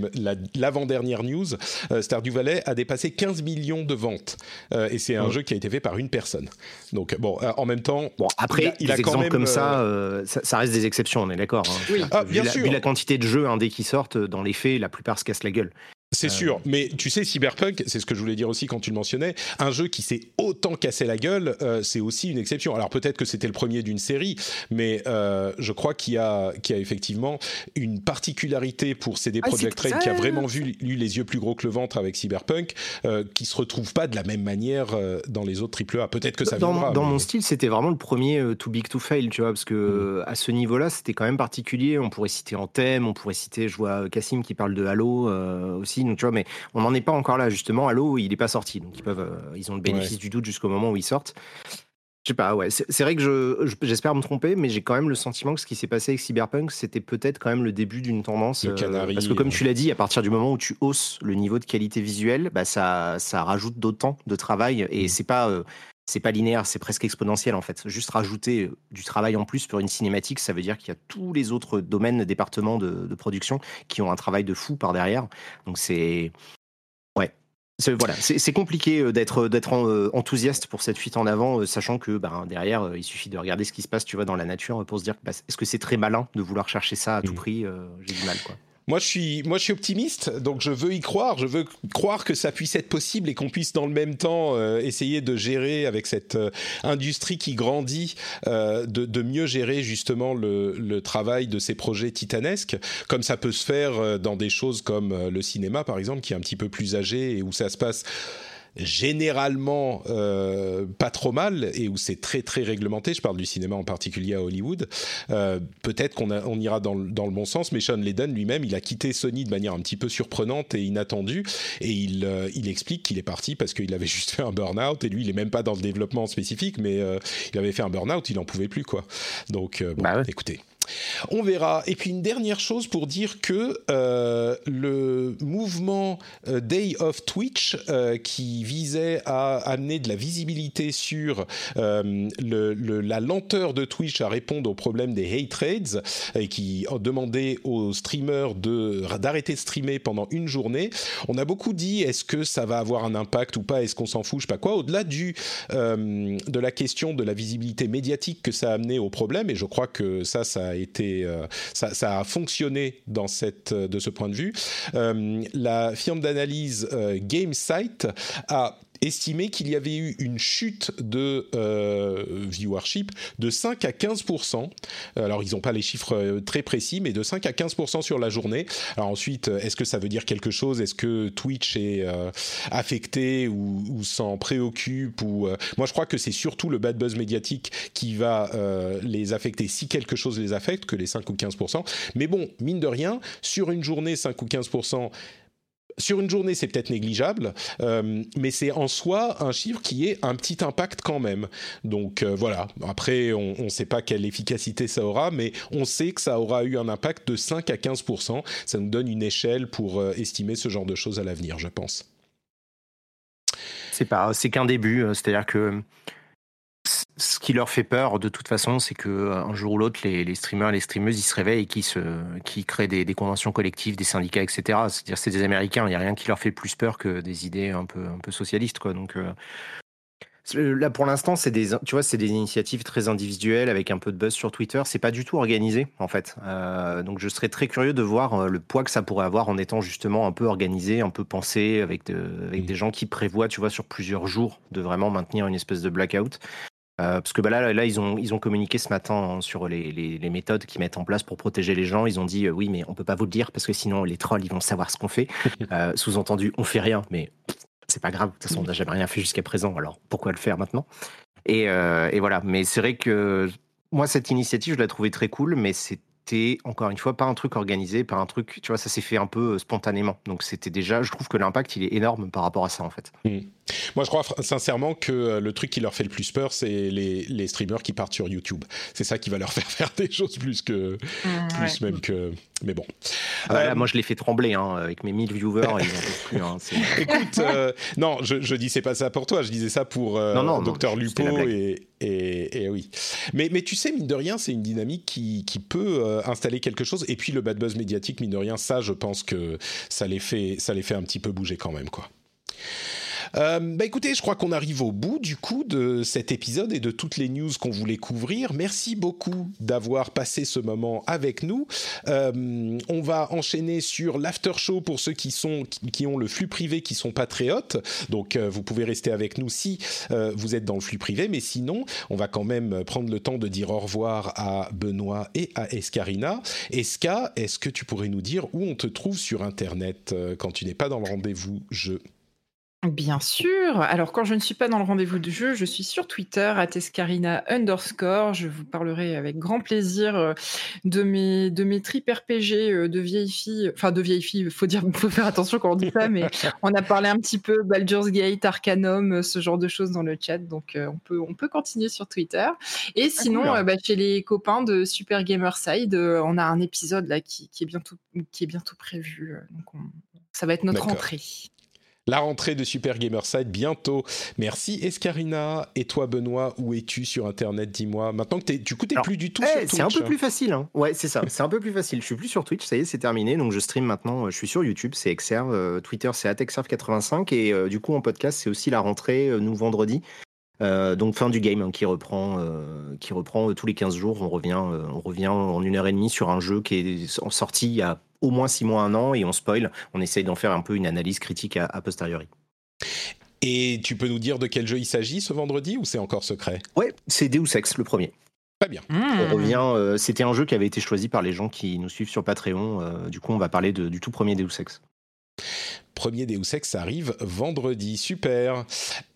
A: l'avant-dernière news. Euh, Stardew Valley a dépassé 15 millions de ventes euh, et c'est un jeu qui a été fait par une personne. Donc bon, en même temps,
C: bon après il, a quand même comme ça, ça, reste des exceptions, on est d'accord. Hein.
A: Oui, ah, bien sûr.
C: vu la quantité de jeux indés qui sortent, dans les faits, la plupart se cassent la gueule.
A: C'est sûr, mais tu sais, Cyberpunk, c'est ce que je voulais dire aussi quand tu le mentionnais, un jeu qui s'est autant cassé la gueule, euh, c'est aussi une exception. Alors peut-être que c'était le premier d'une série, mais euh, je crois qu'il y, a, qu'il y a effectivement une particularité pour CD ah, Projekt Red qui a vraiment vu lui, les yeux plus gros que le ventre avec Cyberpunk, euh, qui se retrouve pas de la même manière euh, dans les autres AAA. Peut-être que ça
C: dans,
A: viendra.
C: Dans mon style, c'était vraiment le premier Too Big to Fail, tu vois, parce que mm. à ce niveau-là, c'était quand même particulier. On pourrait citer Anthem, on pourrait citer, je vois Cassim qui parle de Halo aussi tu vois, mais on n'en est pas encore là, justement. Halo, il n'est pas sorti. Donc, ils, peuvent, euh, ils ont le bénéfice du doute jusqu'au moment où ils sortent. Je sais pas, ouais. C'est vrai que je, j'espère me tromper, mais j'ai quand même le sentiment que ce qui s'est passé avec Cyberpunk, c'était peut-être quand même le début d'une tendance.
A: Euh,
C: parce que comme tu l'as dit, à partir du moment où tu hausses le niveau de qualité visuelle, bah ça, ça rajoute d'autant de travail et mmh. c'est pas. Euh, c'est pas linéaire, c'est presque exponentiel en fait. Juste rajouter du travail en plus pour une cinématique, ça veut dire qu'il y a tous les autres domaines, départements de, production qui ont un travail de fou par derrière. Donc c'est ouais, voilà, c'est compliqué euh, d'être d'être euh, enthousiaste pour cette fuite en avant, euh, sachant que ben, derrière, il suffit de regarder ce qui se passe, tu vois, dans la nature pour se dire, bah, est-ce que c'est très malin de vouloir chercher ça à tout mmh. prix J'ai du mal, quoi.
A: Moi, je suis, moi, je suis optimiste, donc je veux y croire. Je veux croire que ça puisse être possible et qu'on puisse dans le même temps euh, essayer de gérer avec cette euh, industrie qui grandit, euh, de, de, mieux gérer justement le, le, travail de ces projets titanesques, comme ça peut se faire dans des choses comme le cinéma, par exemple, qui est un petit peu plus âgé et où ça se passe généralement euh, pas trop mal et où c'est très très réglementé. Je parle du cinéma en particulier à Hollywood. Euh, peut-être qu'on on ira dans, dans, le bon sens, mais Sean Layden lui-même, il a quitté Sony de manière un petit peu surprenante et inattendue et il, euh, il explique qu'il est parti parce qu'il avait juste fait un burn-out et lui, il est même pas dans le développement spécifique, mais il avait fait un burn-out, il en pouvait plus quoi. Donc bon, bah écoutez. On verra. Et puis une dernière chose pour dire que euh, le mouvement euh, Day of Twitch, euh, qui visait à amener de la visibilité sur la lenteur de Twitch à répondre au problème des hate trades, et qui demandait aux streamers d'arrêter de, streamer pendant une journée, on a beaucoup dit est-ce que ça va avoir un impact ou pas, est-ce qu'on s'en fout, je sais pas quoi, au-delà de la question de la visibilité médiatique que ça a amené au problème, et je crois que ça, ça a euh, ça, a fonctionné dans cette, euh, de ce point de vue. Euh, la firme d'analyse GameSight a estimé qu'il y avait eu une chute de euh, viewership de 5 à 15% Alors ils n'ont pas les chiffres euh, très précis, mais de 5 à 15% sur la journée. Alors ensuite, est-ce que ça veut dire quelque chose? Est-ce que Twitch est euh, affecté ou, s'en préoccupe ou Moi, je crois que c'est surtout le bad buzz médiatique qui va les affecter. Si quelque chose les affecte que les 5 ou 15% Mais bon, mine de rien, sur une journée, 5 ou 15 sur une journée, c'est peut-être négligeable, euh, mais c'est en soi un chiffre qui est un petit impact quand même. Donc euh, voilà, après, on ne sait pas quelle efficacité ça aura, mais on sait que ça aura eu un impact de 5 à 15% Ça nous donne une échelle pour euh, estimer ce genre de choses à l'avenir, je pense.
C: C'est c'est qu'un début, c'est-à-dire que ce qui leur fait peur, de toute façon, c'est que euh, un jour ou l'autre, les, les, streamers, les streameuses, ils se réveillent et qui se, qui créent des, des, conventions collectives, des syndicats, etc. C'est-à-dire, c'est des Américains. Il n'y a rien qui leur fait plus peur que des idées un peu, un peu socialistes, quoi. Donc euh, là, pour l'instant, c'est des, tu vois, c'est des initiatives très individuelles avec un peu de buzz sur Twitter. C'est pas du tout organisé, en fait. Euh, donc, je serais très curieux de voir le poids que ça pourrait avoir en étant justement un peu organisé, un peu pensé, avec, de, avec mmh. des gens qui prévoient, tu vois, sur plusieurs jours, de vraiment maintenir une espèce de blackout. Euh, parce que bah là, là ils, ont, ils ont communiqué ce matin hein, sur les, les, méthodes qu'ils mettent en place pour protéger les gens. Ils ont dit euh, oui, mais on peut pas vous le dire parce que sinon les trolls ils vont savoir ce qu'on fait. *laughs* Euh, sous-entendu, on fait rien, mais c'est pas grave. De toute façon, on n'a jamais rien fait jusqu'à présent. Alors pourquoi le faire maintenant? Et, et, voilà. Mais c'est vrai que moi, cette initiative, je la trouvais très cool, mais c'est encore une fois, pas un truc organisé, pas un truc, tu vois, ça s'est fait un peu euh, spontanément. Donc c'était déjà, je trouve que l'impact, il est énorme par rapport à ça, en fait.
A: Mmh. Moi, je crois sincèrement que euh, le truc qui leur fait le plus peur, c'est les, les, streamers qui partent sur YouTube. C'est ça qui va leur *laughs* faire faire des choses plus que, mmh, plus même que, mais bon.
C: Ah bah euh, moi, je l'ai fait trembler, hein, avec mes 1000 viewers, ils plus. Hein, *laughs*
A: Écoute, non, je, je dis c'est pas ça pour toi, je disais ça pour euh, non, Docteur Lupo et, et, et, oui. Mais, mais tu sais, mine de rien, c'est une dynamique qui, qui peut installer quelque chose. Et puis le bad buzz médiatique, mine de rien, ça, je pense que ça les fait, ça les fait un petit peu bouger quand même, quoi. Euh, bah écoutez, je crois qu'on arrive au bout du coup de cet épisode et de toutes les news qu'on voulait couvrir. Merci beaucoup d'avoir passé ce moment avec nous. Euh, on va enchaîner sur l'after show pour ceux qui sont qui ont le flux privé, qui sont patriotes. Donc euh, vous pouvez rester avec nous si euh, vous êtes dans le flux privé, mais sinon on va quand même prendre le temps de dire au revoir à Benoît et à Escarina. Esca, est-ce que tu pourrais nous dire où on te trouve sur Internet quand tu n'es pas dans le rendez-vous jeu?
B: Bien sûr. Alors, quand je ne suis pas dans le rendez-vous de jeu, je suis sur Twitter, à Tescarina underscore. Je vous parlerai avec grand plaisir euh, de mes, de mes tripes RPG euh, de vieilles filles. Enfin, de vieilles filles, faut dire, *laughs* faut faire attention quand on dit ça, mais on a parlé un petit peu Baldur's Gate, Arcanum, euh, ce genre de choses dans le chat. Donc, on peut, on peut continuer sur Twitter. Et sinon,
C: cool.
B: euh, bah, chez les copains de Super Gamerside, on a un épisode là qui, qui est bientôt, qui est bientôt prévu. Donc, on- ça va être notre
A: D'accord. La rentrée de Super Gamerside bientôt. Merci Escarina. Et toi Benoît, où es-tu sur Internet? Dis-moi. Maintenant que t'es, du coup t'es plus du tout sur Twitch.
C: c'est un peu
A: hein.
C: plus facile. Hein. Ouais, c'est ça. C'est un peu plus facile. Je suis plus sur Twitch. Ça y est, c'est terminé. Donc, je stream maintenant. euh, Je suis sur YouTube. C'est Exerve. euh, Twitter, c'est atexerve85. Et euh, du coup, en podcast, c'est aussi la rentrée, euh, nous, vendredi. Donc, fin du game hein, qui reprend, qui reprend tous les 15 jours. On revient, on revient en une heure et demie sur un jeu qui est en- sorti il y a au moins 6 mois, un an. Et on spoil. On essaye d'en faire un peu une analyse critique à posteriori.
A: Et tu peux nous dire de quel jeu il s'agit ce vendredi ou c'est encore secret?
C: Ouais, c'est Deus Ex, le premier.
A: Très bien.
C: On revient. euh, C'était un jeu qui avait été choisi par les gens qui nous suivent sur Patreon. euh, du coup, on va parler de- du tout premier Deus Ex.
A: Premier Deus Ex arrive vendredi, super.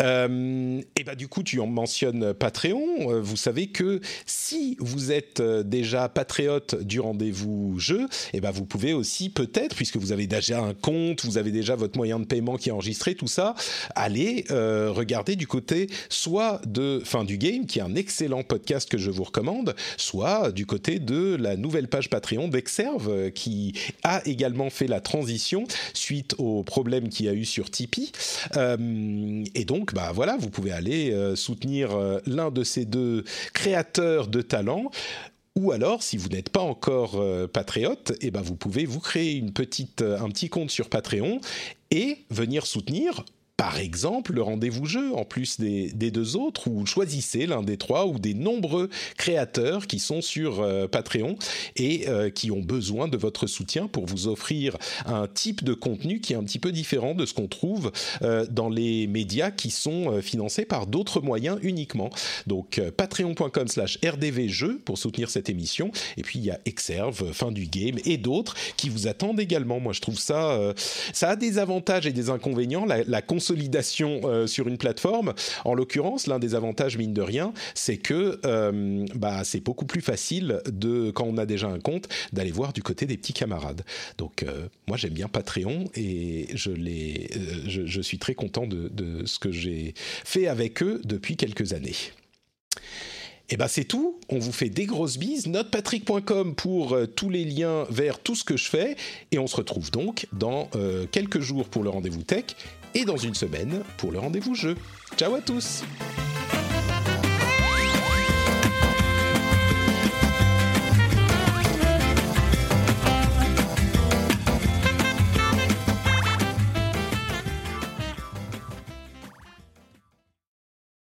A: Euh, et bah du coup, tu en mentionnes Patreon. Euh, Vous savez que si vous êtes euh, déjà patriote du rendez-vous jeu, et ben vous pouvez aussi peut-être, puisque vous avez déjà un compte, vous avez déjà votre moyen de paiement qui est enregistré, tout ça, aller regarder du côté soit de Fin du Game, qui est un excellent podcast que je vous recommande, soit du côté de la nouvelle page Patreon d'Exerve, qui a également fait la transition suite aux problèmes qu'il y a eu sur Tipeee. Euh, et donc, bah voilà, vous pouvez aller euh, soutenir euh, l'un de ces deux créateurs de talent. Ou alors, si vous n'êtes pas encore patriote, eh ben vous pouvez vous créer une petite, un petit compte sur Patreon et venir soutenir. Par exemple, le rendez-vous jeu, en plus des, deux autres, ou choisissez l'un des trois ou des nombreux créateurs qui sont sur euh, Patreon et euh, qui ont besoin de votre soutien pour vous offrir un type de contenu qui est un petit peu différent de ce qu'on trouve euh, dans les médias qui sont financés par d'autres moyens uniquement. Donc patreon.com slash rdvjeux pour soutenir cette émission. Et puis il y a Exerve, Fin du Game et d'autres qui vous attendent également. Moi je trouve ça, ça a des avantages et des inconvénients. La, la consolidation euh, sur une plateforme, en l'occurrence, l'un des avantages mine de rien, c'est que euh, bah, c'est beaucoup plus facile de, quand on a déjà un compte, d'aller voir du côté des petits camarades. Donc euh, moi j'aime bien Patreon et je, suis très content de, ce que j'ai fait avec eux depuis quelques années. Et ben c'est tout. On vous fait des grosses bises. Notepatrick.com pour tous les liens vers tout ce que je fais. Et on se retrouve donc dans quelques jours pour le rendez-vous tech et dans une semaine pour le rendez-vous jeu. Ciao à tous